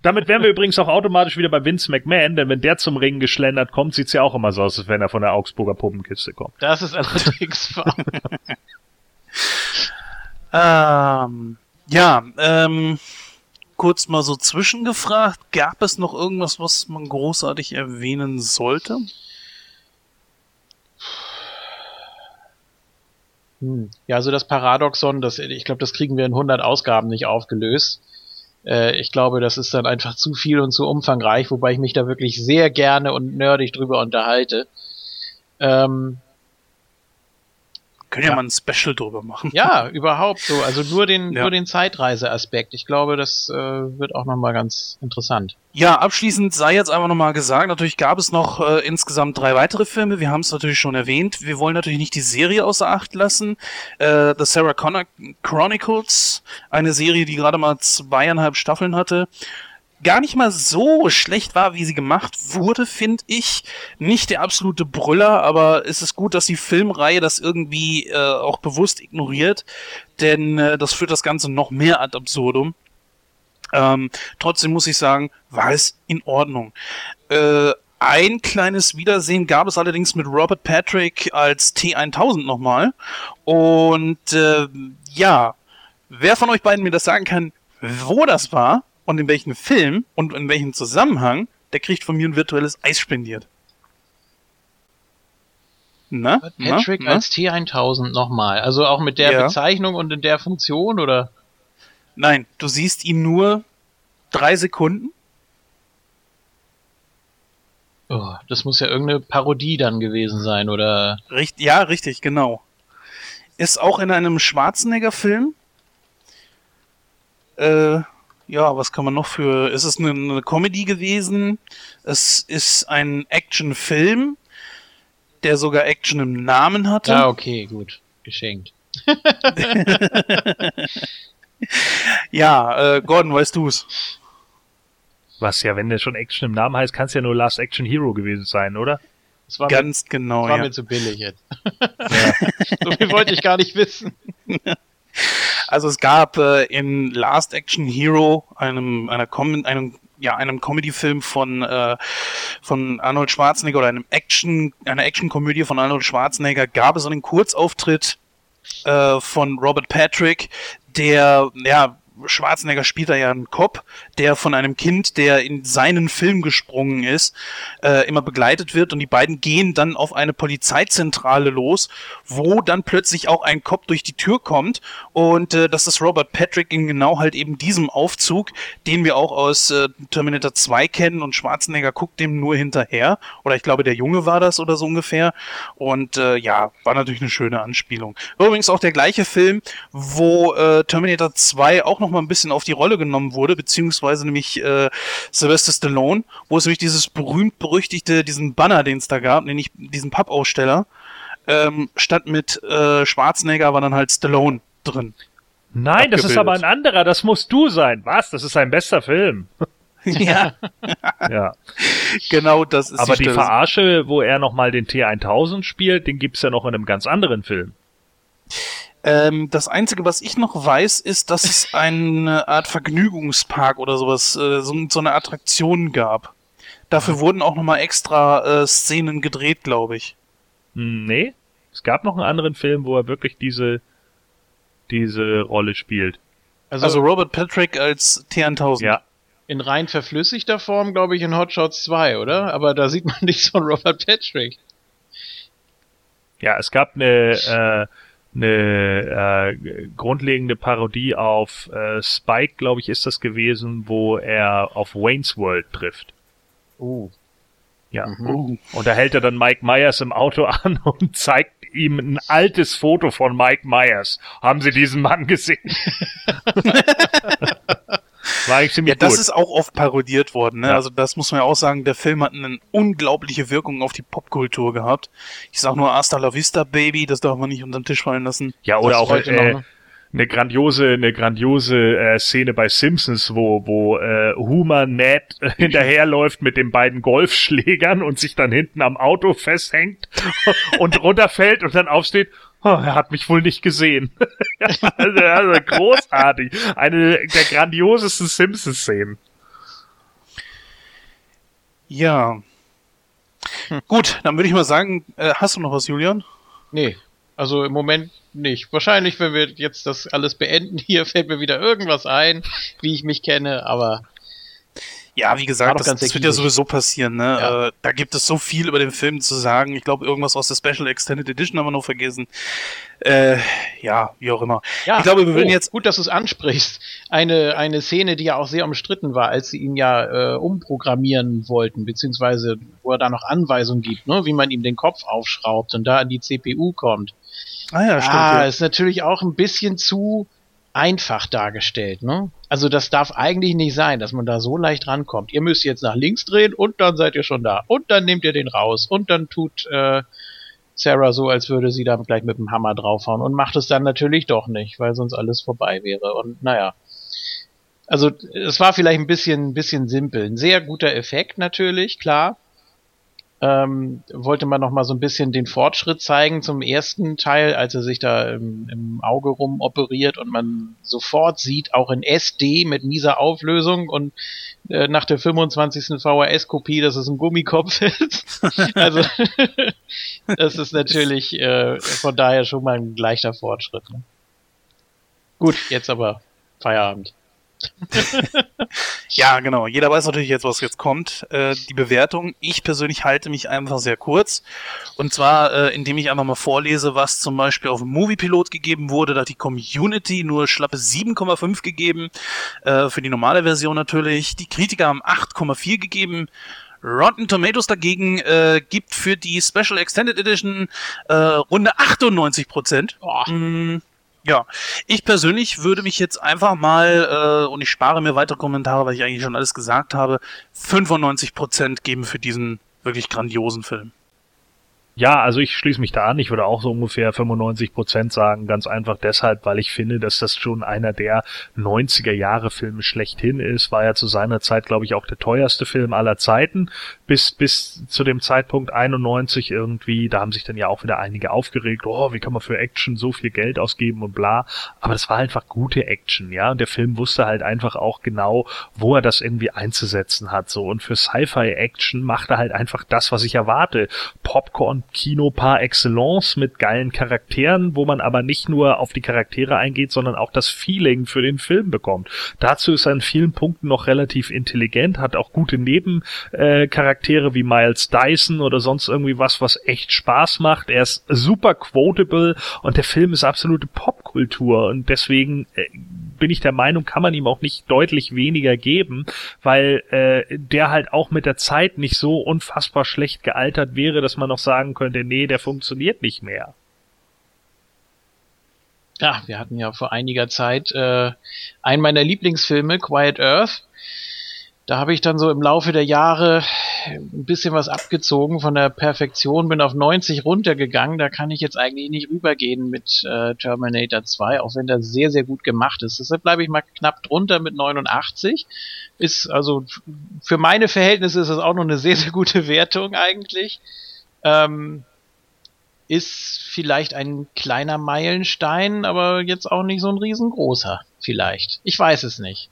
[SPEAKER 6] Damit wären wir übrigens auch automatisch wieder bei Vince McMahon, denn wenn der zum Ring geschlendert kommt, sieht's ja auch immer so aus, als wenn er von der Augsburger Puppenkiste kommt.
[SPEAKER 5] Das ist allerdings wahr.
[SPEAKER 4] Ähm, ja, ähm, kurz mal so zwischengefragt, gab es noch irgendwas, was man großartig erwähnen sollte?
[SPEAKER 5] Hm. Ja, also das Paradoxon, das, ich glaube, das kriegen wir in 100 Ausgaben nicht aufgelöst. Äh, ich glaube, das ist dann einfach zu viel und zu umfangreich, wobei ich mich da wirklich sehr gerne und nerdig drüber unterhalte. Ähm,
[SPEAKER 4] Können ja,
[SPEAKER 5] Ja.
[SPEAKER 4] mal ein Special drüber machen.
[SPEAKER 5] ja, überhaupt so. Also nur den,
[SPEAKER 4] Ja.
[SPEAKER 5] nur den Zeitreiseaspekt. Ich glaube, das äh, wird auch nochmal ganz interessant.
[SPEAKER 4] Ja, abschließend sei jetzt einfach nochmal gesagt, natürlich gab es noch äh, insgesamt drei weitere Filme, wir haben es natürlich schon erwähnt. Wir wollen natürlich nicht die Serie außer Acht lassen. Äh, The Sarah Connor Chronicles, eine Serie, die gerade mal zweieinhalb Staffeln hatte. Gar nicht mal so schlecht war, wie sie gemacht wurde, finde ich. Nicht der absolute Brüller, aber es ist gut, dass die Filmreihe das irgendwie äh, auch bewusst ignoriert, denn äh, das führt das Ganze noch mehr ad absurdum. Ähm, trotzdem muss ich sagen, war es in Ordnung. Äh, ein kleines Wiedersehen gab es allerdings mit Robert Patrick als T1000 nochmal. Und äh, ja, wer von euch beiden mir das sagen kann, wo das war und in welchem Film und in welchem Zusammenhang, der kriegt von mir ein virtuelles Eis spendiert. Na?
[SPEAKER 5] Patrick
[SPEAKER 4] na, na?
[SPEAKER 5] als T1000 nochmal. Also auch mit der
[SPEAKER 4] Ja.
[SPEAKER 5] Bezeichnung und in der Funktion oder?
[SPEAKER 4] Nein, du siehst ihn nur drei Sekunden.
[SPEAKER 5] Oh, das muss ja irgendeine Parodie dann gewesen sein oder?
[SPEAKER 4] Richt, ja, richtig, genau. Ist auch in einem Schwarzenegger-Film. Äh, ja, was kann man noch für. Es ist eine, eine Comedy gewesen. Es ist ein Actionfilm, der sogar Action im Namen hatte.
[SPEAKER 5] Ja, okay, gut. Geschenkt.
[SPEAKER 4] Ja, äh, Gordon, weißt du's?
[SPEAKER 6] Was ja, wenn der schon Action im Namen heißt, kann es ja nur Last Action Hero gewesen sein, oder?
[SPEAKER 5] Das war, mir,
[SPEAKER 4] Ganz genau,
[SPEAKER 5] das war
[SPEAKER 4] ja.
[SPEAKER 5] mir zu billig jetzt. so viel wollte ich gar nicht wissen.
[SPEAKER 4] Also es gab äh, in Last Action Hero, einem einer Com einem ja einem Comedy-Film von äh, von Arnold Schwarzenegger oder einem Action einer Action-Komödie von Arnold Schwarzenegger gab es einen Kurzauftritt äh, von Robert Patrick, der ja Schwarzenegger spielt da ja einen Cop, der von einem Kind, der in seinen Film gesprungen ist, äh, immer begleitet wird und die beiden gehen dann auf eine Polizeizentrale los, wo dann plötzlich auch ein Cop durch die Tür kommt und äh, das ist Robert Patrick in genau halt eben diesem Aufzug, den wir auch aus äh, Terminator 2 kennen und Schwarzenegger guckt dem nur hinterher oder ich glaube der Junge war das oder so ungefähr und äh, ja, war natürlich eine schöne Anspielung. Übrigens auch der gleiche Film, wo äh, Terminator 2 auch noch mal ein bisschen auf die Rolle genommen wurde, beziehungsweise nämlich äh, Sylvester Stallone, wo es nämlich dieses berühmt-berüchtigte, diesen Banner, den es da gab, nämlich diesen Pappaussteller, ähm, statt mit äh, Schwarzenegger war dann halt Stallone drin.
[SPEAKER 6] Nein, das ist
[SPEAKER 4] Abgebildet.
[SPEAKER 6] aber ein anderer, das musst du sein. Was? Das ist ein bester Film.
[SPEAKER 4] ja,
[SPEAKER 6] Ja.
[SPEAKER 4] genau das ist
[SPEAKER 6] Aber die
[SPEAKER 4] Stelle.
[SPEAKER 6] Verarsche, wo er nochmal den T1000 spielt, den gibt's ja noch in einem ganz anderen Film.
[SPEAKER 4] Ähm, das Einzige, was ich noch weiß, ist, dass es eine Art Vergnügungspark oder sowas, äh, so, so eine Attraktion gab. Dafür wurden auch nochmal extra äh, Szenen gedreht, glaube ich.
[SPEAKER 6] Hm, Nee, es gab noch einen anderen Film, wo er wirklich diese, diese Rolle spielt.
[SPEAKER 5] Also,
[SPEAKER 4] Also Robert Patrick als T1000.
[SPEAKER 6] Ja,
[SPEAKER 5] in rein verflüssigter Form, glaube ich, in Hot Shots 2, oder? Aber da sieht man nichts von Robert Patrick.
[SPEAKER 6] ja, es gab eine, äh, eine äh, grundlegende Parodie auf äh, Spike, glaube ich, ist das gewesen, wo er auf Wayne's World trifft.
[SPEAKER 5] Oh.
[SPEAKER 6] Ja.
[SPEAKER 4] Uh,
[SPEAKER 6] Und da hält er dann Mike Myers im Auto an und zeigt ihm ein altes Foto von Mike Myers. Haben Sie diesen Mann gesehen? War eigentlich ziemlich
[SPEAKER 4] ja, das
[SPEAKER 6] gut.
[SPEAKER 4] ist auch oft parodiert worden. Ne?
[SPEAKER 6] Ja.
[SPEAKER 4] Also das muss man ja auch sagen, der Film hat eine unglaubliche Wirkung auf die Popkultur gehabt. Ich sag nur Hasta la Vista Baby, das darf man nicht unter den Tisch fallen lassen.
[SPEAKER 6] ja, oder
[SPEAKER 5] Das
[SPEAKER 6] auch
[SPEAKER 5] heute
[SPEAKER 6] äh,
[SPEAKER 5] noch, ne?
[SPEAKER 6] eine grandiose, eine grandiose äh, Szene bei Simpsons, wo, wo äh, Homer Ned äh, hinterherläuft mit den beiden Golfschlägern und sich dann hinten am Auto festhängt und runterfällt und dann aufsteht. Oh, er hat mich wohl nicht gesehen. also, also großartig. Eine der grandiosesten Simpsons-Szenen.
[SPEAKER 4] Ja. Gut, dann würde ich mal sagen, äh, hast du noch was, Julian?
[SPEAKER 5] Nee, also im Moment nicht. Wahrscheinlich, wenn wir jetzt das alles beenden hier, fällt mir wieder irgendwas ein, wie ich mich kenne, aber
[SPEAKER 4] Ja, wie gesagt, das, das wird ja sowieso passieren. Ne?
[SPEAKER 5] Ja.
[SPEAKER 4] Äh, da gibt es so viel über den Film zu sagen. Ich glaube, irgendwas aus der Special Extended Edition haben wir noch vergessen. Äh, ja, wie auch immer.
[SPEAKER 5] ja.
[SPEAKER 4] Ich glaube, wir würden
[SPEAKER 5] oh,
[SPEAKER 4] jetzt
[SPEAKER 5] gut, dass du es ansprichst. Eine eine Szene, die ja auch sehr umstritten war, als sie ihn ja äh, umprogrammieren wollten, beziehungsweise wo er da noch Anweisungen gibt, ne, wie man ihm den Kopf aufschraubt und da an die CPU kommt.
[SPEAKER 4] Ah ja, stimmt.
[SPEAKER 5] ah,
[SPEAKER 4] ja.
[SPEAKER 5] ist natürlich auch ein bisschen zu einfach dargestellt, ne? Also das darf eigentlich nicht sein, dass man da so leicht rankommt. Ihr müsst jetzt nach links drehen und dann seid ihr schon da. Und dann nehmt ihr den raus. Und dann tut äh, Sarah so, als würde sie da gleich mit dem Hammer draufhauen und macht es dann natürlich doch nicht, weil sonst alles vorbei wäre. Und naja. Also es war vielleicht ein bisschen, ein bisschen simpel. Ein sehr guter Effekt natürlich, klar ähm, wollte man noch mal so ein bisschen den Fortschritt zeigen zum ersten Teil, als er sich da im, im Auge rum operiert und man sofort sieht, auch in SD mit mieser Auflösung und äh, nach der 25. VHS-Kopie, dass es ein Gummikopf ist. also das ist natürlich äh, von daher schon mal ein leichter Fortschritt. Ne? Gut, jetzt aber Feierabend.
[SPEAKER 4] Ja, genau. Jeder weiß natürlich jetzt, was jetzt kommt. Äh, die Bewertung. Ich persönlich halte mich einfach sehr kurz. Und zwar, äh, indem ich einfach mal vorlese, was zum Beispiel auf dem Moviepilot gegeben wurde. Da hat die Community nur schlappe 7,5 gegeben. Äh, für die normale Version natürlich. Die Kritiker haben 8,4 gegeben. Rotten Tomatoes dagegen äh, gibt für die Special Extended Edition äh, runde 98 Prozent. Mm, ja, ich persönlich würde mich jetzt einfach mal, äh, und ich spare mir weitere Kommentare, weil ich eigentlich schon alles gesagt habe, 95% geben für diesen wirklich grandiosen Film.
[SPEAKER 6] Ja, also ich schließe mich da an. Ich würde auch so ungefähr 95 Prozent sagen. Ganz einfach deshalb, weil ich finde, dass das schon einer der 90er Jahre Filme schlechthin ist. War ja zu seiner Zeit, glaube ich, auch der teuerste Film aller Zeiten. Bis, bis zu dem Zeitpunkt 91 irgendwie. Da haben sich dann ja auch wieder einige aufgeregt. Oh, wie kann man für Action so viel Geld ausgeben und bla. Aber das war einfach gute Action, ja. Und der Film wusste halt einfach auch genau, wo er das irgendwie einzusetzen hat, so. Und für Sci-Fi-Action macht er halt einfach das, was ich erwarte. Popcorn, Kino par excellence mit geilen Charakteren, wo man aber nicht nur auf die Charaktere eingeht, sondern auch das Feeling für den Film bekommt. Dazu ist er in vielen Punkten noch relativ intelligent, hat auch gute Nebencharaktere äh, wie Miles Dyson oder sonst irgendwie was, was echt Spaß macht. Er ist super quotable und der Film ist absolute Popkultur und deswegen äh, bin ich der Meinung, kann man ihm auch nicht deutlich weniger geben, weil äh, der halt auch mit der Zeit nicht so unfassbar schlecht gealtert wäre, dass man noch sagen könnte, nee, der funktioniert nicht mehr.
[SPEAKER 5] Ja, wir hatten ja vor einiger Zeit äh, einen meiner Lieblingsfilme, Quiet Earth. Da habe ich dann so im Laufe der Jahre ein bisschen was abgezogen von der Perfektion, bin auf 90 runtergegangen. Da kann ich jetzt eigentlich nicht rübergehen mit äh, Terminator 2, auch wenn der sehr, sehr gut gemacht ist. Deshalb bleibe ich mal knapp drunter mit 89. Ist also für meine Verhältnisse ist das auch noch eine sehr, sehr gute Wertung eigentlich. Ähm, ist vielleicht ein kleiner Meilenstein, aber jetzt auch nicht so ein riesengroßer. Vielleicht. Ich weiß es nicht.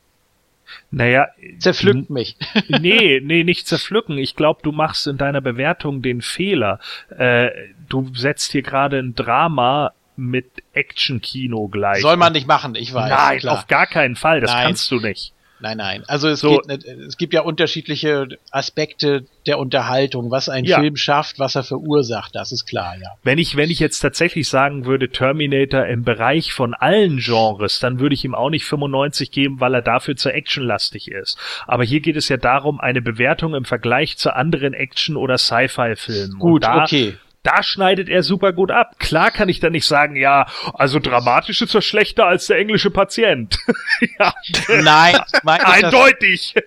[SPEAKER 6] Naja.
[SPEAKER 5] Zerpflückt mich.
[SPEAKER 6] nee, nee, nicht zerpflücken. Ich glaube, du machst in deiner Bewertung den Fehler. Äh, du setzt hier gerade ein Drama mit Action-Kino gleich.
[SPEAKER 5] Soll man nicht machen, ich weiß.
[SPEAKER 6] Nein, klar. auf gar keinen Fall. Das Nein. kannst du nicht.
[SPEAKER 5] Nein, nein. Also es, so. geht, es gibt ja unterschiedliche Aspekte der Unterhaltung, was ein ja. Film schafft, was er verursacht, das ist klar, ja.
[SPEAKER 6] Wenn ich, wenn ich jetzt tatsächlich sagen würde, Terminator im Bereich von allen Genres, dann würde ich ihm auch nicht 95 geben, weil er dafür zu actionlastig ist. Aber hier geht es ja darum, eine Bewertung im Vergleich zu anderen Action- oder Sci-Fi-Filmen.
[SPEAKER 5] Gut, okay
[SPEAKER 6] da schneidet er super gut ab. Klar kann ich da nicht sagen, ja, also dramatisch ist er schlechter als der englische Patient.
[SPEAKER 5] ja. Nein,
[SPEAKER 6] eindeutig.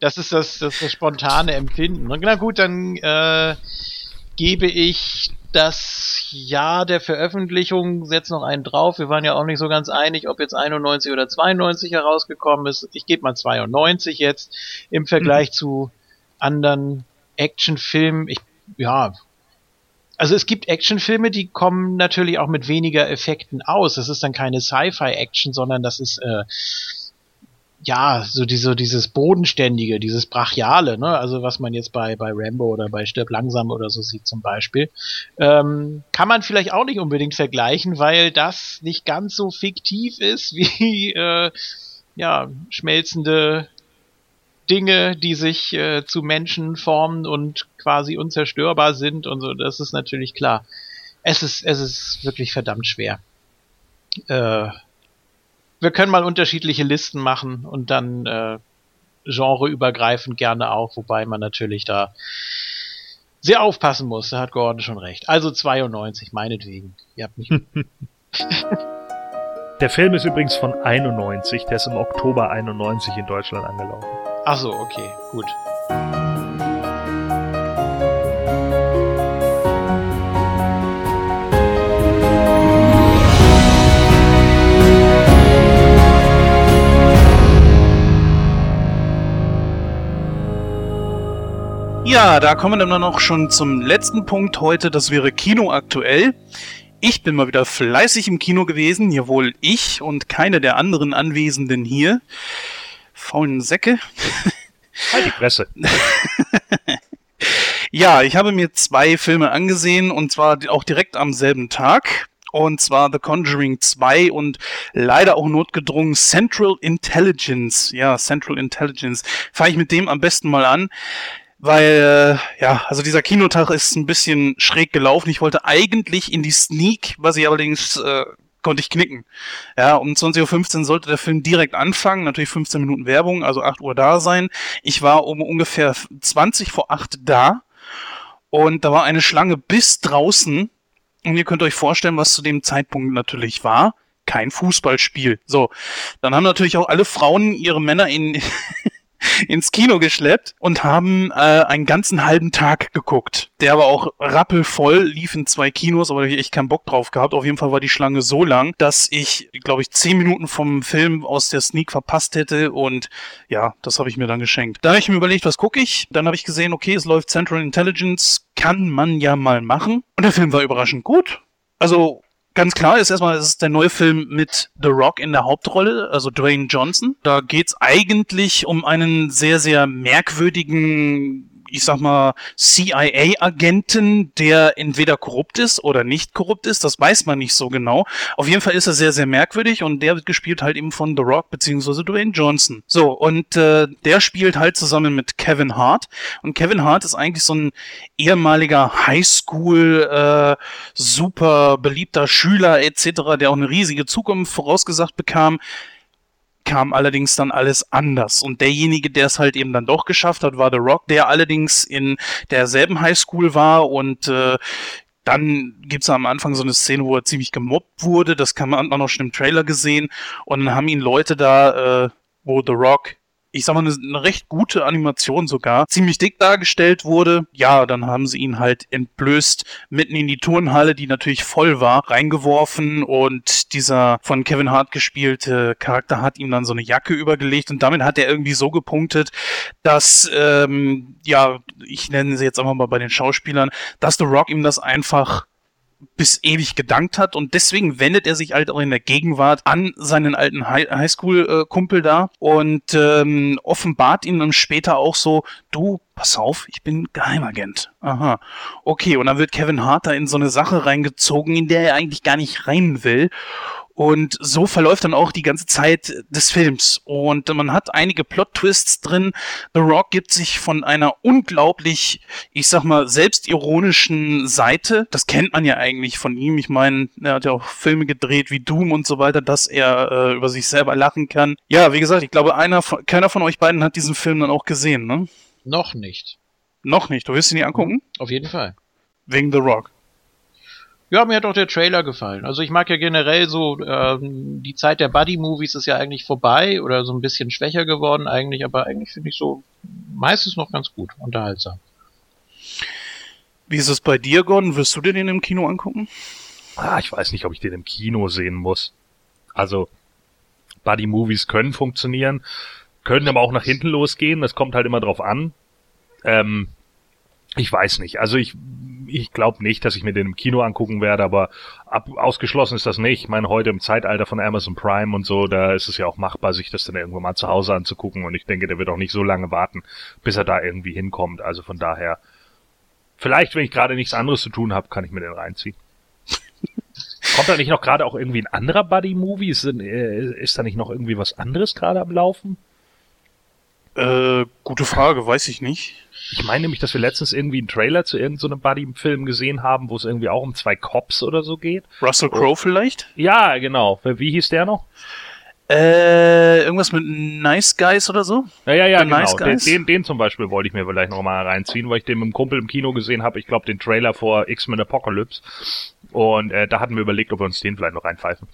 [SPEAKER 5] das ist das, das, das spontane Empfinden. Und na gut, dann äh, gebe ich das Jahr der Veröffentlichung, setze noch einen drauf. Wir waren ja auch nicht so ganz einig, ob jetzt 91 oder 92 herausgekommen ist. Ich gebe mal 92 jetzt im Vergleich mhm. zu anderen Actionfilmen. Ich ja, also es gibt Actionfilme, die kommen natürlich auch mit weniger Effekten aus. Das ist dann keine Sci-Fi-Action, sondern das ist äh, ja so diese, dieses bodenständige, dieses brachiale, ne? Also was man jetzt bei bei Rambo oder bei Stirb langsam oder so sieht zum Beispiel, ähm, kann man vielleicht auch nicht unbedingt vergleichen, weil das nicht ganz so fiktiv ist wie äh, ja schmelzende Dinge, die sich äh, zu Menschen formen und quasi unzerstörbar sind und so, das ist natürlich klar. Es ist, es ist wirklich verdammt schwer. Äh, wir können mal unterschiedliche Listen machen und dann äh, genreübergreifend gerne auch, wobei man natürlich da sehr aufpassen muss. Da hat Gordon schon recht. Also 92, meinetwegen. Ihr habt mich.
[SPEAKER 6] Der Film ist übrigens von 91, der ist im Oktober 91 in Deutschland angelaufen.
[SPEAKER 5] Ach so, okay, gut.
[SPEAKER 4] Ja, da kommen wir dann noch schon zum letzten Punkt heute. Das wäre Kino aktuell. Ich bin mal wieder fleißig im Kino gewesen, hier wohl ich und keine der anderen Anwesenden hier. Faulen Säcke.
[SPEAKER 6] Halt die Presse.
[SPEAKER 4] ja, ich habe mir zwei Filme angesehen und zwar auch direkt am selben Tag. Und zwar The Conjuring 2 und leider auch notgedrungen Central Intelligence. Ja, Central Intelligence. Fange ich mit dem am besten mal an weil äh, ja, also dieser Kinotag ist ein bisschen schräg gelaufen. Ich wollte eigentlich in die Sneak, was ich allerdings äh, konnte ich knicken. Ja, um 20.15 Uhr sollte der Film direkt anfangen, natürlich 15 Minuten Werbung, also 8 Uhr da sein. Ich war um ungefähr 20 vor 8 da und da war eine Schlange bis draußen und ihr könnt euch vorstellen, was zu dem Zeitpunkt natürlich war. Kein Fußballspiel. So, dann haben natürlich auch alle Frauen ihre Männer in ins Kino geschleppt und haben äh, einen ganzen halben Tag geguckt. Der war auch rappelvoll, lief in zwei Kinos, aber da ich echt keinen Bock drauf gehabt. Auf jeden Fall war die Schlange so lang, dass ich, glaube ich, zehn Minuten vom Film aus der Sneak verpasst hätte und ja, das habe ich mir dann geschenkt. Da habe ich mir überlegt, was gucke ich? Dann habe ich gesehen, okay, es läuft Central Intelligence, kann man ja mal machen. Und der Film war überraschend gut. Also Ganz klar ist erstmal, es ist der neue Film mit The Rock in der Hauptrolle, also Dwayne Johnson. Da geht's eigentlich um einen sehr, sehr merkwürdigen ich sag mal, CIA-Agenten, der entweder korrupt ist oder nicht korrupt ist. Das weiß man nicht so genau. Auf jeden Fall ist er sehr, sehr merkwürdig und der wird gespielt halt eben von The Rock beziehungsweise Dwayne Johnson. So, und äh, der spielt halt zusammen mit Kevin Hart. Und Kevin Hart ist eigentlich so ein ehemaliger Highschool, äh, super beliebter Schüler etc., der auch eine riesige Zukunft vorausgesagt bekam kam allerdings dann alles anders. Und derjenige, der es halt eben dann doch geschafft hat, war The Rock, der allerdings in derselben Highschool war und äh, dann gibt's am Anfang so eine Szene, wo er ziemlich gemobbt wurde. Das kann man auch noch schon im Trailer gesehen. Und dann haben ihn Leute da, äh, wo The Rock ich sag mal, eine, eine recht gute Animation sogar, ziemlich dick dargestellt wurde. Ja, dann haben sie ihn halt entblößt, mitten in die Turnhalle, die natürlich voll war, reingeworfen und dieser von Kevin Hart gespielte Charakter hat ihm dann so eine Jacke übergelegt und damit hat er irgendwie so gepunktet, dass, ähm, ja, ich nenne sie jetzt einfach mal bei den Schauspielern, dass The Rock ihm das einfach bis ewig gedankt hat und deswegen wendet er sich halt auch in der Gegenwart an seinen alten Hi- Highschool-Kumpel da und ähm, offenbart ihm dann später auch so, du, pass auf, ich bin Geheimagent. Aha. Okay, und dann wird Kevin Hart da in so eine Sache reingezogen, in der er eigentlich gar nicht rein will. Und so verläuft dann auch die ganze Zeit des Films. Und man hat einige Plot-Twists drin. The Rock gibt sich von einer unglaublich, ich sag mal, selbstironischen Seite. Das kennt man ja eigentlich von ihm. Ich meine, er hat ja auch Filme gedreht wie Doom und so weiter, dass er äh, über sich selber lachen kann. Ja, wie gesagt, ich glaube, einer von, keiner von euch beiden hat diesen Film dann auch gesehen, ne?
[SPEAKER 5] Noch nicht.
[SPEAKER 4] Noch nicht. Du wirst ihn nie angucken?
[SPEAKER 5] Auf jeden Fall.
[SPEAKER 4] Wegen The Rock.
[SPEAKER 5] Ja, mir hat auch der Trailer gefallen. Also ich mag ja generell so, ähm, die Zeit der Buddy-Movies ist ja eigentlich vorbei oder so ein bisschen schwächer geworden eigentlich, aber eigentlich finde ich so meistens noch ganz gut, unterhaltsam.
[SPEAKER 4] Wie ist es bei dir, Gordon? Wirst du dir den im Kino angucken?
[SPEAKER 6] Ah, ich weiß nicht, ob ich den im Kino sehen muss. Also, Buddy-Movies können funktionieren, können aber auch nach hinten losgehen. Das kommt halt immer drauf an. Ähm, ich weiß nicht. Also ich, ich glaube nicht, dass ich mir den im Kino angucken werde, aber ab, ausgeschlossen ist das nicht. Ich meine, heute im Zeitalter von Amazon Prime und so, da ist es ja auch machbar, sich das dann irgendwann mal zu Hause anzugucken. Und ich denke, der wird auch nicht so lange warten, bis er da irgendwie hinkommt. Also von daher, vielleicht, wenn ich gerade nichts anderes zu tun habe, kann ich mir den reinziehen. Kommt da nicht noch gerade auch irgendwie ein anderer Buddy-Movie? Ist, äh, ist da nicht noch irgendwie was anderes gerade am Laufen?
[SPEAKER 4] Äh, gute Frage, weiß ich nicht.
[SPEAKER 6] Ich meine nämlich, dass wir letztens irgendwie einen Trailer zu irgendeinem so Buddy-Film gesehen haben, wo es irgendwie auch um zwei Cops oder so geht.
[SPEAKER 4] Russell Crowe vielleicht?
[SPEAKER 6] Ja, genau. Wie hieß der noch?
[SPEAKER 4] Äh, irgendwas mit Nice Guys oder so?
[SPEAKER 6] Ja, ja, ja, genau.
[SPEAKER 4] Nice
[SPEAKER 6] den, den, den zum Beispiel wollte ich mir vielleicht noch mal reinziehen, weil ich den mit dem Kumpel im Kino gesehen habe. Ich glaube, den Trailer vor X-Men Apocalypse. Und äh, da hatten wir überlegt, ob wir uns den vielleicht noch reinpfeifen.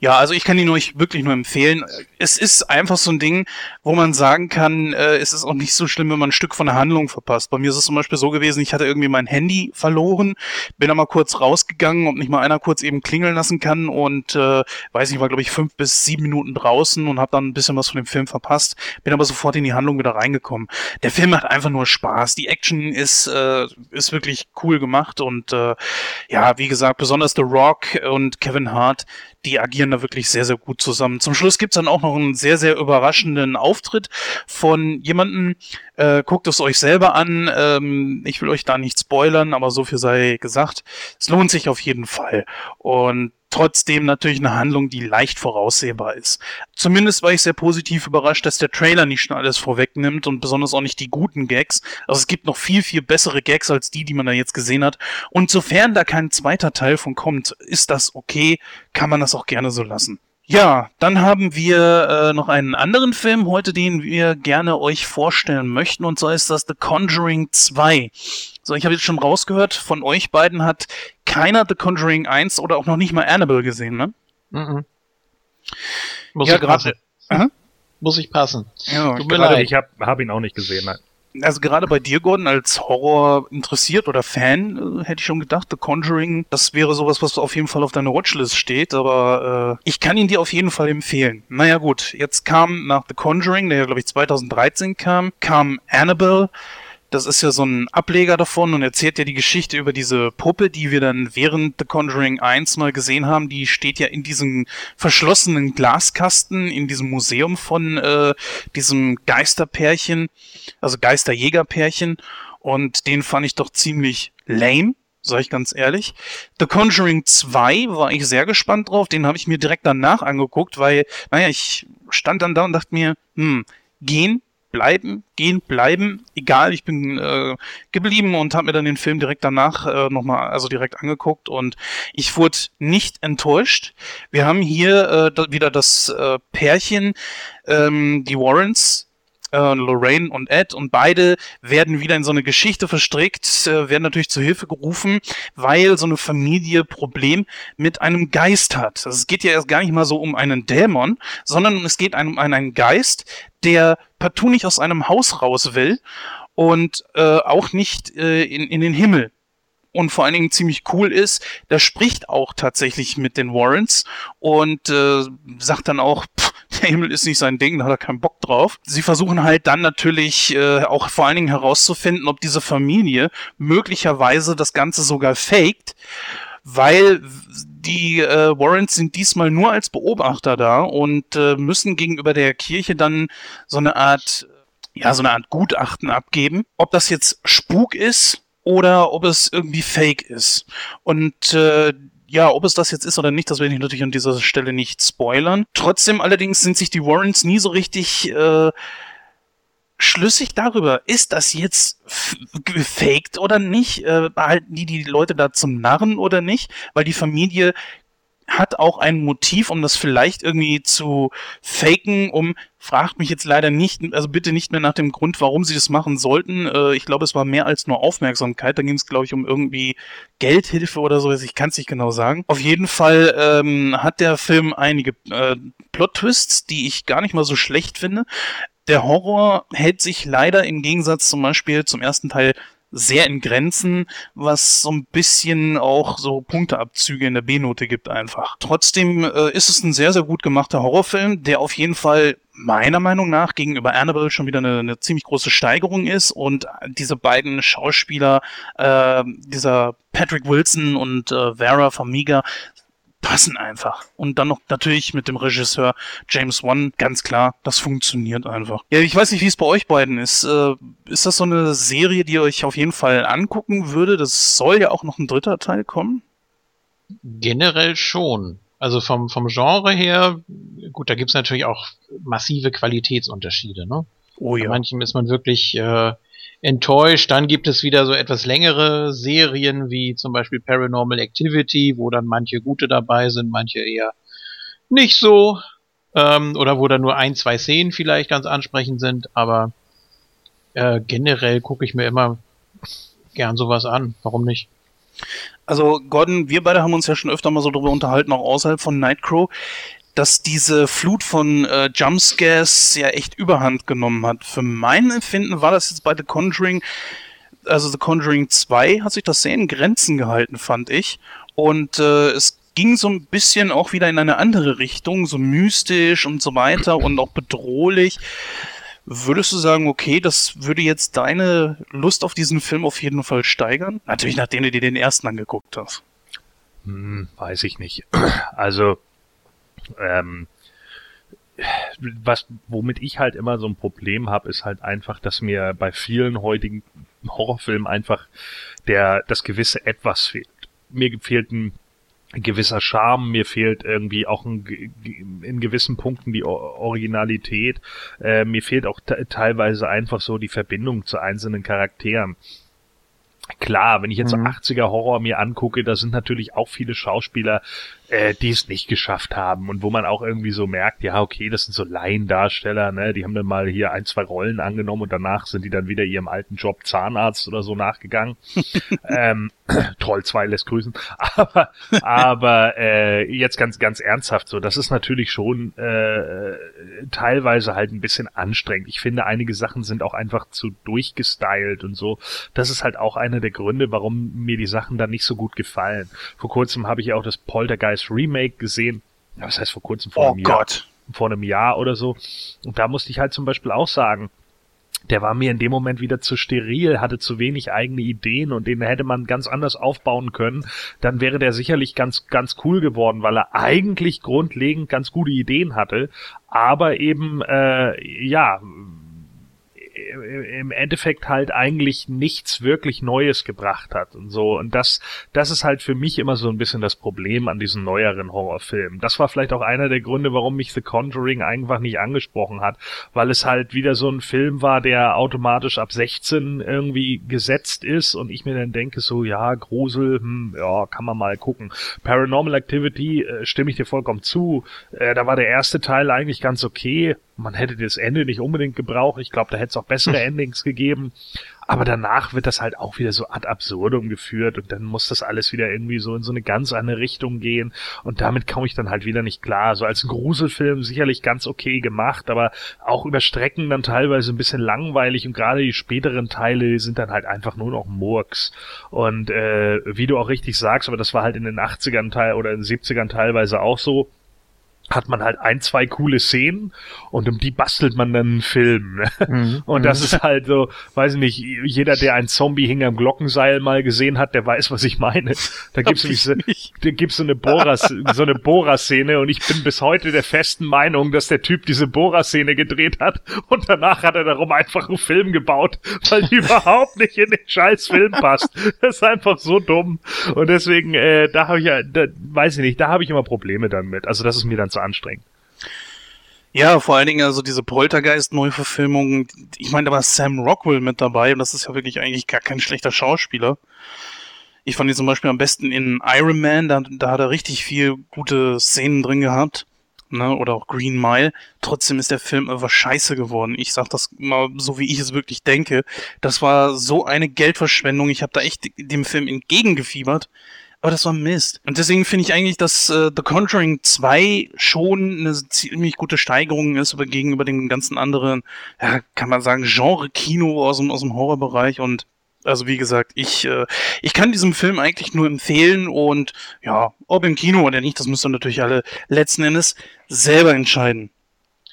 [SPEAKER 4] Ja, also ich kann ihn euch wirklich nur empfehlen. Es ist einfach so ein Ding, wo man sagen kann, äh, es ist auch nicht so schlimm, wenn man ein Stück von der Handlung verpasst. Bei mir ist es zum Beispiel so gewesen, ich hatte irgendwie mein Handy verloren, bin da mal kurz rausgegangen, ob nicht mal einer kurz eben klingeln lassen kann und äh, weiß nicht, war glaube ich fünf bis sieben Minuten draußen und habe dann ein bisschen was von dem Film verpasst, bin aber sofort in die Handlung wieder reingekommen. Der Film hat einfach nur Spaß. Die Action ist äh, ist wirklich cool gemacht und äh, ja, wie gesagt, besonders The Rock und Kevin Hart, die agieren da wirklich sehr, sehr gut zusammen. Zum Schluss gibt's dann auch noch einen sehr, sehr überraschenden Auftritt von jemandem. Äh, guckt es euch selber an. Ähm, ich will euch da nicht spoilern, aber so viel sei gesagt. Es lohnt sich auf jeden Fall. Und trotzdem natürlich eine Handlung, die leicht voraussehbar ist. Zumindest war ich sehr positiv überrascht, dass der Trailer nicht schon alles vorwegnimmt und besonders auch nicht die guten Gags. Also es gibt noch viel, viel bessere Gags als die, die man da jetzt gesehen hat. Und sofern da kein zweiter Teil von kommt, ist das okay, kann man das auch gerne so lassen. Ja, dann haben wir äh, noch einen anderen Film heute, den wir gerne euch vorstellen möchten, und zwar ist das The Conjuring 2. So, ich habe jetzt schon rausgehört, von euch beiden hat keiner The Conjuring 1 oder auch noch nicht mal Annabelle gesehen, ne?
[SPEAKER 5] Mhm. Muss
[SPEAKER 4] Ja,
[SPEAKER 5] ich
[SPEAKER 4] gerade-.
[SPEAKER 5] Muss ich passen.
[SPEAKER 4] Ja,
[SPEAKER 5] Tut mir leid.
[SPEAKER 6] ich habe hab ihn auch nicht gesehen. Nein.
[SPEAKER 4] also gerade bei dir, Gordon, als Horror interessiert oder Fan, äh, hätte ich schon gedacht, The Conjuring, das wäre sowas, was auf jeden Fall auf deiner Watchlist steht, aber äh, ich kann ihn dir auf jeden Fall empfehlen. Naja gut, jetzt kam nach The Conjuring, der ja glaube ich 2013 kam, kam Annabelle. Das ist ja so ein Ableger davon und erzählt ja die Geschichte über diese Puppe, die wir dann während The Conjuring 1 mal gesehen haben. Die steht ja in diesem verschlossenen Glaskasten in diesem Museum von äh, diesem Geisterpärchen, also Geisterjägerpärchen. Und den fand ich doch ziemlich lame, sag ich ganz ehrlich. The Conjuring 2 war ich sehr gespannt drauf. Den habe ich mir direkt danach angeguckt, weil, naja, ich stand dann da und dachte mir, hm, gehen, bleiben, gehen, bleiben, egal, ich bin äh, geblieben und habe mir dann den Film direkt danach äh, nochmal, also direkt angeguckt und ich wurde nicht enttäuscht. Wir haben hier äh, wieder das äh, Pärchen, ähm, die Warrens, äh, Lorraine und Ed und beide werden wieder in so eine Geschichte verstrickt, äh, werden natürlich zu Hilfe gerufen, weil so eine Familie Problem mit einem Geist hat. Also es geht ja erst gar nicht mal so um einen Dämon, sondern es geht um einen Geist, der partout nicht aus einem Haus raus will und äh, auch nicht äh, in, in den Himmel und vor allen Dingen ziemlich cool ist, der spricht auch tatsächlich mit den Warrens und äh, sagt dann auch, der Himmel ist nicht sein Ding, da hat er keinen Bock drauf. Sie versuchen halt dann natürlich äh, auch vor allen Dingen herauszufinden, ob diese Familie möglicherweise das Ganze sogar faked, weil die äh, Warrens sind diesmal nur als Beobachter da und äh, müssen gegenüber der Kirche dann so eine Art ja, so eine Art Gutachten abgeben. Ob das jetzt Spuk ist oder ob es irgendwie fake ist. Und äh, ja, ob es das jetzt ist oder nicht, das werde ich natürlich an dieser Stelle nicht spoilern. Trotzdem allerdings sind sich die Warrens nie so richtig äh, schlüssig darüber, ist das jetzt gefaked oder nicht? Äh, behalten die die Leute da zum Narren oder nicht? Weil die Familie hat auch ein Motiv, um das vielleicht irgendwie zu faken, um, fragt mich jetzt leider nicht, also bitte nicht mehr nach dem Grund, warum sie das machen sollten. Äh, ich glaube, es war mehr als nur Aufmerksamkeit. Da ging es, glaube ich, um irgendwie Geldhilfe oder so. Ich kann es nicht genau sagen. Auf jeden Fall ähm, hat der Film einige äh, Plot-Twists, die ich gar nicht mal so schlecht finde. Der Horror hält sich leider im Gegensatz zum Beispiel zum ersten Teil sehr in Grenzen, was so ein bisschen auch so Punkteabzüge in der B-Note gibt einfach. Trotzdem äh, ist es ein sehr, sehr gut gemachter Horrorfilm, der auf jeden Fall meiner Meinung nach gegenüber Annabelle schon wieder eine, eine ziemlich große Steigerung ist und diese beiden Schauspieler, äh, dieser Patrick Wilson und äh, Vera Farmiga passen einfach. Und dann noch natürlich mit dem Regisseur James Wan, ganz klar, das funktioniert einfach. Ja, ich weiß nicht, wie es bei euch beiden ist. Äh, ist das so eine Serie, die ihr euch auf jeden Fall angucken würde? Das soll ja auch noch ein dritter Teil kommen.
[SPEAKER 5] Generell schon. Also vom, vom Genre her, gut, da gibt's natürlich auch massive Qualitätsunterschiede, ne?
[SPEAKER 4] Oh ja.
[SPEAKER 5] Bei manchen ist man wirklich äh, enttäuscht. Dann gibt es wieder so etwas längere Serien wie zum Beispiel Paranormal Activity, wo dann manche gute dabei sind, manche eher nicht so. Ähm, oder wo dann nur ein, zwei Szenen vielleicht ganz ansprechend sind, aber äh, generell gucke ich mir immer gern sowas an. Warum nicht?
[SPEAKER 4] Also Gordon, wir beide haben uns ja schon öfter mal so darüber unterhalten, auch außerhalb von Nightcrow dass diese Flut von äh, Jumpscares ja echt überhand genommen hat. Für mein Empfinden war das jetzt bei The Conjuring, also The Conjuring 2 hat sich das sehr in Grenzen gehalten, fand ich. Und äh, es ging so ein bisschen auch wieder in eine andere Richtung, so mystisch und so weiter und auch bedrohlich. Würdest du sagen, okay, das würde jetzt deine Lust auf diesen Film auf jeden Fall steigern? Natürlich, nachdem du dir den ersten angeguckt hast.
[SPEAKER 6] Hm, weiß ich nicht. Also, ähm, was, womit ich halt immer so ein Problem habe, ist halt einfach, dass mir bei vielen heutigen Horrorfilmen einfach der, das gewisse Etwas fehlt. Mir fehlt ein gewisser Charme, mir fehlt irgendwie auch ein, in gewissen Punkten die Originalität, äh, mir fehlt auch teilweise einfach so die Verbindung zu einzelnen Charakteren. Klar, wenn ich jetzt mhm. so 80er Horror mir angucke, da sind natürlich auch viele Schauspieler, äh, die es nicht geschafft haben und wo man auch irgendwie so merkt, ja, okay, das sind so Laiendarsteller, ne, die haben dann mal hier ein, zwei Rollen angenommen und danach sind die dann wieder ihrem alten Job Zahnarzt oder so nachgegangen. ähm, Troll 2 lässt grüßen. Aber, aber äh, jetzt ganz, ganz ernsthaft so, das ist natürlich schon äh, teilweise halt ein bisschen anstrengend. Ich finde, einige Sachen sind auch einfach zu durchgestylt und so. Das ist halt auch einer der Gründe, warum mir die Sachen dann nicht so gut gefallen. Vor kurzem habe ich auch das Poltergeist Remake gesehen. Was heißt vor kurzem? Vor
[SPEAKER 4] oh
[SPEAKER 6] einem Jahr.
[SPEAKER 4] Gott.
[SPEAKER 6] Vor einem Jahr oder so. Und da musste ich halt zum Beispiel auch sagen, der war mir in dem Moment wieder zu steril, hatte zu wenig eigene Ideen und den hätte man ganz anders aufbauen können, dann wäre der sicherlich ganz, ganz cool geworden, weil er eigentlich grundlegend ganz gute Ideen hatte, aber eben, äh, ja, im Endeffekt halt eigentlich nichts wirklich Neues gebracht hat und so. Und das, das ist halt für mich immer so ein bisschen das Problem an diesen neueren Horrorfilmen. Das war vielleicht auch einer der Gründe, warum mich The Conjuring einfach nicht angesprochen hat, weil es halt wieder so ein Film war, der automatisch ab 16 irgendwie gesetzt ist und ich mir dann denke so, ja, Grusel, hm, ja, kann man mal gucken. Paranormal Activity, äh, stimme ich dir vollkommen zu. Äh, da war der erste Teil eigentlich ganz okay Man hätte das Ende nicht unbedingt gebraucht. Ich glaube, da hätte es auch bessere Endings gegeben. Aber danach wird das halt auch wieder so ad absurdum geführt und dann muss das alles wieder irgendwie so in so eine ganz andere Richtung gehen und damit komme ich dann halt wieder nicht klar. So als Gruselfilm sicherlich ganz okay gemacht, aber auch über Strecken dann teilweise ein bisschen langweilig und gerade die späteren Teile sind dann halt einfach nur noch Murks. Und äh, wie du auch richtig sagst, aber das war halt in den 80ern Teil oder in den 70ern teilweise auch so, hat man halt ein, zwei coole Szenen und um die bastelt man dann einen Film. Mhm. Und das ist halt so, weiß ich nicht, jeder, der ein Zombie hinterm Glockenseil mal gesehen hat, der weiß, was ich meine. Da gibt's nämlich so, da gibt's so eine Bohrer, so eine Bohrer-Szene und ich bin bis heute der festen Meinung, dass der Typ diese Bohrer-Szene gedreht hat und danach hat er darum einfach einen Film gebaut, weil die überhaupt nicht in den scheiß Film passt. Das ist einfach so dumm. Und deswegen, äh, da habe ich ja, da, weiß ich nicht, da habe ich immer Probleme damit. Also das ist mir dann zu anstrengend.
[SPEAKER 4] Ja, vor allen Dingen also diese Poltergeist-Neuverfilmung. Ich meine, da war Sam Rockwell mit dabei und das ist ja wirklich eigentlich gar kein schlechter Schauspieler. Ich fand ihn zum Beispiel am besten in Iron Man, da, da hat er richtig viel gute Szenen drin gehabt. Ne, oder auch Green Mile. Trotzdem ist der Film einfach scheiße geworden. Ich sag das mal so, wie ich es wirklich denke. Das war so eine Geldverschwendung. Ich habe da echt dem Film entgegengefiebert. Aber das war Mist. Und deswegen finde ich eigentlich, dass äh, The Conjuring 2 schon eine ziemlich gute Steigerung ist aber gegenüber den ganzen anderen, ja, kann man sagen, Genre-Kino aus dem, aus dem Horrorbereich. Und also wie gesagt, ich, äh, ich kann diesem Film eigentlich nur empfehlen und ja, ob im Kino oder nicht, das müsst ihr natürlich alle letzten Endes selber entscheiden.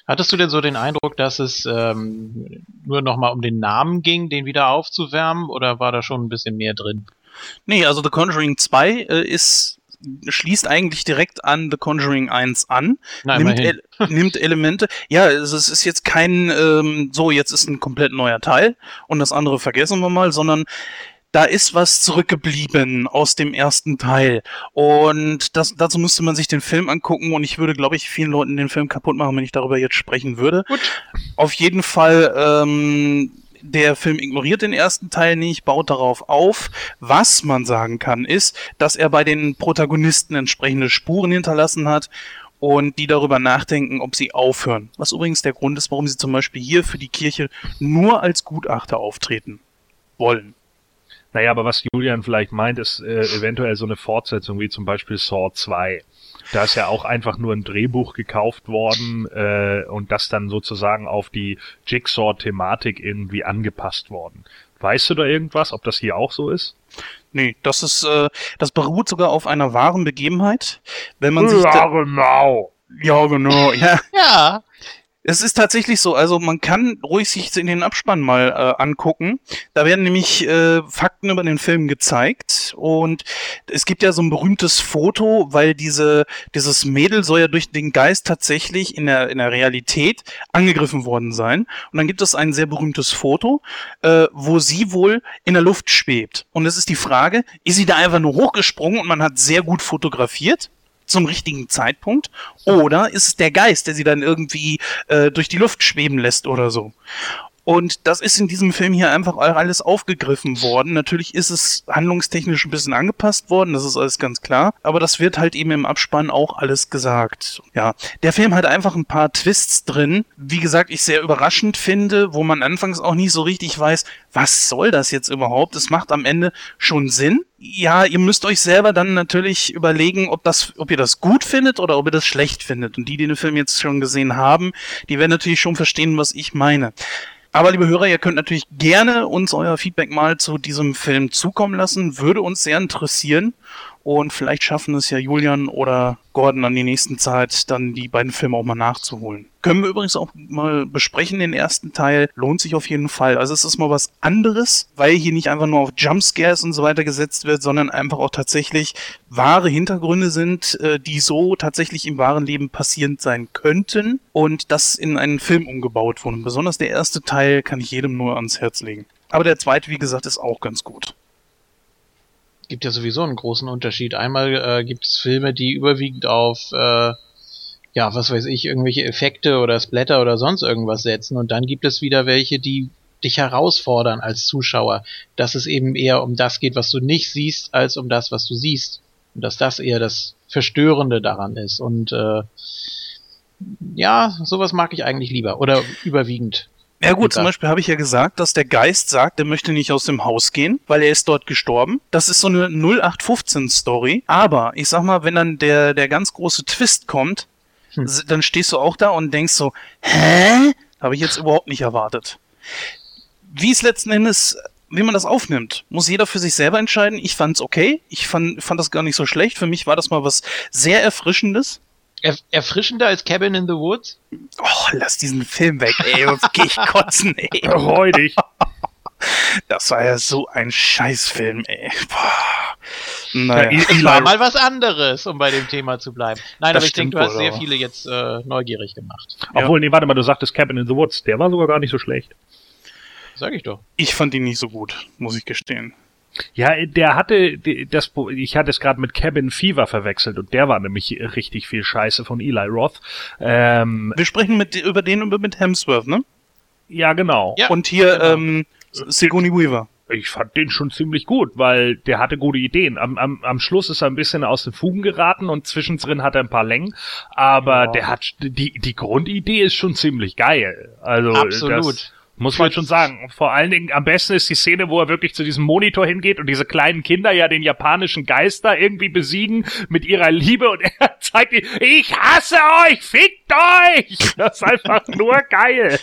[SPEAKER 5] Hattest du denn so den Eindruck, dass es ähm, nur nochmal um den Namen ging, den wieder aufzuwärmen, oder war da schon ein bisschen mehr drin?
[SPEAKER 4] Nee, also The Conjuring 2 äh, ist schließt eigentlich direkt an The Conjuring 1 an,
[SPEAKER 5] Nein,
[SPEAKER 4] nimmt, El nimmt Elemente. Ja, es ist jetzt kein ähm, so, jetzt ist ein komplett neuer Teil und das andere vergessen wir mal, sondern da ist was zurückgeblieben aus dem ersten Teil. Und das, dazu müsste man sich den Film angucken und ich würde, glaube ich, vielen Leuten den Film kaputt machen, wenn ich darüber jetzt sprechen würde. Gut. Auf jeden Fall ähm, der Film ignoriert den ersten Teil nicht, baut darauf auf. Was man sagen kann, ist, dass er bei den Protagonisten entsprechende Spuren hinterlassen hat und die darüber nachdenken, ob sie aufhören. Was übrigens der Grund ist, warum sie zum Beispiel hier für die Kirche nur als Gutachter auftreten wollen.
[SPEAKER 6] Naja, aber was Julian vielleicht meint, ist äh, eventuell so eine Fortsetzung wie zum Beispiel Saw 2. Da ist ja auch einfach nur ein Drehbuch gekauft worden äh, und das dann sozusagen auf die Jigsaw-Thematik irgendwie angepasst worden. Weißt du da irgendwas, ob das hier auch so ist?
[SPEAKER 4] Nee, das ist, äh, das beruht sogar auf einer wahren Begebenheit. Wenn man
[SPEAKER 6] ja,
[SPEAKER 4] sich.
[SPEAKER 6] Ja, genau.
[SPEAKER 4] Ja, genau. Ja. Es ist tatsächlich so, also man kann ruhig sich in den Abspann mal äh, angucken. Da werden nämlich äh, Fakten über den Film gezeigt und es gibt ja so ein berühmtes Foto, weil diese dieses Mädel soll ja durch den Geist tatsächlich in der in der Realität angegriffen worden sein. Und dann gibt es ein sehr berühmtes Foto, äh, wo sie wohl in der Luft schwebt. Und es ist die Frage, ist sie da einfach nur hochgesprungen und man hat sehr gut fotografiert? Zum richtigen Zeitpunkt oder ist es der Geist, der sie dann irgendwie äh, durch die Luft schweben lässt oder so. Und das ist in diesem Film hier einfach alles aufgegriffen worden. Natürlich ist es handlungstechnisch ein bisschen angepasst worden, das ist alles ganz klar. Aber das wird halt eben im Abspann auch alles gesagt. Ja, der Film hat einfach ein paar Twists drin. Wie gesagt, ich sehr überraschend finde, wo man anfangs auch nicht so richtig weiß, was soll das jetzt überhaupt? Es macht am Ende schon Sinn. Ja, ihr müsst euch selber dann natürlich überlegen, ob das, ob ihr das gut findet oder ob ihr das schlecht findet. Und die, die den Film jetzt schon gesehen haben, die werden natürlich schon verstehen, was ich meine. Aber liebe Hörer, ihr könnt natürlich gerne uns euer Feedback mal zu diesem Film zukommen lassen. Würde uns sehr interessieren. Und vielleicht schaffen es ja Julian oder Gordon an die nächsten Zeit, dann die beiden Filme auch mal nachzuholen. Können wir übrigens auch mal besprechen, den ersten Teil. Lohnt sich auf jeden Fall. Also es ist mal was anderes, weil hier nicht einfach nur auf Jumpscares und so weiter gesetzt wird, sondern einfach auch tatsächlich wahre Hintergründe sind, äh, die so tatsächlich im wahren Leben passierend sein könnten und das in einen Film umgebaut wurden. Besonders der erste Teil kann ich jedem nur ans Herz legen. Aber der zweite, wie gesagt, ist auch ganz gut
[SPEAKER 5] gibt ja sowieso einen großen Unterschied. Einmal äh, gibt es Filme, die überwiegend auf, äh, ja, was weiß ich, irgendwelche Effekte oder Splatter oder sonst irgendwas setzen. Und dann gibt es wieder welche, die dich herausfordern als Zuschauer, dass es eben eher um das geht, was du nicht siehst, als um das, was du siehst. Und dass das eher das Verstörende daran ist. Und äh, ja, sowas mag ich eigentlich lieber oder überwiegend.
[SPEAKER 4] Ja gut, zum Beispiel habe ich ja gesagt, dass der Geist sagt, er möchte nicht aus dem Haus gehen, weil er ist dort gestorben. Das ist so eine 0815-Story. Aber ich sag mal, wenn dann der, der ganz große Twist kommt,
[SPEAKER 5] Hm.
[SPEAKER 4] dann stehst du auch da und denkst so, hä? Habe ich jetzt überhaupt nicht erwartet. Wie es letzten Endes, wie man das aufnimmt, muss jeder für sich selber entscheiden. Ich fand's okay. Ich fand, fand das gar nicht so schlecht. Für mich war das mal was sehr Erfrischendes.
[SPEAKER 5] Er, erfrischender als Cabin in the Woods?
[SPEAKER 4] Oh, lass diesen Film weg, ey. Sonst geh ich kotzen, ey.
[SPEAKER 6] Räudig.
[SPEAKER 4] Das war ja so ein Scheißfilm, ey. Boah.
[SPEAKER 6] Ja,
[SPEAKER 4] Naja.
[SPEAKER 6] Eli-
[SPEAKER 5] Es war mal was anderes, um bei dem Thema zu bleiben. Nein,
[SPEAKER 4] Das
[SPEAKER 5] aber ich denke, du hast sehr viele jetzt äh, neugierig gemacht.
[SPEAKER 6] Obwohl, nee, warte mal, du sagtest Cabin in the Woods. Der war sogar gar nicht so schlecht.
[SPEAKER 5] Sag ich doch.
[SPEAKER 4] Ich fand ihn nicht so gut, muss ich gestehen.
[SPEAKER 6] Ja, der hatte das, ich hatte es gerade mit Cabin Fever verwechselt und der war nämlich richtig viel Scheiße von Eli Roth. Ähm,
[SPEAKER 4] Wir sprechen mit, über den über mit Hemsworth, ne?
[SPEAKER 6] ja, genau.
[SPEAKER 5] Ja,
[SPEAKER 4] Und hier,
[SPEAKER 5] genau.
[SPEAKER 4] ähm, Sigourney Weaver.
[SPEAKER 6] Ich fand den schon ziemlich gut, weil der hatte gute Ideen. Am, am, am Schluss ist er ein bisschen aus den Fugen geraten und zwischendrin hat er ein paar Längen, aber
[SPEAKER 4] Ja.
[SPEAKER 6] der hat die die Grundidee ist schon ziemlich geil. Also
[SPEAKER 5] Absolut.
[SPEAKER 6] Das, muss man schon sagen. Vor allen Dingen, am besten ist die Szene, wo er wirklich zu diesem Monitor hingeht und diese kleinen Kinder ja den japanischen Geister irgendwie besiegen mit ihrer Liebe und er zeigt ihnen, ich hasse euch, fickt euch! Das ist einfach nur geil.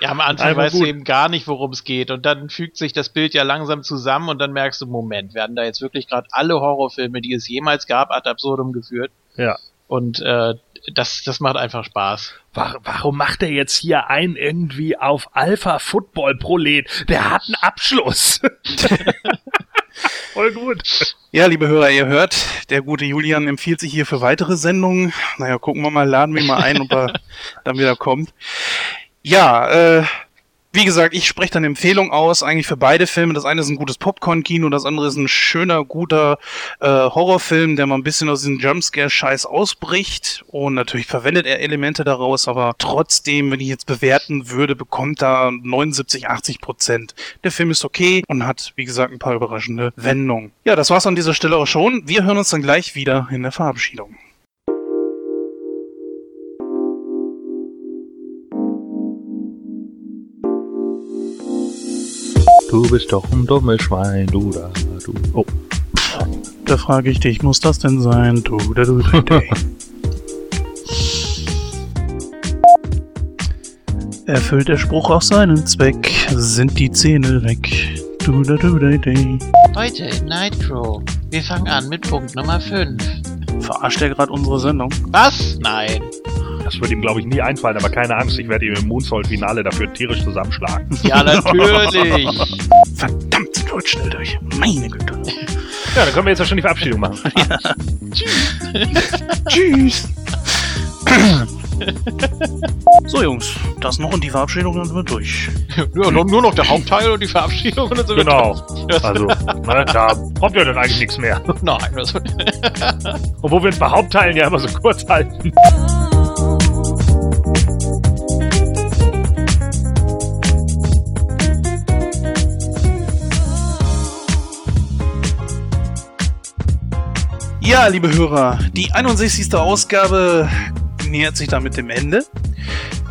[SPEAKER 5] Ja, am Anfang weißt
[SPEAKER 6] gut.
[SPEAKER 5] du eben gar nicht, worum es geht. Und dann fügt sich das Bild ja langsam zusammen und dann merkst du, Moment, werden da jetzt wirklich gerade alle Horrorfilme, die es jemals gab, ad absurdum geführt.
[SPEAKER 6] Ja.
[SPEAKER 5] Und äh, das, das macht einfach Spaß.
[SPEAKER 6] Wa- Warum macht er jetzt hier ein irgendwie auf Alpha Football Prolet? Der hat einen Abschluss. Voll gut.
[SPEAKER 4] Ja, liebe Hörer, ihr hört, der gute Julian empfiehlt sich hier für weitere Sendungen. Naja, gucken wir mal, laden wir ihn mal ein, ob er dann wieder kommt. Ja, äh, wie gesagt, ich spreche dann Empfehlung aus, eigentlich für beide Filme. Das eine ist ein gutes Popcorn-Kino, das andere ist ein schöner, guter äh, Horrorfilm, der mal ein bisschen aus diesem Jumpscare-Scheiß ausbricht. Und natürlich verwendet er Elemente daraus, aber trotzdem, wenn ich jetzt bewerten würde, bekommt er 79, 80 Prozent. Der Film ist okay und hat, wie gesagt, ein paar überraschende Wendungen. Ja, das war's an dieser Stelle auch schon. Wir hören uns dann gleich wieder in der Verabschiedung.
[SPEAKER 6] Du bist doch ein dummes Schwein, du da, du. Oh.
[SPEAKER 4] Da frage ich dich, muss das denn sein? Du, da, du, da, da. Erfüllt der Spruch auch seinen Zweck, sind die Zähne weg. Du, da, du, da, da.
[SPEAKER 5] Heute in Nightcrow. Wir fangen an mit Punkt Nummer 5.
[SPEAKER 4] Verarscht er gerade unsere Sendung?
[SPEAKER 5] Was? Nein.
[SPEAKER 6] Das wird ihm, glaube ich, nie einfallen, aber keine Angst, ich werde ihn im Moonsault-Finale dafür tierisch zusammenschlagen.
[SPEAKER 5] Ja, natürlich.
[SPEAKER 4] Verdammt, sind wir heute schnell durch. Meine Güte.
[SPEAKER 6] Ja, dann können wir jetzt ja schon die Verabschiedung machen.
[SPEAKER 4] Tschüss. So, Jungs, das noch und die Verabschiedung dann sind wir durch.
[SPEAKER 5] ja, nur, nur noch der Hauptteil und die Verabschiedung. Und dann sind wir
[SPEAKER 6] Genau.
[SPEAKER 5] durch.
[SPEAKER 6] Also, ne, da kommt ja dann eigentlich nichts mehr.
[SPEAKER 5] Nein, das,
[SPEAKER 6] Obwohl wir uns bei Hauptteilen ja immer so kurz halten.
[SPEAKER 4] Ja, liebe Hörer, die 61. Ausgabe nähert sich damit dem Ende.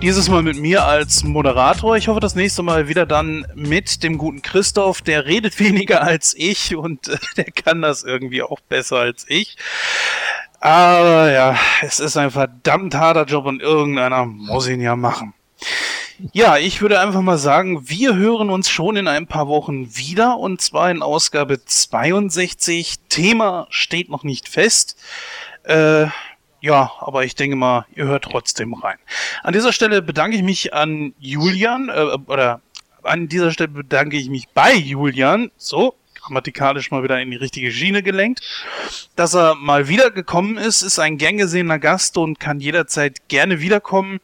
[SPEAKER 4] Dieses Mal mit mir als Moderator. Ich hoffe, das nächste Mal wieder dann mit dem guten Christoph. Der redet weniger als ich und äh, der kann das irgendwie auch besser als ich. Aber ja, es ist ein verdammt harter Job und irgendeiner muss ihn ja machen. Ja, ich würde einfach mal sagen, wir hören uns schon in ein paar Wochen wieder und zwar in Ausgabe 62. Thema steht noch nicht fest. Äh, ja, aber ich denke mal, ihr hört trotzdem rein. An dieser Stelle bedanke ich mich an Julian, äh, oder an dieser Stelle bedanke ich mich bei Julian, so, grammatikalisch mal wieder in die richtige Schiene gelenkt, dass er mal wieder gekommen ist, ist ein gern gesehener Gast und kann jederzeit gerne wiederkommen.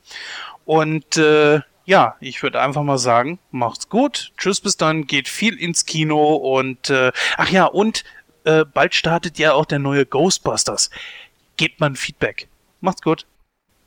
[SPEAKER 4] Und äh, ja, ich würde einfach mal sagen, macht's gut. Tschüss, bis dann, geht viel ins Kino und äh, ach ja, und äh, bald startet ja auch der neue Ghostbusters. Gebt mal ein Feedback. Macht's gut.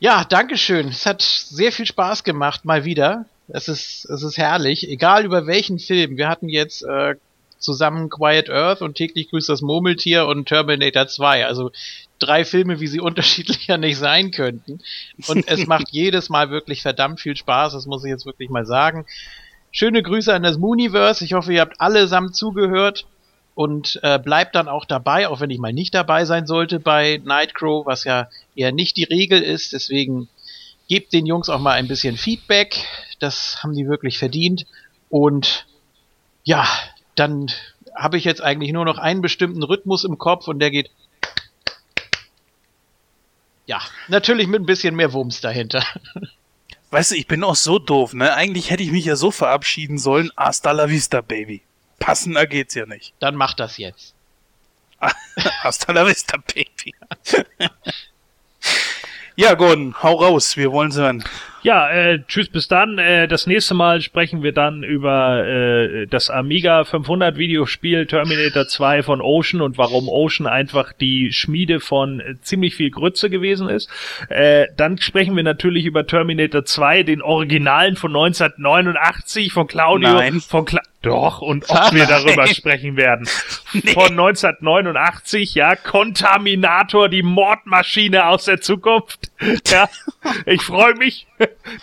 [SPEAKER 5] Ja, Dankeschön. Es hat sehr viel Spaß gemacht, mal wieder. Es ist, es ist herrlich. Egal über welchen Film. Wir hatten jetzt äh, zusammen Quiet Earth und täglich grüßt das Murmeltier und Terminator 2. Also drei Filme, wie sie unterschiedlicher nicht sein könnten. Und es macht jedes Mal wirklich verdammt viel Spaß, das muss ich jetzt wirklich mal sagen. Schöne Grüße an das Mooniverse. Ich hoffe, ihr habt allesamt zugehört und äh, bleibt dann auch dabei, auch wenn ich mal nicht dabei sein sollte bei Nightcrow, was ja eher nicht die Regel ist. Deswegen gebt den Jungs auch mal ein bisschen Feedback. Das haben die wirklich verdient. Und ja, dann habe ich jetzt eigentlich nur noch einen bestimmten Rhythmus im Kopf und der geht. Ja, natürlich mit ein bisschen mehr Wumms dahinter.
[SPEAKER 4] Weißt du, ich bin auch so doof, ne? Eigentlich hätte ich mich ja so verabschieden sollen. Hasta la vista, Baby. Passender geht's ja nicht.
[SPEAKER 5] Dann mach das jetzt.
[SPEAKER 4] Hasta la vista, Baby. ja, Gordon, hau raus. Wir wollen's hören.
[SPEAKER 6] Ja, äh, tschüss, bis dann. Äh, das nächste Mal sprechen wir dann über äh, das Amiga 500 Videospiel Terminator 2 von Ocean und warum Ocean einfach die Schmiede von äh, ziemlich viel Grütze gewesen ist. Äh, dann sprechen wir natürlich über Terminator 2, den Originalen von 1989 von Claudio.
[SPEAKER 4] Nein.
[SPEAKER 6] Von Cla Doch, und ob wir darüber sprechen werden. Von 1989, ja, Contaminator, die Mordmaschine aus der Zukunft. Ja, ich freue mich.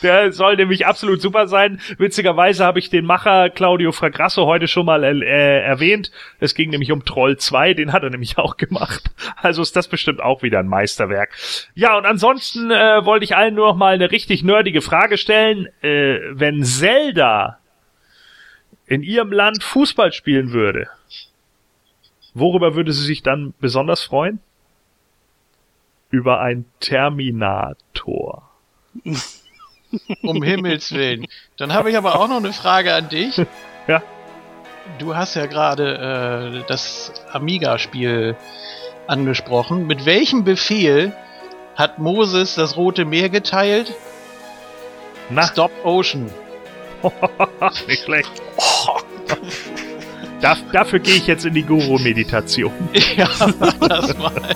[SPEAKER 6] Der soll nämlich absolut super sein. Witzigerweise habe ich den Macher Claudio Fragrasso heute schon mal äh, erwähnt. Es ging nämlich um Troll 2, den hat er nämlich auch gemacht. Also ist das bestimmt auch wieder ein Meisterwerk. Ja, und ansonsten äh, wollte ich allen nur noch mal eine richtig nerdige Frage stellen. Äh, wenn Zelda in ihrem Land Fußball spielen würde, worüber würde sie sich dann besonders freuen? Über ein Terminator.
[SPEAKER 5] Um Himmels Willen. Dann habe ich aber auch noch eine Frage an dich.
[SPEAKER 6] Ja.
[SPEAKER 5] Du hast ja gerade äh, das Amiga-Spiel angesprochen. Mit welchem Befehl hat Moses das Rote Meer geteilt?
[SPEAKER 6] Na,
[SPEAKER 5] Stop Ocean.
[SPEAKER 6] nicht schlecht. Da, dafür gehe ich jetzt in die Guru-Meditation.
[SPEAKER 5] Ja, mach das mal.